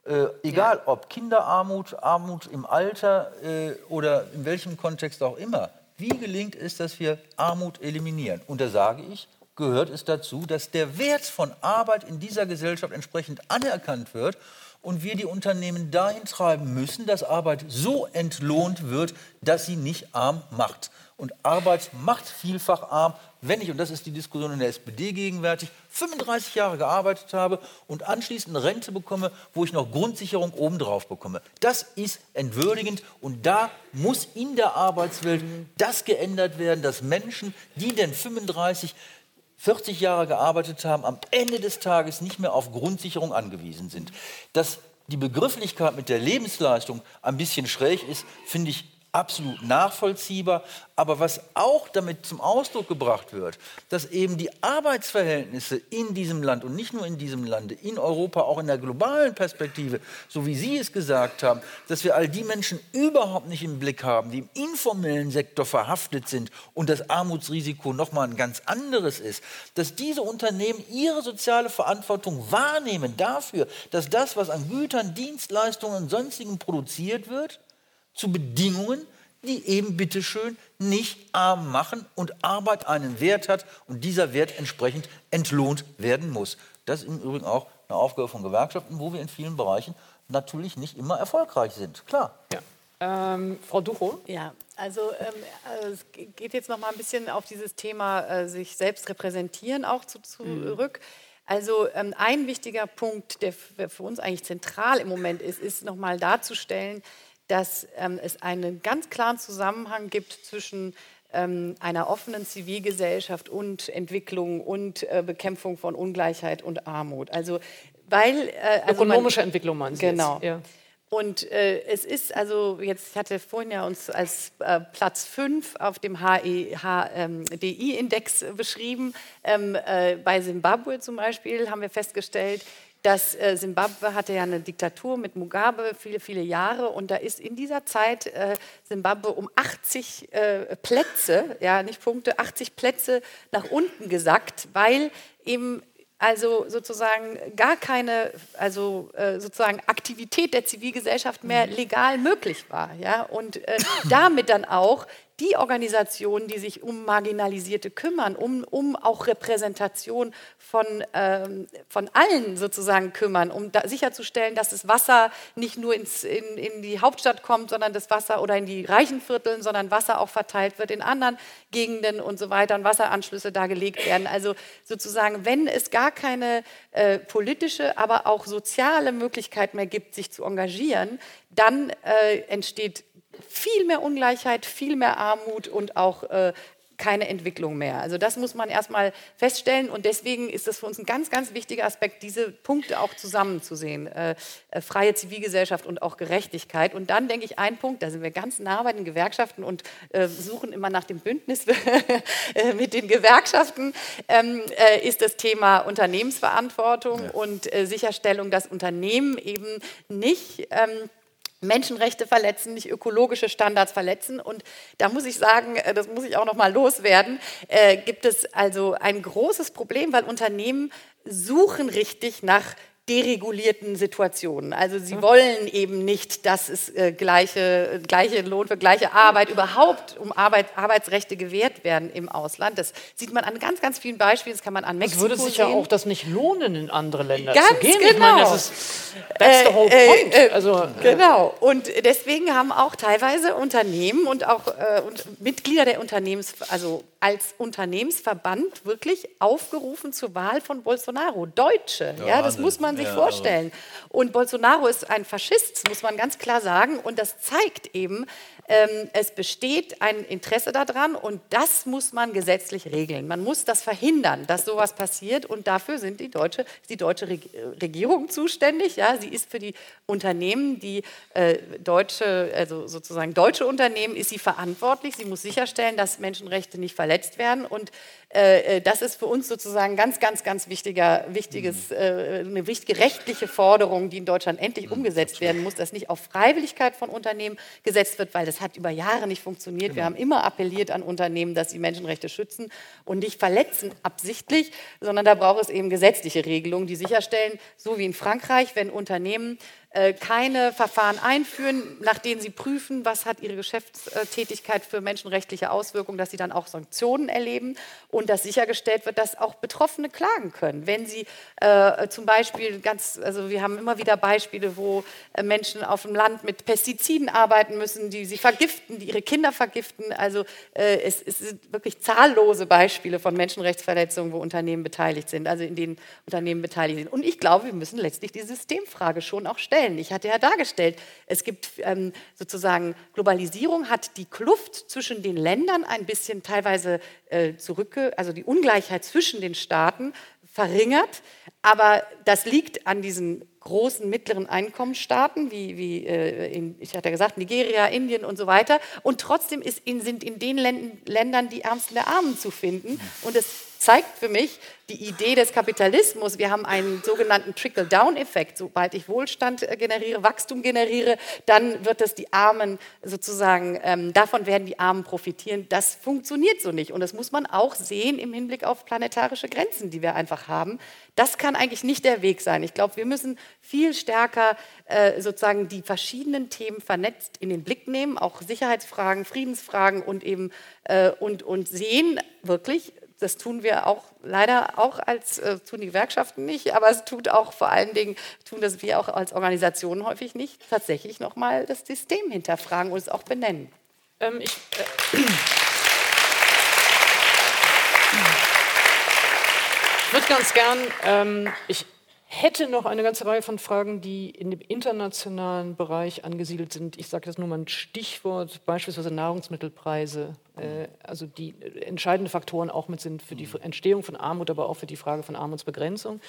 Äh, egal ja. ob Kinderarmut, Armut im Alter äh, oder in welchem Kontext auch immer. Wie gelingt es, dass wir Armut eliminieren? Und da sage ich, gehört es dazu, dass der Wert von Arbeit in dieser Gesellschaft entsprechend anerkannt wird und wir die Unternehmen dahin treiben müssen, dass Arbeit so entlohnt wird, dass sie nicht arm macht. Und Arbeit macht vielfach arm, wenn ich, und das ist die Diskussion in der SPD gegenwärtig, 35 Jahre gearbeitet habe und anschließend eine Rente bekomme, wo ich noch Grundsicherung obendrauf bekomme. Das ist entwürdigend und da muss in der Arbeitswelt das geändert werden, dass Menschen, die denn 35 40 Jahre gearbeitet haben, am Ende des Tages nicht mehr auf Grundsicherung angewiesen sind. Dass die Begrifflichkeit mit der Lebensleistung ein bisschen schräg ist, finde ich absolut nachvollziehbar. Aber was auch damit zum Ausdruck gebracht wird, dass eben die Arbeitsverhältnisse in diesem Land und nicht nur in diesem Lande, in Europa, auch in der globalen Perspektive, so wie Sie es gesagt haben, dass wir all die Menschen überhaupt nicht im Blick haben, die im informellen Sektor verhaftet sind und das Armutsrisiko nochmal ein ganz anderes ist, dass diese Unternehmen ihre soziale Verantwortung wahrnehmen dafür, dass das, was an Gütern, Dienstleistungen und sonstigen produziert wird, zu Bedingungen, die eben bitteschön nicht arm machen und Arbeit einen Wert hat und dieser Wert entsprechend entlohnt werden muss. Das ist im Übrigen auch eine Aufgabe von Gewerkschaften, wo wir in vielen Bereichen natürlich nicht immer erfolgreich sind. Klar. Ja. Ähm, Frau Ducho? Ja, also ähm, es geht jetzt noch mal ein bisschen auf dieses Thema äh, sich selbst repräsentieren auch zu, zurück. Mhm. Also ähm, ein wichtiger Punkt, der für uns eigentlich zentral im Moment ist, ist noch mal darzustellen, dass ähm, es einen ganz klaren Zusammenhang gibt zwischen ähm, einer offenen Zivilgesellschaft und Entwicklung und äh, Bekämpfung von Ungleichheit und Armut. Also weil äh, also ökonomische man, Entwicklung meinen Sie genau. Jetzt? Ja. Und äh, es ist also jetzt, ich hatte vorhin ja uns als äh, Platz 5 auf dem HDI-Index ähm, beschrieben. Ähm, äh, bei Simbabwe zum Beispiel haben wir festgestellt, dass äh, Simbabwe hatte ja eine Diktatur mit Mugabe viele, viele Jahre und da ist in dieser Zeit äh, Simbabwe um 80 äh, Plätze, ja nicht Punkte, 80 Plätze nach unten gesackt, weil eben also sozusagen gar keine also sozusagen Aktivität der Zivilgesellschaft mehr mhm. legal möglich war ja und damit dann auch die Organisationen, die sich um Marginalisierte kümmern, um, um auch Repräsentation von, ähm, von allen sozusagen kümmern, um da sicherzustellen, dass das Wasser nicht nur ins, in, in die Hauptstadt kommt, sondern das Wasser oder in die reichen Vierteln, sondern Wasser auch verteilt wird in anderen Gegenden und so weiter und Wasseranschlüsse da gelegt werden. Also sozusagen, wenn es gar keine äh, politische, aber auch soziale Möglichkeit mehr gibt, sich zu engagieren, dann äh, entsteht viel mehr Ungleichheit, viel mehr Armut und auch äh, keine Entwicklung mehr. Also das muss man erstmal feststellen und deswegen ist es für uns ein ganz, ganz wichtiger Aspekt, diese Punkte auch zusammenzusehen. Äh, äh, freie Zivilgesellschaft und auch Gerechtigkeit. Und dann denke ich, ein Punkt, da sind wir ganz nah bei den Gewerkschaften und äh, suchen immer nach dem Bündnis äh, mit den Gewerkschaften, ähm, äh, ist das Thema Unternehmensverantwortung ja. und äh, Sicherstellung, dass Unternehmen eben nicht... Ähm, Menschenrechte verletzen, nicht ökologische Standards verletzen. Und da muss ich sagen, äh, das muss ich auch noch mal loswerden, äh, gibt es also ein großes Problem, weil Unternehmen suchen richtig nach deregulierten Situationen. Also sie mhm. wollen eben nicht, dass es äh, gleiche, gleiche Lohn für gleiche Arbeit überhaupt um Arbeit, Arbeitsrechte gewährt werden im Ausland. Das sieht man an ganz, ganz vielen Beispielen. Das kann man an Mexiko sehen. Es würde sich sehen. ja auch das nicht lohnen, in andere Länder ganz zu gehen. Genau. Ich meine, das ist that's the whole äh, point. Äh, also, genau. Und deswegen haben auch teilweise Unternehmen und auch äh, und Mitglieder der Unternehmens, also als Unternehmensverband wirklich aufgerufen zur Wahl von Bolsonaro. Deutsche, ja, ja das muss man sich ja, vorstellen. Und Bolsonaro ist ein Faschist, muss man ganz klar sagen. Und das zeigt eben, ähm, es besteht ein Interesse daran und das muss man gesetzlich regeln. Man muss das verhindern, dass sowas passiert und dafür sind die deutsche, die deutsche Regierung zuständig. Ja, sie ist für die Unternehmen, die äh, deutsche, also sozusagen deutsche Unternehmen, ist sie verantwortlich. Sie muss sicherstellen, dass Menschenrechte nicht verletzt werden und äh, äh, das ist für uns sozusagen ganz, ganz, ganz wichtiger, wichtiges, mhm. äh, eine wichtige rechtliche Forderung, die in Deutschland endlich mhm, umgesetzt werden muss, dass nicht auf Freiwilligkeit von Unternehmen gesetzt wird, weil das hat über Jahre nicht funktioniert. Genau. Wir haben immer appelliert an Unternehmen, dass sie Menschenrechte schützen und nicht verletzen absichtlich, sondern da braucht es eben gesetzliche Regelungen, die sicherstellen, so wie in Frankreich, wenn Unternehmen äh, keine Verfahren einführen, nach denen sie prüfen, was hat ihre Geschäftstätigkeit für menschenrechtliche Auswirkungen, dass sie dann auch Sanktionen erleben und dass sichergestellt wird, dass auch Betroffene klagen können. Wenn sie äh, zum Beispiel ganz, also wir haben immer wieder Beispiele, wo äh, Menschen auf dem Land mit Pestiziden arbeiten müssen, die sie vergiften, die ihre Kinder vergiften. Also äh, es, es sind wirklich zahllose Beispiele von Menschenrechtsverletzungen, wo Unternehmen beteiligt sind, also in denen Unternehmen beteiligt sind. Und ich glaube, wir müssen letztlich die Systemfrage schon auch stellen. Ich hatte ja dargestellt, es gibt ähm, sozusagen Globalisierung hat die Kluft zwischen den Ländern ein bisschen teilweise äh, zurückge, also die Ungleichheit zwischen den Staaten verringert. Aber das liegt an diesen großen mittleren Einkommensstaaten, wie, wie äh, in, ich hatte ja gesagt, Nigeria, Indien und so weiter. Und trotzdem in, sind in den Ländern die Ärmsten der Armen zu finden. Und es zeigt für mich die Idee des Kapitalismus. Wir haben einen sogenannten Trickle-Down-Effekt. Sobald ich Wohlstand äh, generiere, Wachstum generiere, dann wird es die Armen sozusagen, ähm, davon werden die Armen profitieren. Das funktioniert so nicht. Und das muss man auch sehen im Hinblick auf planetarische Grenzen, die wir einfach haben. Das kann eigentlich nicht der Weg sein. Ich glaube, wir müssen viel stärker äh, sozusagen die verschiedenen Themen vernetzt in den Blick nehmen, auch Sicherheitsfragen, Friedensfragen und eben äh, und, und sehen wirklich, das tun wir auch leider auch als, äh, tun die Gewerkschaften nicht, aber es tut auch vor allen Dingen, tun das wir auch als Organisationen häufig nicht, tatsächlich nochmal das System hinterfragen und es auch benennen. Ähm, ich, äh, ich würde ganz gern, ähm, ich hätte noch eine ganze Reihe von Fragen, die in dem internationalen Bereich angesiedelt sind. Ich sage jetzt nur mal ein Stichwort, beispielsweise Nahrungsmittelpreise, also die entscheidende Faktoren auch mit sind für die Entstehung von Armut, aber auch für die Frage von Armutsbegrenzung.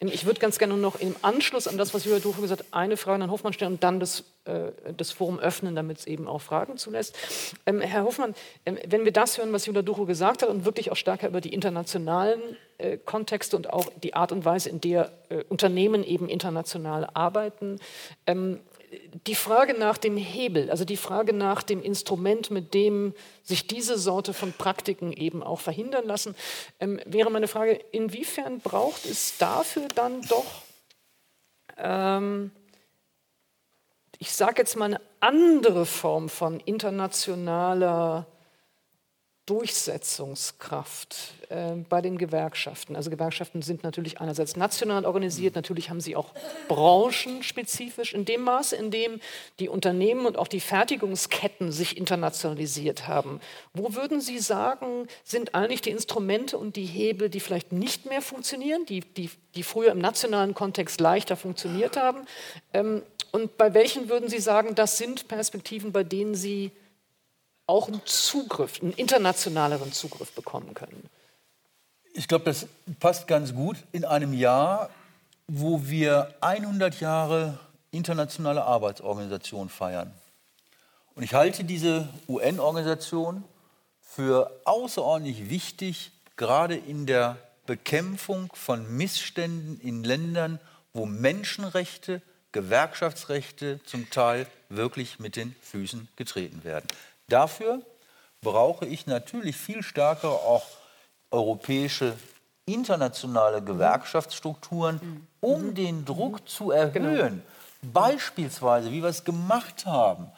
Ähm, ich würde ganz gerne noch im Anschluss an das, was Julia Duche gesagt hat, eine Frage an Hofmann stellen und dann das, äh, das Forum öffnen, damit es eben auch Fragen zulässt. Ähm, Herr Hofmann, ähm, wenn wir das hören, was Julia Duche gesagt hat und wirklich auch stärker über die internationalen äh, Kontexte und auch die Art und Weise, in der äh, Unternehmen eben international arbeiten. Die Frage nach dem Hebel, also die Frage nach dem Instrument, mit dem sich diese Sorte von Praktiken eben auch verhindern lassen, ähm, wäre meine Frage, inwiefern braucht es dafür dann doch, ähm, ich sage jetzt mal eine andere Form von internationaler Durchsetzungskraft äh, bei den Gewerkschaften. Also Gewerkschaften sind natürlich einerseits national organisiert, natürlich haben sie auch branchenspezifisch in dem Maße, in dem die Unternehmen und auch die Fertigungsketten sich internationalisiert haben. Wo würden Sie sagen, sind eigentlich die Instrumente und die Hebel, die vielleicht nicht mehr funktionieren, die, die, die früher im nationalen Kontext leichter funktioniert haben? Ähm, und bei welchen würden Sie sagen, das sind Perspektiven, bei denen Sie auch einen Zugriff, einen internationaleren Zugriff bekommen können? Ich glaube, das passt ganz gut in einem Jahr, wo wir 100 Jahre internationale Arbeitsorganisation feiern. Und ich halte diese UN-Organisation für außerordentlich wichtig, gerade in der Bekämpfung von Missständen in Ländern, wo Menschenrechte, Gewerkschaftsrechte zum Teil wirklich mit den Füßen getreten werden. Dafür brauche ich natürlich viel stärker auch europäische internationale Gewerkschaftsstrukturen, um mhm. den Druck zu erhöhen. Genau. Beispielsweise, wie wir es gemacht haben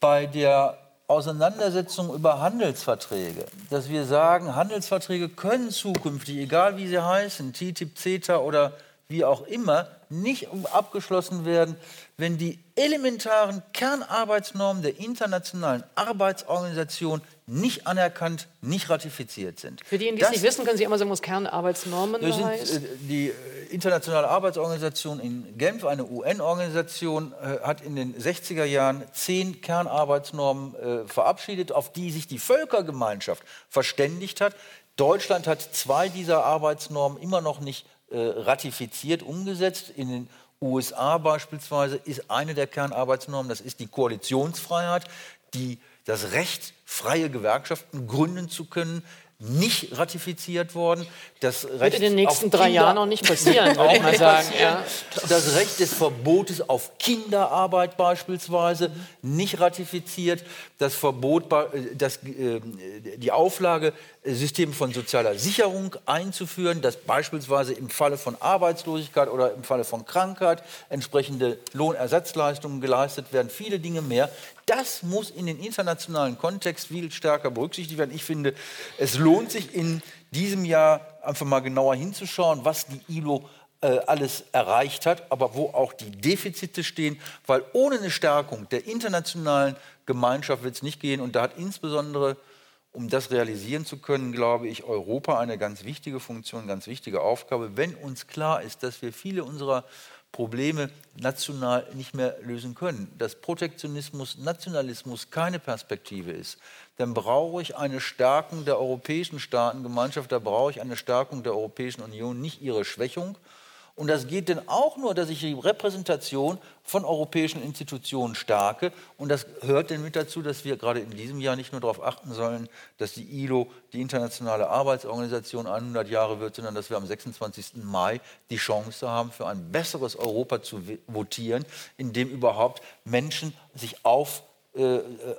bei der Auseinandersetzung über Handelsverträge, dass wir sagen, Handelsverträge können zukünftig, egal wie sie heißen, TTIP, CETA oder wie auch immer, nicht abgeschlossen werden, wenn die elementaren Kernarbeitsnormen der Internationalen Arbeitsorganisation nicht anerkannt, nicht ratifiziert sind. Für diejenigen, die es nicht wissen, können Sie einmal sagen, was Kernarbeitsnormen das sind, heißt? Äh, die äh, Internationale Arbeitsorganisation in Genf, eine UN-Organisation, äh, hat in den 60er Jahren zehn Kernarbeitsnormen äh, verabschiedet, auf die sich die Völkergemeinschaft verständigt hat. Deutschland hat zwei dieser Arbeitsnormen immer noch nicht äh, ratifiziert, umgesetzt. In den USA beispielsweise ist eine der Kernarbeitsnormen, das ist die Koalitionsfreiheit, die das Recht, freie Gewerkschaften gründen zu können, nicht ratifiziert worden. Das Wird Recht in den nächsten drei Kinder- Jahren noch nicht passieren, würde ich mal sagen. Ja. Das Recht des Verbotes auf Kinderarbeit beispielsweise nicht ratifiziert. Das Verbot, äh, das, äh, die Auflage, äh, Systeme von sozialer Sicherung einzuführen, dass beispielsweise im Falle von Arbeitslosigkeit oder im Falle von Krankheit entsprechende Lohnersatzleistungen geleistet werden, viele Dinge mehr. Das muss in den internationalen Kontext viel stärker berücksichtigt werden. Ich finde, es lohnt sich in diesem Jahr einfach mal genauer hinzuschauen, was die ILO äh, alles erreicht hat, aber wo auch die Defizite stehen, weil ohne eine Stärkung der internationalen Gemeinschaft wird es nicht gehen. Und da hat insbesondere, um das realisieren zu können, glaube ich, Europa eine ganz wichtige Funktion, ganz wichtige Aufgabe, wenn uns klar ist, dass wir viele unserer Probleme national nicht mehr lösen können, dass Protektionismus, Nationalismus keine Perspektive ist, dann brauche ich eine Stärkung der europäischen Staatengemeinschaft, da brauche ich eine Stärkung der Europäischen Union, nicht ihre Schwächung. Und das geht denn auch nur, dass ich die Repräsentation von europäischen Institutionen stärke. Und das hört denn mit dazu, dass wir gerade in diesem Jahr nicht nur darauf achten sollen, dass die ILO, die Internationale Arbeitsorganisation, 100 Jahre wird, sondern dass wir am 26. Mai die Chance haben, für ein besseres Europa zu votieren, in dem überhaupt Menschen sich auf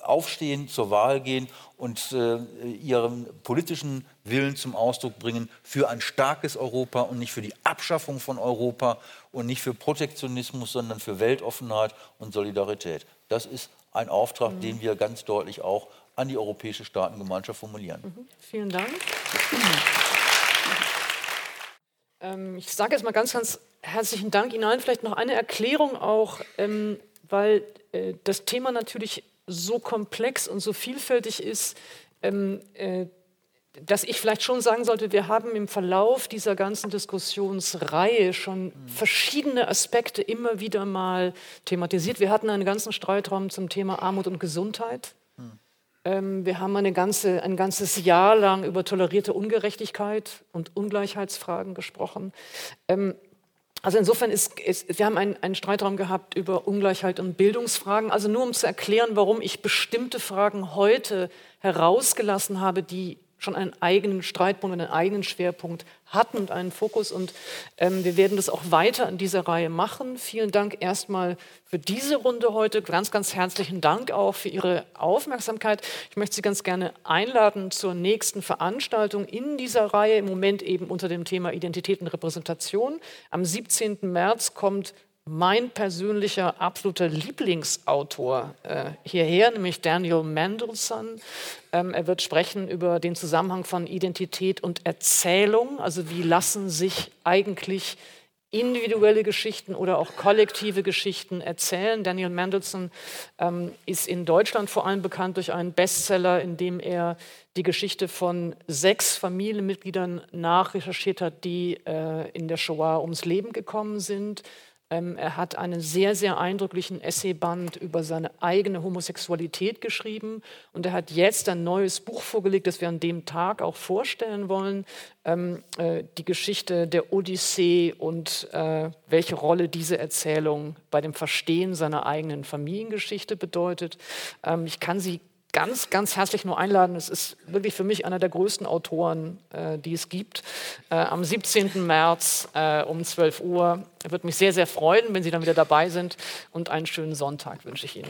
aufstehen, zur Wahl gehen und äh, ihren politischen Willen zum Ausdruck bringen für ein starkes Europa und nicht für die Abschaffung von Europa und nicht für Protektionismus, sondern für Weltoffenheit und Solidarität. Das ist ein Auftrag, den wir ganz deutlich auch an die europäische Staatengemeinschaft formulieren. Vielen Dank. Ähm, ich sage jetzt mal ganz, ganz herzlichen Dank Ihnen allen. Vielleicht noch eine Erklärung auch, ähm, weil äh, das Thema natürlich so komplex und so vielfältig ist, ähm, äh, dass ich vielleicht schon sagen sollte, wir haben im Verlauf dieser ganzen Diskussionsreihe schon verschiedene Aspekte immer wieder mal thematisiert. Wir hatten einen ganzen Streitraum zum Thema Armut und Gesundheit. Ähm, wir haben eine ganze, ein ganzes Jahr lang über tolerierte Ungerechtigkeit und Ungleichheitsfragen gesprochen. Ähm, also insofern ist, ist wir haben einen, einen Streitraum gehabt über Ungleichheit und Bildungsfragen. Also nur um zu erklären, warum ich bestimmte Fragen heute herausgelassen habe, die schon einen eigenen Streitpunkt, einen eigenen Schwerpunkt hatten und einen Fokus. Und ähm, wir werden das auch weiter in dieser Reihe machen. Vielen Dank erstmal für diese Runde heute. Ganz, ganz herzlichen Dank auch für Ihre Aufmerksamkeit. Ich möchte Sie ganz gerne einladen zur nächsten Veranstaltung in dieser Reihe, im Moment eben unter dem Thema Identität und Repräsentation. Am 17. März kommt mein persönlicher absoluter Lieblingsautor äh, hierher, nämlich Daniel Mendelssohn. Ähm, er wird sprechen über den Zusammenhang von Identität und Erzählung, also wie lassen sich eigentlich individuelle Geschichten oder auch kollektive Geschichten erzählen. Daniel Mendelssohn ähm, ist in Deutschland vor allem bekannt durch einen Bestseller, in dem er die Geschichte von sechs Familienmitgliedern nachrecherchiert hat, die äh, in der Shoah ums Leben gekommen sind. Ähm, er hat einen sehr, sehr eindrücklichen Essayband über seine eigene Homosexualität geschrieben und er hat jetzt ein neues Buch vorgelegt, das wir an dem Tag auch vorstellen wollen. Ähm, äh, die Geschichte der Odyssee und äh, welche Rolle diese Erzählung bei dem Verstehen seiner eigenen Familiengeschichte bedeutet. Ähm, ich kann Sie ganz, ganz herzlich nur einladen. Es ist wirklich für mich einer der größten Autoren, äh, die es gibt. Äh, am 17. März äh, um 12 Uhr. Würde mich sehr, sehr freuen, wenn Sie dann wieder dabei sind. Und einen schönen Sonntag wünsche ich Ihnen.